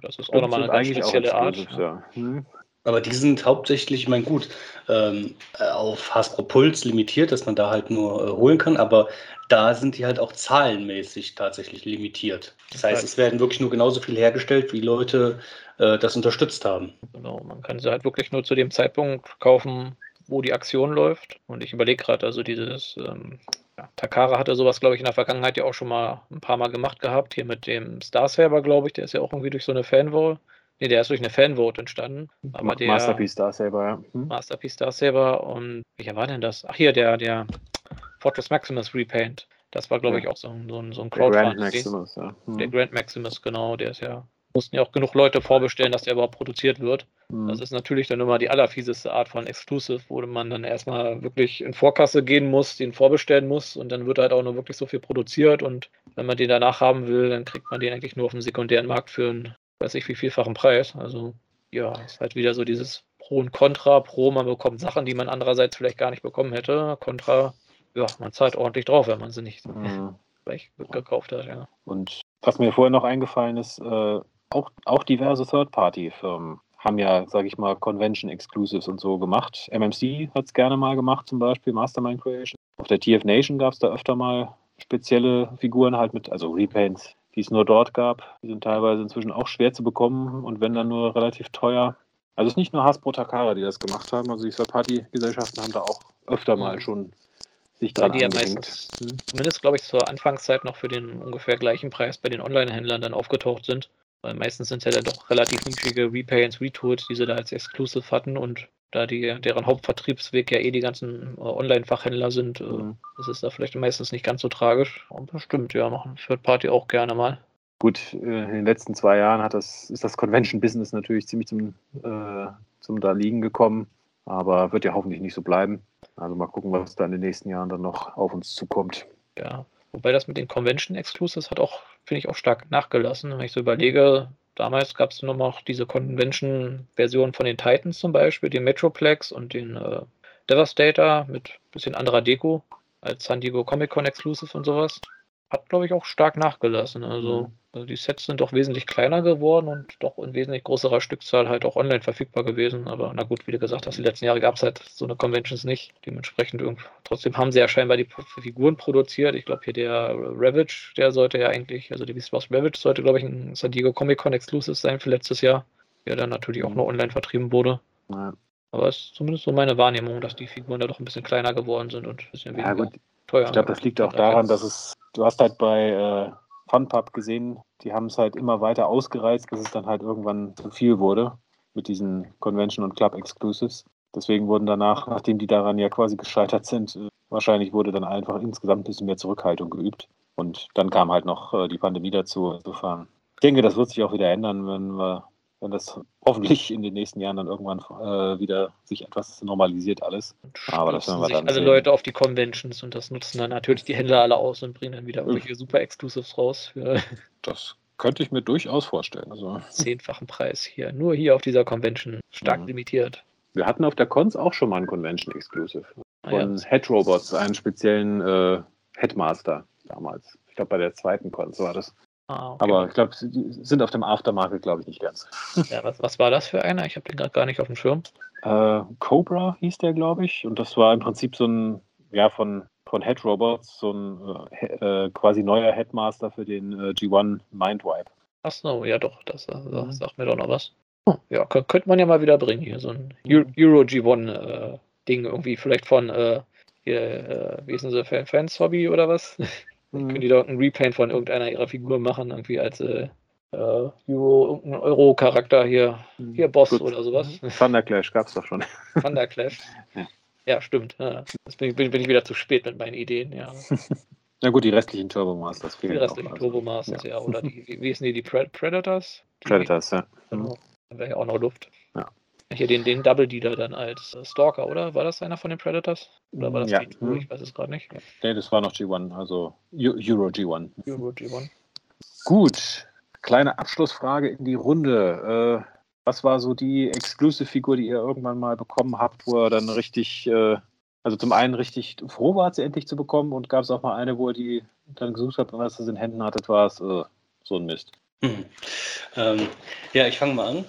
das ist auch nochmal eine ganz spezielle Art. Ja. Hm. Aber die sind hauptsächlich, ich meine, gut, ähm, auf Hasbro Puls limitiert, dass man da halt nur äh, holen kann, aber da sind die halt auch zahlenmäßig tatsächlich limitiert. Das heißt, es werden wirklich nur genauso viel hergestellt, wie Leute äh, das unterstützt haben. Genau, man kann sie halt wirklich nur zu dem Zeitpunkt kaufen, wo die Aktion läuft. Und ich überlege gerade, also dieses ähm, ja, Takara hatte sowas, glaube ich, in der Vergangenheit ja auch schon mal ein paar Mal gemacht gehabt. Hier mit dem Star Saber, glaube ich, der ist ja auch irgendwie durch so eine Fanwall Nee, der ist durch eine Fanvote entstanden. Aber der, Masterpiece Star Saber, ja. Hm? Masterpiece Star Saber und welcher war denn das? Ach hier, der, der Fortress Maximus Repaint. Das war, glaube ich, auch so, so, ein, so ein Crowdfunding. Der Grand Maximus, ja. Hm. Der Grand Maximus, genau, der ist ja. Mussten ja auch genug Leute vorbestellen, dass der überhaupt produziert wird. Hm. Das ist natürlich dann immer die allerfieseste Art von Exclusive, wo man dann erstmal wirklich in Vorkasse gehen muss, den vorbestellen muss und dann wird halt auch nur wirklich so viel produziert und wenn man den danach haben will, dann kriegt man den eigentlich nur auf dem sekundären Markt für einen weiß ich wie vielfachen Preis. Also ja, ist halt wieder so dieses Pro und Contra. Pro, man bekommt Sachen, die man andererseits vielleicht gar nicht bekommen hätte. Contra, ja, man zahlt ordentlich drauf, wenn man sie nicht mhm. gleich gekauft hat, ja. Und was mir vorher noch eingefallen ist, äh, auch, auch diverse Third-Party-Firmen haben ja, sage ich mal, Convention-Exclusives und so gemacht. MMC hat es gerne mal gemacht, zum Beispiel Mastermind Creation. Auf der TF Nation gab es da öfter mal spezielle Figuren halt mit, also Repaints, die es nur dort gab. Die sind teilweise inzwischen auch schwer zu bekommen und wenn dann nur relativ teuer. Also es ist nicht nur Hasbro Takara, die das gemacht haben. Also die Third-Party-Gesellschaften haben da auch öfter mal schon sich dran die ja meistens, hm. zumindest glaube ich zur Anfangszeit noch für den ungefähr gleichen Preis bei den Online-Händlern dann aufgetaucht sind. Weil meistens sind es ja dann doch relativ niedrige Repaints, Retools, die sie da als Exclusive hatten und da die, deren Hauptvertriebsweg ja eh die ganzen äh, Online-Fachhändler sind, äh, mhm. das ist da vielleicht meistens nicht ganz so tragisch. Und bestimmt, ja, machen Third Party auch gerne mal. Gut, äh, in den letzten zwei Jahren hat das, ist das Convention-Business natürlich ziemlich zum, äh, zum da liegen gekommen, aber wird ja hoffentlich nicht so bleiben. Also mal gucken, was da in den nächsten Jahren dann noch auf uns zukommt. Ja, wobei das mit den Convention Exclusives hat auch, finde ich, auch stark nachgelassen. Wenn ich so überlege, damals gab es nur noch diese Convention-Version von den Titans zum Beispiel, den Metroplex und den äh, Devastator mit ein bisschen anderer Deko als San Diego Comic Con Exclusive und sowas. Hat, glaube ich, auch stark nachgelassen. Also mhm. Also die Sets sind doch wesentlich kleiner geworden und doch in wesentlich größerer Stückzahl halt auch online verfügbar gewesen. Aber na gut, wie du gesagt hast, die letzten Jahre gab es halt so eine Conventions nicht. Dementsprechend trotzdem haben sie ja scheinbar die Figuren produziert. Ich glaube hier der Ravage, der sollte ja eigentlich, also die Beast Wars Ravage sollte, glaube ich, ein San Diego Comic Con Exclusive sein für letztes Jahr, der dann natürlich auch nur online vertrieben wurde. Ja. Aber es ist zumindest so meine Wahrnehmung, dass die Figuren da doch ein bisschen kleiner geworden sind und ein bisschen weniger ja, teuer. Ich glaube, das liegt auch daran, dass es, du hast halt bei äh FunPub gesehen, die haben es halt immer weiter ausgereizt, bis es dann halt irgendwann zu viel wurde mit diesen Convention- und Club-Exclusives. Deswegen wurden danach, nachdem die daran ja quasi gescheitert sind, äh, wahrscheinlich wurde dann einfach insgesamt ein bisschen mehr Zurückhaltung geübt. Und dann kam halt noch äh, die Pandemie dazu. Insofern, ich denke, das wird sich auch wieder ändern, wenn wir wenn das hoffentlich in den nächsten Jahren dann irgendwann äh, wieder sich etwas normalisiert alles. Aber das werden wir dann alle sehen. Leute auf die Conventions und das nutzen dann natürlich die Händler alle aus und bringen dann wieder irgendwelche super Exclusives raus. das könnte ich mir durchaus vorstellen. Also. Zehnfachen Preis hier, nur hier auf dieser Convention, stark mhm. limitiert. Wir hatten auf der Cons auch schon mal einen Convention Exclusive ah, von ja. Head Robots, einen speziellen äh, Headmaster damals. Ich glaube, bei der zweiten Cons war das. Ah, okay. Aber ich glaube, sie sind auf dem Aftermarket, glaube ich, nicht ganz. Ja, was, was war das für einer? Ich habe den gerade gar nicht auf dem Schirm. Äh, Cobra hieß der, glaube ich. Und das war im Prinzip so ein, ja, von, von Head Robots, so ein äh, äh quasi neuer Headmaster für den äh, G1 Mindwipe. Ach so, ja doch, das, das mhm. sagt mir doch noch was. Oh, ja, könnte man ja mal wieder bringen hier, so ein mhm. Euro G1-Ding äh, irgendwie, vielleicht von, hier, wie ist denn so, Fans Hobby oder was? Mhm. Können die da einen Repaint von irgendeiner ihrer Figuren machen, irgendwie als äh, äh Euro, irgendein Euro-Charakter hier, mhm. hier Boss Gut. oder sowas. Mhm. Thunderclash gab es doch schon. Thunderclash. ja. ja, stimmt. Ja. Jetzt bin, bin, bin, ich wieder zu spät mit meinen Ideen, ja. Na gut, die restlichen Turbomasters fehlen. Die restlichen auch, Turbomasters, ja. ja. Oder die, wie, wie hießen die, die Predators? Die, Predators, ja. Genau. Da wäre ja auch noch Luft. Ja. Hier den, den Double Dealer dann als äh, Stalker, oder? War das einer von den Predators? Oder war das ja. G2? Hm. Ich weiß es gerade nicht. Nee, das war noch G1, also Euro G1. Euro G1. Gut. Kleine Abschlussfrage in die Runde. Äh, was war so die Exclusive-Figur, die ihr irgendwann mal bekommen habt, wo ihr dann richtig, äh, also zum einen richtig froh wart, sie endlich zu bekommen und gab es auch mal eine, wo ihr die dann gesucht habt und als ihr es in Händen hattet, war es äh, so ein Mist? Hm. Ähm, ja, ich fange mal an.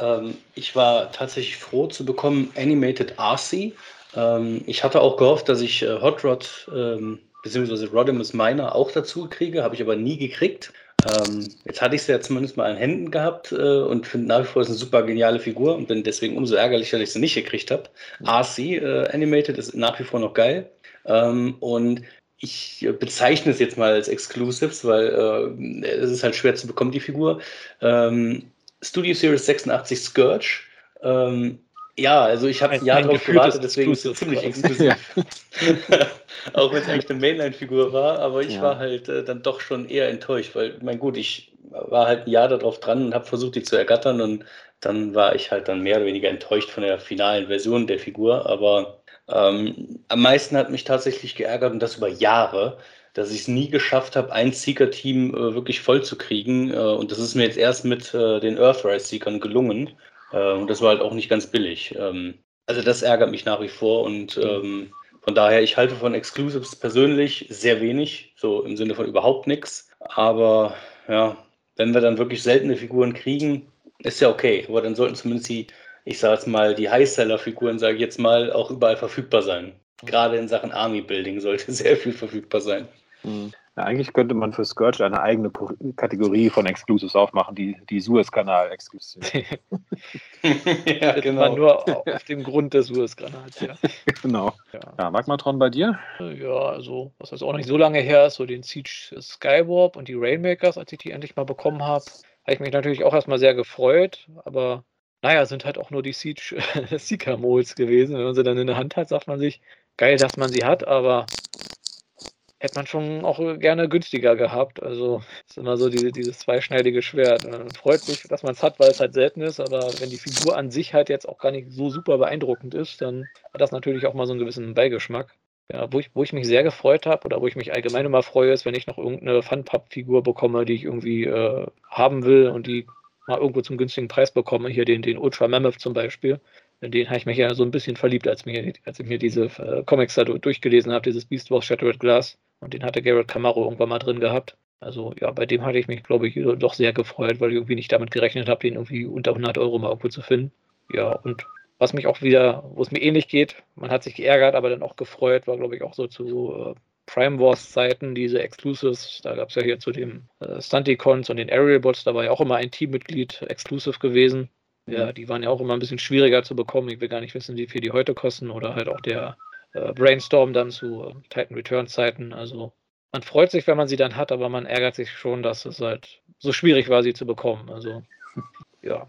Ähm, ich war tatsächlich froh zu bekommen Animated RC. Ähm, ich hatte auch gehofft, dass ich äh, Hot Rod ähm, bzw. Rodimus Miner auch dazu kriege, habe ich aber nie gekriegt. Ähm, jetzt hatte ich sie ja zumindest mal in Händen gehabt äh, und finde nach wie vor ist eine super geniale Figur und bin deswegen umso ärgerlicher, dass ich sie nicht gekriegt habe. RC äh, Animated ist nach wie vor noch geil. Ähm, und ich bezeichne es jetzt mal als Exclusives, weil äh, es ist halt schwer zu bekommen, die Figur. Ähm, Studio Series 86 Scourge. Ähm, ja, also ich habe ein, Jahr darauf gewartet, deswegen ist es ziemlich exklusiv. Auch wenn es eigentlich eine Mainline-Figur war, aber ich ja. war halt äh, dann doch schon eher enttäuscht, weil, mein gut, ich war halt ein Jahr darauf dran und habe versucht, die zu ergattern und dann war ich halt dann mehr oder weniger enttäuscht von der finalen Version der Figur, aber ähm, am meisten hat mich tatsächlich geärgert und das über Jahre, dass ich es nie geschafft habe, ein Seeker-Team äh, wirklich voll zu kriegen. Äh, und das ist mir jetzt erst mit äh, den Earthrise-Seekern gelungen. Äh, und das war halt auch nicht ganz billig. Ähm, also das ärgert mich nach wie vor und ähm, von daher, ich halte von Exclusives persönlich sehr wenig, so im Sinne von überhaupt nichts. Aber ja, wenn wir dann wirklich seltene Figuren kriegen, ist ja okay. Aber dann sollten zumindest die ich sage jetzt mal, die Highseller-Figuren, sage ich jetzt mal, auch überall verfügbar sein. Gerade in Sachen Army-Building sollte sehr viel verfügbar sein. Mhm. Ja, eigentlich könnte man für Scourge eine eigene Kategorie von Exclusives aufmachen, die, die Suez-Kanal-Exclusives. ja, genau. nur auf dem Grund des Suez-Kanals, ja. genau. Ja. ja, Magmatron bei dir? Ja, also, was jetzt auch nicht so lange her ist, so den Siege Skywarp und die Rainmakers, als ich die endlich mal bekommen habe, habe ich mich natürlich auch erstmal sehr gefreut, aber naja, sind halt auch nur die Siege Seeker Moles gewesen. Wenn man sie dann in der Hand hat, sagt man sich, geil, dass man sie hat, aber hätte man schon auch gerne günstiger gehabt. Also ist immer so diese, dieses zweischneidige Schwert. Man freut sich, dass man es hat, weil es halt selten ist, aber wenn die Figur an sich halt jetzt auch gar nicht so super beeindruckend ist, dann hat das natürlich auch mal so einen gewissen Beigeschmack. Ja, wo ich, wo ich mich sehr gefreut habe oder wo ich mich allgemein immer freue, ist, wenn ich noch irgendeine Funpub-Figur bekomme, die ich irgendwie äh, haben will und die mal irgendwo zum günstigen Preis bekomme. Hier den, den Ultra Mammoth zum Beispiel. In den habe ich mich ja so ein bisschen verliebt, als, mir, als ich mir diese äh, Comics da durchgelesen habe, dieses Beast Wars Shattered Glass. Und den hatte Garrett Camaro irgendwann mal drin gehabt. Also ja, bei dem hatte ich mich, glaube ich, doch sehr gefreut, weil ich irgendwie nicht damit gerechnet habe, den irgendwie unter 100 Euro mal irgendwo zu finden. Ja, und was mich auch wieder, wo es mir ähnlich geht, man hat sich geärgert, aber dann auch gefreut, war glaube ich auch so zu äh, Prime Wars Zeiten, diese Exclusives, da gab es ja hier zu den äh, Stunticons und den Aerial Bots, da war ja auch immer ein Teammitglied exclusive gewesen. Ja, mhm. die waren ja auch immer ein bisschen schwieriger zu bekommen. Ich will gar nicht wissen, wie viel die heute kosten oder halt auch der äh, Brainstorm dann zu äh, Titan Return Zeiten. Also man freut sich, wenn man sie dann hat, aber man ärgert sich schon, dass es halt so schwierig war, sie zu bekommen. Also ja.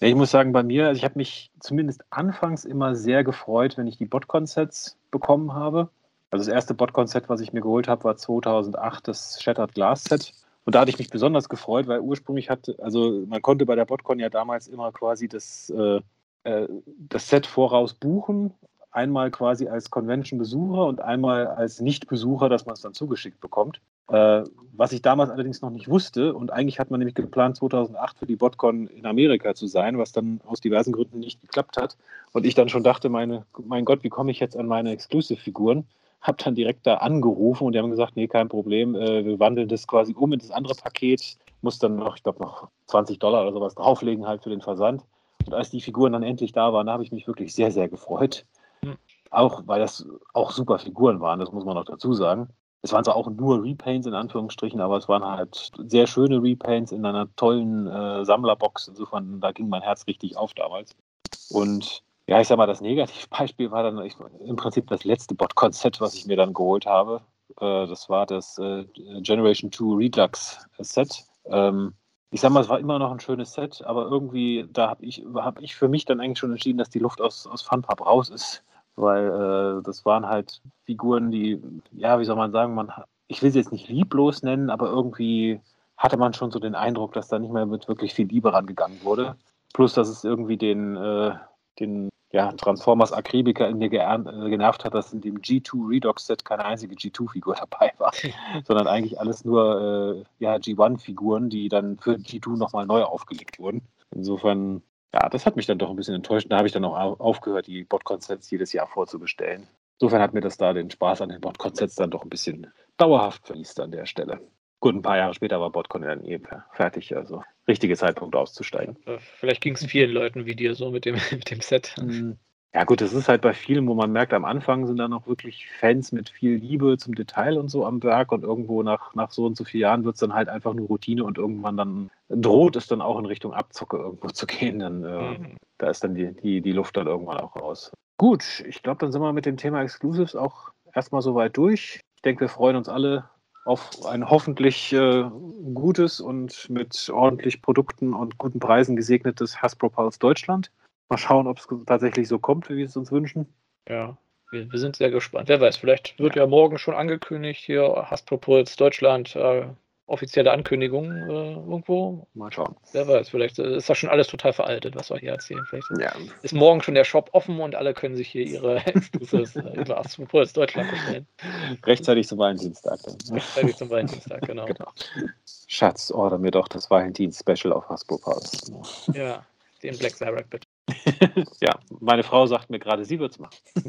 Ja, ich muss sagen, bei mir, also ich habe mich zumindest anfangs immer sehr gefreut, wenn ich die Bot-Concepts bekommen habe. Also das erste Bot-Konzept, was ich mir geholt habe, war 2008 das Shattered Glass Set. Und da hatte ich mich besonders gefreut, weil ursprünglich hatte, also man konnte bei der BotCon ja damals immer quasi das, äh, äh das Set voraus buchen. Einmal quasi als Convention-Besucher und einmal als Nicht-Besucher, dass man es dann zugeschickt bekommt. Äh, was ich damals allerdings noch nicht wusste, und eigentlich hat man nämlich geplant, 2008 für die BotCon in Amerika zu sein, was dann aus diversen Gründen nicht geklappt hat. Und ich dann schon dachte, meine, mein Gott, wie komme ich jetzt an meine Exclusive-Figuren? Habe dann direkt da angerufen und die haben gesagt, nee, kein Problem, äh, wir wandeln das quasi um in das andere Paket, muss dann noch, ich glaube, noch 20 Dollar oder sowas drauflegen halt für den Versand. Und als die Figuren dann endlich da waren, habe ich mich wirklich sehr, sehr gefreut. Mhm. Auch weil das auch super Figuren waren, das muss man noch dazu sagen. Es waren zwar auch nur Repaints in Anführungsstrichen, aber es waren halt sehr schöne Repaints in einer tollen äh, Sammlerbox. Insofern, da ging mein Herz richtig auf damals. Und ja, ich sag mal, das Negativbeispiel war dann ich, im Prinzip das letzte Bot-Konzept, was ich mir dann geholt habe. Äh, das war das äh, Generation 2 Redux Set. Ähm, ich sag mal, es war immer noch ein schönes Set, aber irgendwie, da habe ich, hab ich für mich dann eigentlich schon entschieden, dass die Luft aus, aus Funpub raus ist weil äh, das waren halt Figuren, die, ja, wie soll man sagen, man, ich will sie jetzt nicht lieblos nennen, aber irgendwie hatte man schon so den Eindruck, dass da nicht mehr mit wirklich viel Liebe rangegangen wurde. Plus, dass es irgendwie den, äh, den ja, Transformers Akribiker in mir äh, genervt hat, dass in dem G2 Redox Set keine einzige G2-Figur dabei war, sondern eigentlich alles nur äh, ja, G1-Figuren, die dann für G2 nochmal neu aufgelegt wurden. Insofern ja, das hat mich dann doch ein bisschen enttäuscht. Da habe ich dann auch aufgehört, die Bot-Concepts jedes Jahr vorzubestellen. Insofern hat mir das da den Spaß an den Bot-Concepts dann doch ein bisschen dauerhaft verliest an der Stelle. Gut, ein paar Jahre später war Botcon dann eh fertig, also richtige Zeitpunkt auszusteigen. Vielleicht ging es vielen Leuten wie dir so mit dem, mit dem Set. Mhm. Ja, gut, das ist halt bei vielen, wo man merkt, am Anfang sind da noch wirklich Fans mit viel Liebe zum Detail und so am Werk und irgendwo nach, nach so und so vielen Jahren wird es dann halt einfach nur Routine und irgendwann dann droht es dann auch in Richtung Abzocke irgendwo zu gehen. Dann, äh, mhm. Da ist dann die, die, die Luft dann irgendwann auch raus. Gut, ich glaube, dann sind wir mit dem Thema Exclusives auch erstmal soweit durch. Ich denke, wir freuen uns alle auf ein hoffentlich äh, gutes und mit ordentlich Produkten und guten Preisen gesegnetes Hasbro Pulse Deutschland. Mal schauen, ob es tatsächlich so kommt, wie wir es uns wünschen. Ja, wir, wir, sind sehr gespannt. Wer weiß, vielleicht wird ja, ja morgen schon angekündigt, hier Hasbro Pulse Deutschland, äh, offizielle Ankündigung äh, irgendwo. Mal schauen. Wer weiß, vielleicht ist das schon alles total veraltet, was wir hier erzählen. Vielleicht ja. ist morgen schon der Shop offen und alle können sich hier ihre Exclusives äh, über Hasbro Pulse Deutschland bestellen. Rechtzeitig zum Valentinstag. Dann. Rechtzeitig zum Valentinstag, genau. genau. Schatz, order mir doch das Valentins-Special auf Hasbro Pulse. Ja, den Black Direct bitte. ja, meine Frau sagt mir gerade, sie wird es machen.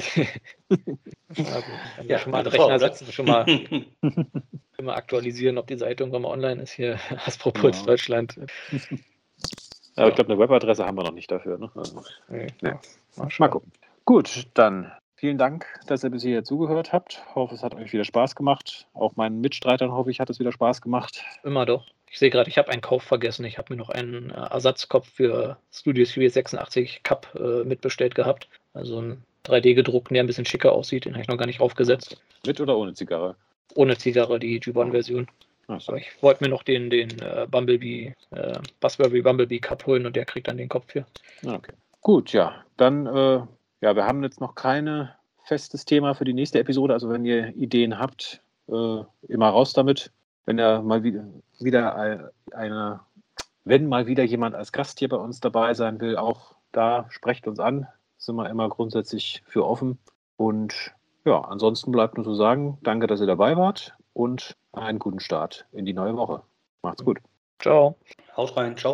also, wir schon mal einen Rechner setzen, schon mal immer aktualisieren, ob die Seite irgendwann mal online ist hier. Haspropuls ja. Deutschland. Aber ich glaube, eine Webadresse haben wir noch nicht dafür. Ne? Also, nee, nee. Mal, mal gucken. Gut, dann vielen Dank, dass ihr bis hierher zugehört habt. Ich hoffe, es hat euch wieder Spaß gemacht. Auch meinen Mitstreitern hoffe ich, hat es wieder Spaß gemacht. Immer doch. Ich sehe gerade, ich habe einen Kauf vergessen. Ich habe mir noch einen äh, Ersatzkopf für Studio Series 86 Cup äh, mitbestellt gehabt. Also ein 3D-gedruckten, der ein bisschen schicker aussieht. Den habe ich noch gar nicht aufgesetzt. Mit oder ohne Zigarre? Ohne Zigarre, die G1-Version. So. Aber ich wollte mir noch den, den äh, Bumblebee, äh, Buzzberry Bumblebee Cup holen und der kriegt dann den Kopf für. Okay. Gut, ja. Dann, äh, ja, wir haben jetzt noch kein festes Thema für die nächste Episode. Also wenn ihr Ideen habt, äh, immer raus damit. Wenn er mal wieder, wieder eine, wenn mal wieder jemand als Gast hier bei uns dabei sein will, auch da sprecht uns an. Sind wir immer grundsätzlich für offen. Und ja, ansonsten bleibt nur zu sagen, danke, dass ihr dabei wart und einen guten Start in die neue Woche. Macht's gut. Ciao. Haut rein, ciao.